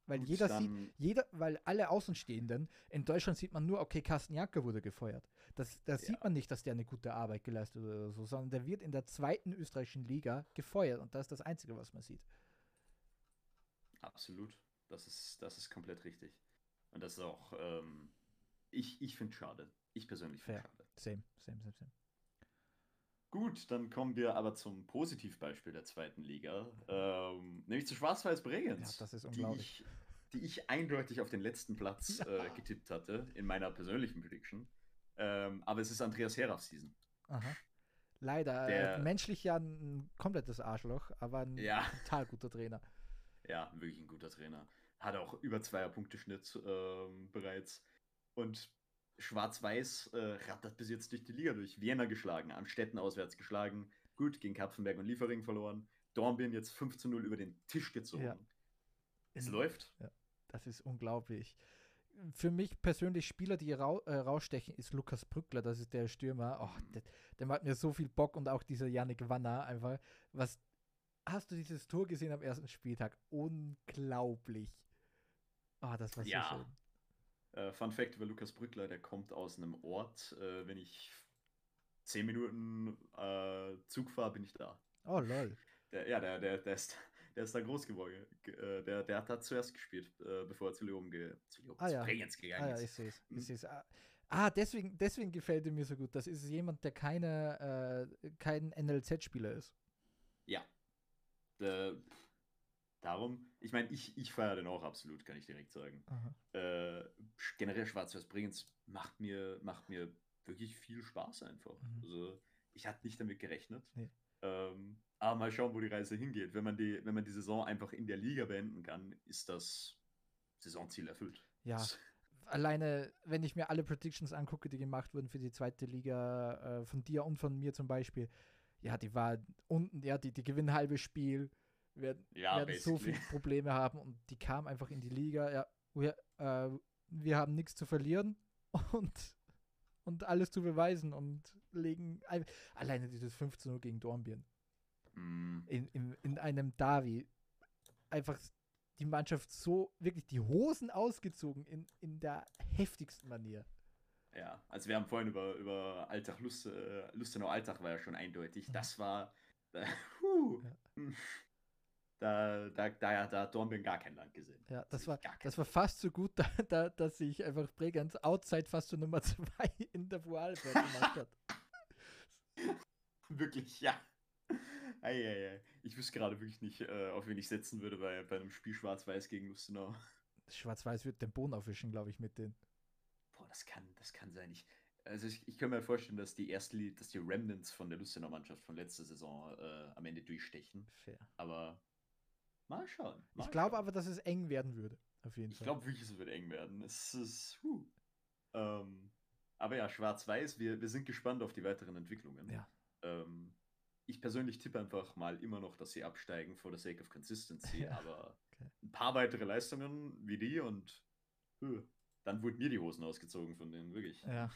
Weil Gut, jeder sieht, jeder, weil alle Außenstehenden, in Deutschland sieht man nur, okay, Carsten Janker wurde gefeuert. Das, da sieht Ja. man nicht, dass der eine gute Arbeit geleistet hat oder so, sondern der wird in der zweiten österreichischen Liga gefeuert und das ist das Einzige, was man sieht. Absolut. Das ist, das ist komplett richtig. Und das ist auch, ähm, ich, ich finde schade. Ich persönlich finde Fair. schade. Same, same, same, same. Gut, dann kommen wir aber zum Positivbeispiel der zweiten Liga, ähm, nämlich zu Schwarz-Weiß Bregenz. Ja, das ist die unglaublich. ich, die ich eindeutig auf den letzten Platz äh, getippt hatte, in meiner persönlichen Prediction. Ähm, aber es ist Andreas Heraf Season. Aha. Leider, Der- äh, menschlich ja ein komplettes Arschloch, aber ein Ja. [LAUGHS] total guter Trainer. Ja, wirklich ein guter Trainer. Hat auch über zweier Punkteschnitt ähm, bereits. Und Schwarz-Weiß äh, rattert bis jetzt durch die Liga durch. Vienna geschlagen, Amstetten auswärts geschlagen. Gut, gegen Kapfenberg und Liefering verloren. Dornbirn jetzt 5 zu 0 über den Tisch gezogen. Ja. Es läuft. Das ist unglaublich. Für mich persönlich Spieler, die rau äh, rausstechen, ist Lukas Brückler, das ist der Stürmer. Oh, Mhm. der, der macht mir so viel Bock und auch dieser Yannick Wanner einfach. Was hast du dieses Tor gesehen am ersten Spieltag? Unglaublich. Ah, das war so Ja. schön. Äh, Fun Fact über Lukas Brückler, der kommt aus einem Ort, äh, wenn ich 10 Minuten äh, Zug fahre, bin ich da. Oh lol. Der, ja, der, der, der, ist, der ist da groß geworden. Ge- Äh, der, der hat da zuerst gespielt, äh, bevor er zu Leoben, ge zu, Leoben Ah, ja. Bregenz gegangen Ah ja, ist. ich sehe es. Ich sehe es. Ah, deswegen, deswegen gefällt er mir so gut. Das ist jemand, der keine, äh, kein NLZ-Spieler ist. Ja. Äh, darum, ich meine, ich, ich feiere den auch absolut, kann ich direkt sagen. Äh, generell Schwarz-Weiß Bregenz macht mir, macht mir wirklich viel Spaß einfach. Mhm. Also, ich hatte nicht damit gerechnet. Nee. Ähm, aber mal schauen, wo die Reise hingeht. Wenn man die, wenn man die Saison einfach in der Liga beenden kann, ist das Saisonziel erfüllt. Ja, alleine, wenn ich mir alle Predictions angucke, die gemacht wurden für die zweite Liga, äh, von dir und von mir zum Beispiel, ja, die war unten, ja, die, die gewinnen halbes Spiel, werden, Ja, werden so viele Probleme haben und die kamen einfach in die Liga, ja, wir, äh, wir haben nichts zu verlieren [LAUGHS] und, und alles zu beweisen und legen, ein- alleine dieses 15 gegen Dornbirn Mm, in, in, in einem Davi einfach die Mannschaft so wirklich die Hosen ausgezogen in, in der heftigsten Manier. Ja, also wir haben vorhin über, über Alltag, Lust, äh, Lustenau Alltag war ja schon eindeutig. Mhm. Das war, [LAUGHS] äh, Ja. Da, da, da, da hat Dornbirn gar kein Land gesehen. Ja, das war, das war fast so gut, [LAUGHS] da, da, dass sich einfach Bregenz outside fast zur Nummer [LAUGHS] 2 in der Vorarlberg gemacht hat. [LAUGHS] Wirklich, ja. Eieiei. Ich wüsste gerade wirklich nicht, äh, auf wen ich setzen würde bei, bei einem Spiel Schwarz-Weiß gegen Lustenau. Schwarz-Weiß wird den Boden aufwischen, glaube ich, mit denen. Boah, das kann, das kann sein. Ich, also ich, ich kann mir vorstellen, dass die erste, dass die Remnants von der Lustenau Mannschaft von letzter Saison äh, am Ende durchstechen. Fair. Aber mal schauen. Mal Ich glaube aber, dass es eng werden würde. Auf jeden Ich Fall. glaube wirklich, es wird eng werden. Es ist. Huh. Ähm, aber ja, Schwarz-Weiß, wir, wir sind gespannt auf die weiteren Entwicklungen. Ja. Ähm, ich persönlich tippe einfach mal immer noch, dass sie absteigen for the sake of consistency, [LAUGHS] Ja, aber okay. ein paar weitere Leistungen wie die und huh, dann wurden mir die Hosen ausgezogen von denen, wirklich. Ja.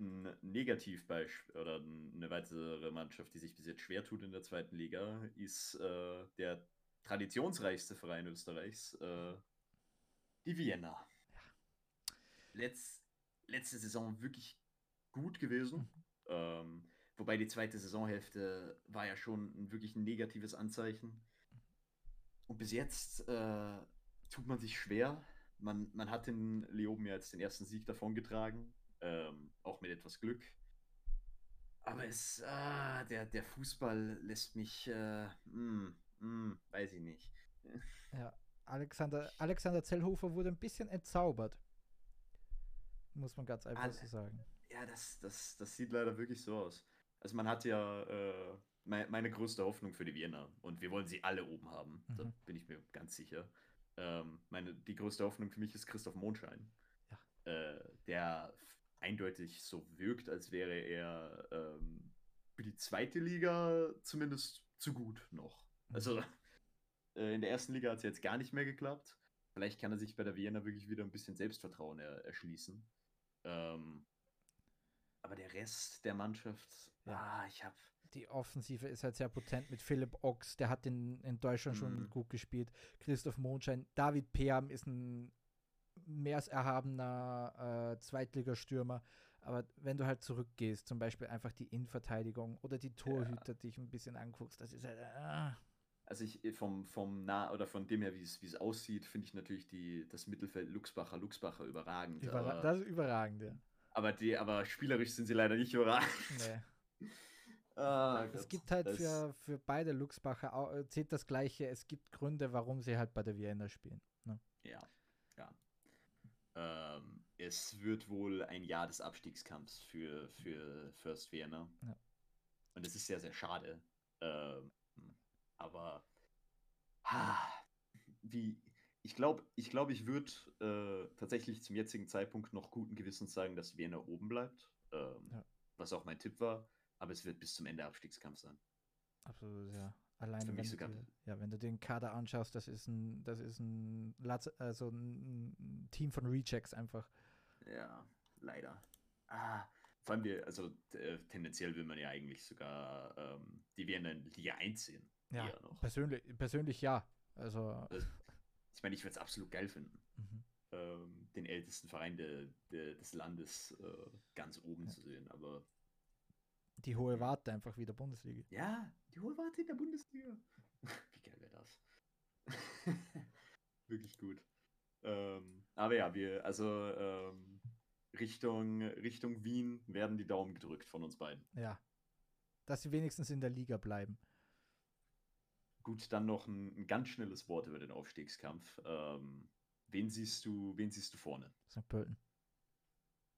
Ein Negativbeispiel oder eine weitere Mannschaft, die sich bis jetzt schwer tut in der zweiten Liga, ist äh, der traditionsreichste Verein Österreichs, äh, die Vienna. Letz, letzte Saison wirklich gut gewesen. Mhm. Ähm, wobei die zweite Saisonhälfte war ja schon ein wirklich ein negatives Anzeichen. Und bis jetzt äh, tut man sich schwer. Man, man hat den Leoben ja jetzt den ersten Sieg davongetragen, ähm, auch mit etwas Glück. Aber es, ah, der, der Fußball lässt mich, äh, mm, mm, weiß ich nicht. Ja. [LAUGHS] Alexander, Alexander Zellhofer wurde ein bisschen entzaubert. Muss man ganz einfach Alle- so sagen. Ja, das, das, das sieht leider wirklich so aus. Also man hat ja äh, mei- meine größte Hoffnung für die Wiener und wir wollen sie alle oben haben. Da Mhm. bin ich mir ganz sicher. Ähm, meine, die größte Hoffnung für mich ist Christoph Mondschein. Äh, der eindeutig so wirkt, als wäre er ähm, für die zweite Liga zumindest zu gut noch. Mhm. Also [LAUGHS] äh, in der ersten Liga hat es jetzt gar nicht mehr geklappt. Vielleicht kann er sich bei der Vienna wirklich wieder ein bisschen Selbstvertrauen er, erschließen. Ähm, aber der Rest der Mannschaft, Ja. ah, ich habe Die Offensive ist halt sehr potent mit Philipp Ochs, der hat in, in Deutschland schon Mhm. gut gespielt. Christoph Mondschein, David Peam ist ein mehr als erhabener äh, Zweitligastürmer. Aber wenn du halt zurückgehst, zum Beispiel einfach die Innenverteidigung oder die Torhüter dich ein bisschen anguckst, das ist halt. Ah, Also ich äh, vom, vom nah oder von dem her, wie es aussieht, finde ich natürlich die, das Mittelfeld Luxbacher, Luxbacher überragend. überra aber, das ist überragend, ja. aber, die, aber spielerisch sind sie leider nicht überragend. Nee. [LAUGHS] Ah, Es Gott, gibt halt für, für beide Luxbacher äh, zählt das Gleiche. Es gibt Gründe, warum sie halt bei der Vienna spielen. Ne? Ja, ja. Ähm, es wird wohl ein Jahr des Abstiegskampfs für, für First Vienna. Ja. Und es ist sehr, sehr schade. Ähm, aber ah, wie, ich glaube, ich, glaub, ich würde äh, tatsächlich zum jetzigen Zeitpunkt noch guten Gewissens sagen, dass Vienna oben bleibt. Ähm, Ja. Was auch mein Tipp war. Aber es wird bis zum Ende Abstiegskampf sein. Absolut, ja. Alleine, mich wenn du, sogar- dir, ja, wenn du den Kader anschaust, das ist ein, das ist ein, also ein, Team von Rejects einfach. Ja, leider. Ah, vor allem, wir, also äh, tendenziell will man ja eigentlich sogar ähm, die Vienna in Liga 1 sehen. Ja, persönlich, persönlich ja. Also, Ich meine, ich würde es absolut geil finden, mhm. ähm, den ältesten Verein de, de, des Landes äh, ganz oben Ja. zu sehen. Aber die hohe Warte einfach wieder Bundesliga. ja, die Hohlwarte in der Bundesliga. [LAUGHS] Wie geil wäre das? [LAUGHS] Wirklich gut. Ähm, aber ja, wir, also ähm, Richtung, Richtung Wien werden die Daumen gedrückt von uns beiden. Ja. Dass sie wenigstens in der Liga bleiben. Gut, dann noch ein, ein ganz schnelles Wort über den Aufstiegskampf. Ähm, wen siehst du, wen siehst du vorne? St. Pölten.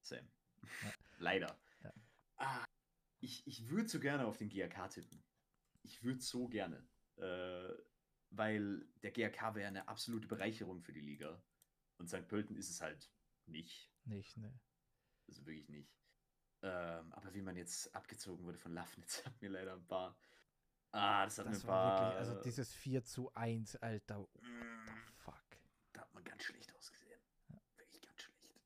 Sam. Ja. [LAUGHS] Leider. Ja. Ah, ich ich würde so gerne auf den GRK tippen. Ich würde so gerne. Äh, weil der GRK wäre eine absolute Bereicherung für die Liga. Und St. Pölten ist es halt nicht. Nicht, ne. Also wirklich nicht. Ähm, aber wie man jetzt abgezogen wurde von Lafnitz, [LAUGHS] hat mir leider ein paar. Ah, das hat mir Das ein war paar. wirklich, also dieses 4 zu 1, Alter. What the Mm, fuck. Da hat man ganz schlecht ausgesehen. Wirklich ganz schlecht.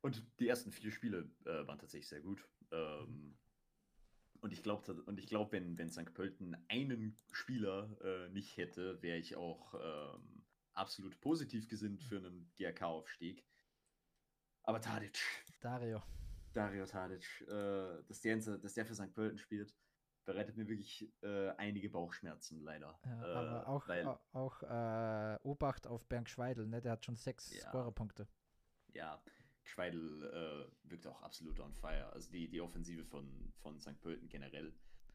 Und die ersten vier Spiele äh, waren tatsächlich sehr gut. Ähm, und ich glaube, und ich glaube, wenn, wenn St. Pölten einen Spieler äh, nicht hätte, wäre ich auch ähm, absolut positiv gesinnt für einen GRK-Aufstieg. Aber Tadic, Dario. Dario Tadic, äh, dass, der, dass der für St. Pölten spielt, bereitet mir wirklich äh, einige Bauchschmerzen, leider. Ja, äh, aber auch, weil, au- auch äh, Obacht auf Bernd Schweidel, ne? Der hat schon sechs Ja. Scorerpunkte. ja, Schweidel äh, wirkt auch absolut on fire. Also die, die Offensive von, von St. Pölten generell.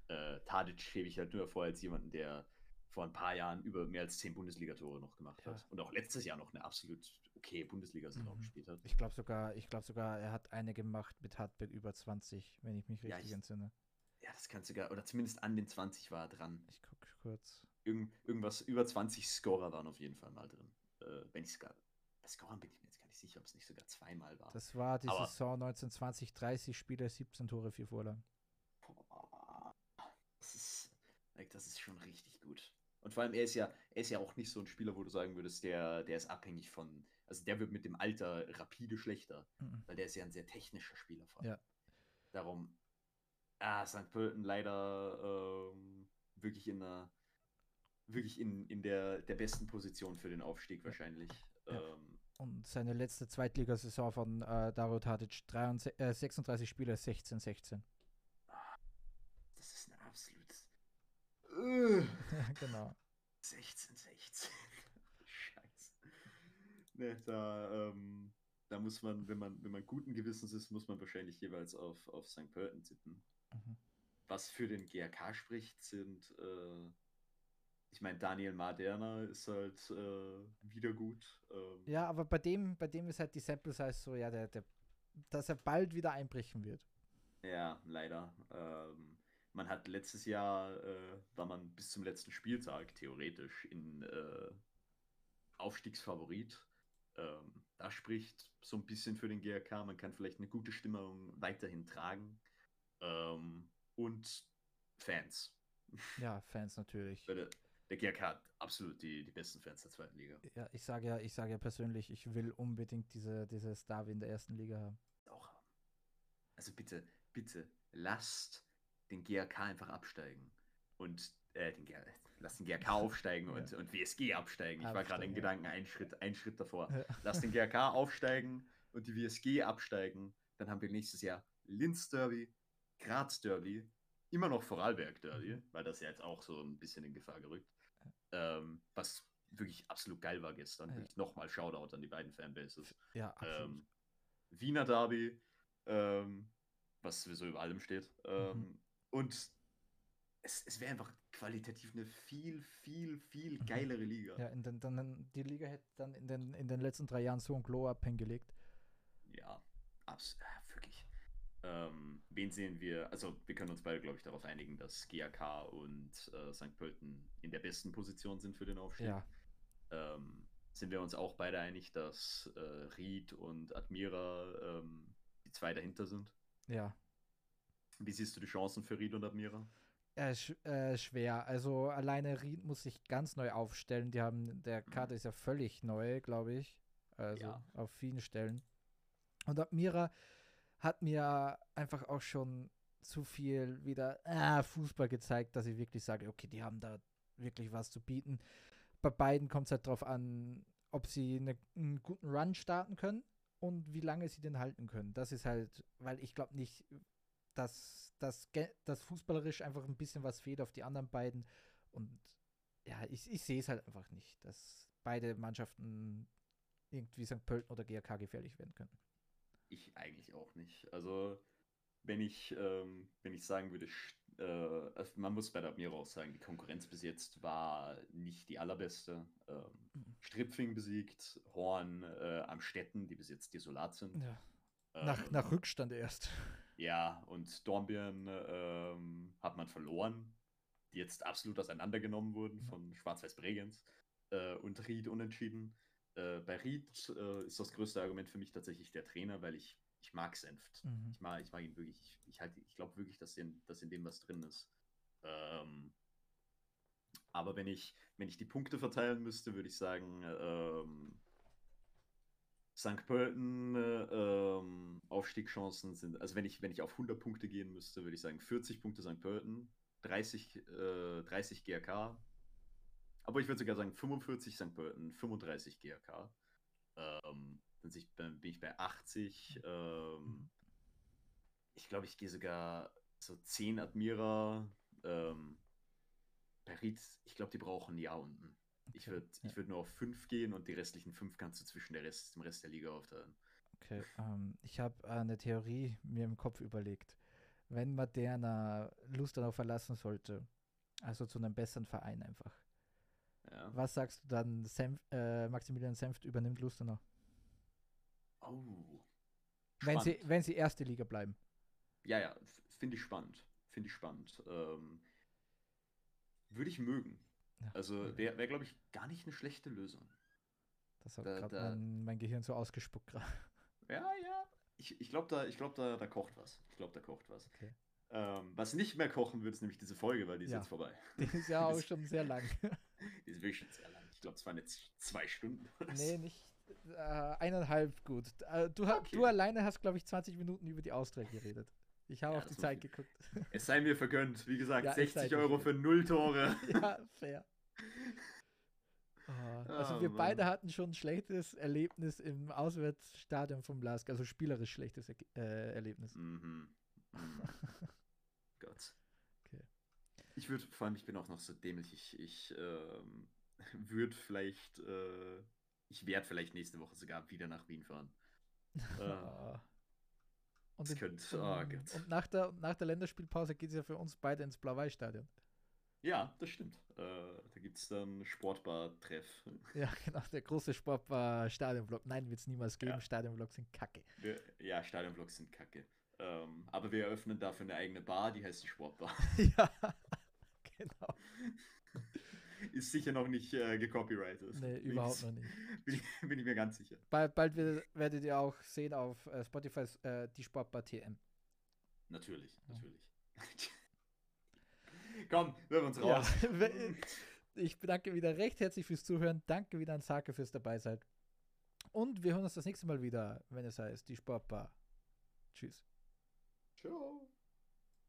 Äh, Tadic hebe ich halt nur vor als jemanden, der vor ein paar Jahren über mehr als zehn Bundesliga-Tore noch gemacht Ja. hat. Und auch letztes Jahr noch eine absolut okay Bundesliga-Saison Mhm. gespielt hat. Ich glaube sogar, ich glaube sogar, er hat eine gemacht mit Hartberg über 20, wenn ich mich Ja, richtig ich- entsinne. Ja, das kannst du gar, oder zumindest an den 20 war er dran. Ich gucke kurz. Irgend, irgendwas, über 20 Scorer waren auf jeden Fall mal drin. Äh, wenn ich sogar, bei Scorern bin ich mir gar nicht sicher, ob es nicht sogar zweimal war. Das war die Aber- Saison 1920, 30 Spiele, 17 Tore, 4 Vorlagen. Boah, das ist, das ist schon richtig gut. Und vor allem, er ist ja, er ist ja auch nicht so ein Spieler, wo du sagen würdest, der, der ist abhängig von, also der wird mit dem Alter rapide schlechter, Mhm. weil der ist ja ein sehr technischer Spieler vor Ja. allem. Darum, ah, St. Pölten leider ähm, wirklich in einer, wirklich in, in der, der besten Position für den Aufstieg wahrscheinlich. Ja. Ähm, Und seine letzte Zweitligasaison von äh, Dario Tadic, 63, äh, 36 Spiele, 16, 16. das ist ein absolutes. Äh. [LAUGHS] Genau. 16, 16. [LAUGHS] Scheiße. Ne, da, ähm, da muss man, wenn man, wenn man guten Gewissens ist, muss man wahrscheinlich jeweils auf, auf St. Pölten tippen. Mhm. Was für den GRK spricht, sind, äh, ich meine, Daniel Maderna ist halt äh, wieder gut. Ähm, Ja, aber bei dem, bei dem ist halt die Sample Size so, ja, der, der, dass er bald wieder einbrechen wird. Ja, leider. Ähm, man hat letztes Jahr, äh, war man bis zum letzten Spieltag theoretisch in äh, Aufstiegsfavorit. Ähm, da spricht so ein bisschen für den GRK. Man kann vielleicht eine gute Stimmung weiterhin tragen. Ähm, und Fans. Ja, Fans natürlich. Der, GRK hat absolut die, die besten Fans der zweiten Liga. Ja, ich sage ja, ich sage ja persönlich, ich will unbedingt diese, dieses Derby in der ersten Liga haben. Auch haben. Also bitte, bitte, lasst den GRK einfach absteigen. Und äh, den GRK, lasst den GRK [LAUGHS] aufsteigen und, und WSG absteigen. Ich war gerade in Absteigen, ja. Gedanken einen Schritt, einen Schritt davor. Ja. Lasst den GRK aufsteigen und die WSG absteigen. Dann haben wir nächstes Jahr Linz Derby, Graz Derby, immer noch Vorarlberg Derby, Mhm. weil das ja jetzt auch so ein bisschen in Gefahr gerückt. Ähm, was wirklich absolut geil war gestern. Ja. Wirklich nochmal Shoutout an die beiden Fanbases. Ja, absolut. Ähm, Wiener Derby, ähm, was sowieso über allem steht. Ähm, Mhm. Und es, es wäre einfach qualitativ eine viel, viel, viel Mhm. geilere Liga. ja, in den, dann, die Liga hätte dann in den, in den letzten drei Jahren so ein Glow-Up hingelegt. Ja, abs wirklich. Ähm, wen sehen wir? Also, wir können uns beide, glaube ich, darauf einigen, dass GAK und äh, St. Pölten in der besten Position sind für den Aufstieg. Ja, Ähm, sind wir uns auch beide einig, dass äh, Ried und Admira ähm, die zwei dahinter sind? ja. Wie siehst du die Chancen für Ried und Admira? Äh, sch äh, schwer. Also alleine Ried muss sich ganz neu aufstellen. Die haben, der Kader ist ja völlig neu, glaube ich. Also Ja. auf vielen Stellen. Und Admira hat mir einfach auch schon zu viel wieder ah, Fußball gezeigt, dass ich wirklich sage, okay, die haben da wirklich was zu bieten. Bei beiden kommt es halt drauf an, ob sie eine, einen guten Run starten können und wie lange sie den halten können. Das ist halt, weil ich glaube nicht, dass das, das fußballerisch einfach ein bisschen was fehlt auf die anderen beiden. Und ja, ich, ich sehe es halt einfach nicht, dass beide Mannschaften irgendwie St. Pölten oder GRK gefährlich werden können. Ich eigentlich auch nicht. Also, wenn ich, ähm, wenn ich sagen würde, äh, also man muss bei der Admira auch sagen, die Konkurrenz bis jetzt war nicht die allerbeste. Ähm, mhm. Stripfing besiegt, Horn, äh, Amstetten, die bis jetzt desolat sind. Ja. Nach, ähm, nach Rückstand erst. [LAUGHS] Ja, und Dornbirn ähm, hat man verloren, die jetzt absolut auseinandergenommen wurden von Schwarz-Weiß Bregenz äh, und Ried unentschieden. Äh, bei Ried äh, ist das größte Argument für mich tatsächlich der Trainer, weil ich, ich mag Senft. Mhm. Ich, mag, ich mag ihn wirklich. Ich, ich, halt, ich glaube wirklich, dass in, dass in dem was drin ist. Ähm, aber wenn ich, wenn ich die Punkte verteilen müsste, würde ich sagen, ähm, St. Pölten äh, ähm, Aufstiegschancen sind, also wenn ich, wenn ich auf 100 Punkte gehen müsste, würde ich sagen 40 Punkte St. Pölten, 30, äh, 30 GRK, aber ich würde sogar sagen 45 St. Pölten, 35 GRK. Ähm, dann bin ich bei 80. Ähm, ich glaube, ich gehe sogar so 10 Admira. Ähm, Paris, ich glaube, die brauchen ein Jahr unten. Okay, ich würde ja. würd nur auf 5 gehen und die restlichen 5 kannst du zwischen der Rest, dem Rest der Liga aufteilen. Okay, ähm, ich habe eine Theorie mir im Kopf überlegt. Wenn Moderna Lustenau verlassen sollte, also zu einem besseren Verein einfach, ja. Was sagst du dann? Senf, äh, Maximilian Senft übernimmt Lustenau. Oh. Wenn sie, wenn sie erste Liga bleiben. Ja, ja, finde ich spannend. Finde ich spannend. Ähm, Würde ich mögen. Ja. Also wäre, wär, glaube ich, gar nicht eine schlechte Lösung. Das hat gerade mein, mein, Gehirn so ausgespuckt gerade. Ja, ja. Ich, ich glaube, da, glaub, da, da kocht was. Ich glaube, da kocht was. Okay. Ähm, was nicht mehr kochen wird, ist nämlich diese Folge, weil die ist ja. jetzt vorbei. Die ist ja [LAUGHS] auch schon sehr lang. Sehr lang. Ich glaube, es waren jetzt zwei Stunden. Nee, nicht äh, eineinhalb gut. Äh, du, okay. du alleine hast, glaube ich, 20 Minuten über die Austria geredet. Ich habe ja, auf die Zeit geguckt. [LAUGHS] Es sei mir vergönnt. Wie gesagt, ja, 60 Euro für null Tore. [LAUGHS] ja, fair. Oh, [LAUGHS] also oh, wir Mann. beide hatten schon ein schlechtes Erlebnis im Auswärtsstadion vom Lask, also spielerisch schlechtes äh, Erlebnis. Mhm. mhm. Gott. Ich würde, vor allem, ich bin auch noch so dämlich, ich, ich ähm, [LAUGHS] würde vielleicht, äh, ich werde vielleicht nächste Woche sogar wieder nach Wien fahren. [LAUGHS] äh, und, könnte, oh und nach, der, nach der Länderspielpause geht es ja für uns beide ins Blau-Weiß-Stadion. Ja, das stimmt. Äh, da gibt es dann Sportbar-Treff. [LAUGHS] Ja, genau, der große Sportbar-Stadionblock. Nein, wird es niemals geben. Ja. Stadionblocks sind kacke. Ja, Stadionblocks sind kacke. Ähm, aber wir eröffnen dafür eine eigene Bar, die heißt die Sportbar. ja, genau. Ist sicher noch nicht äh, gecopyrighted. Nee, überhaupt noch nicht. [LAUGHS] Bin ich, bin ich, mir ganz sicher. Bald, bald werdet ihr auch sehen auf äh, Spotify äh, die Sportbar TM. Natürlich, natürlich. [LAUGHS] Komm, wir uns raus. Ja, [LAUGHS] ich bedanke wieder recht herzlich fürs Zuhören. Danke wieder an Sake fürs dabei sein. Und wir hören uns das nächste Mal wieder, wenn es heißt die Sportbar. Tschüss. Ciao.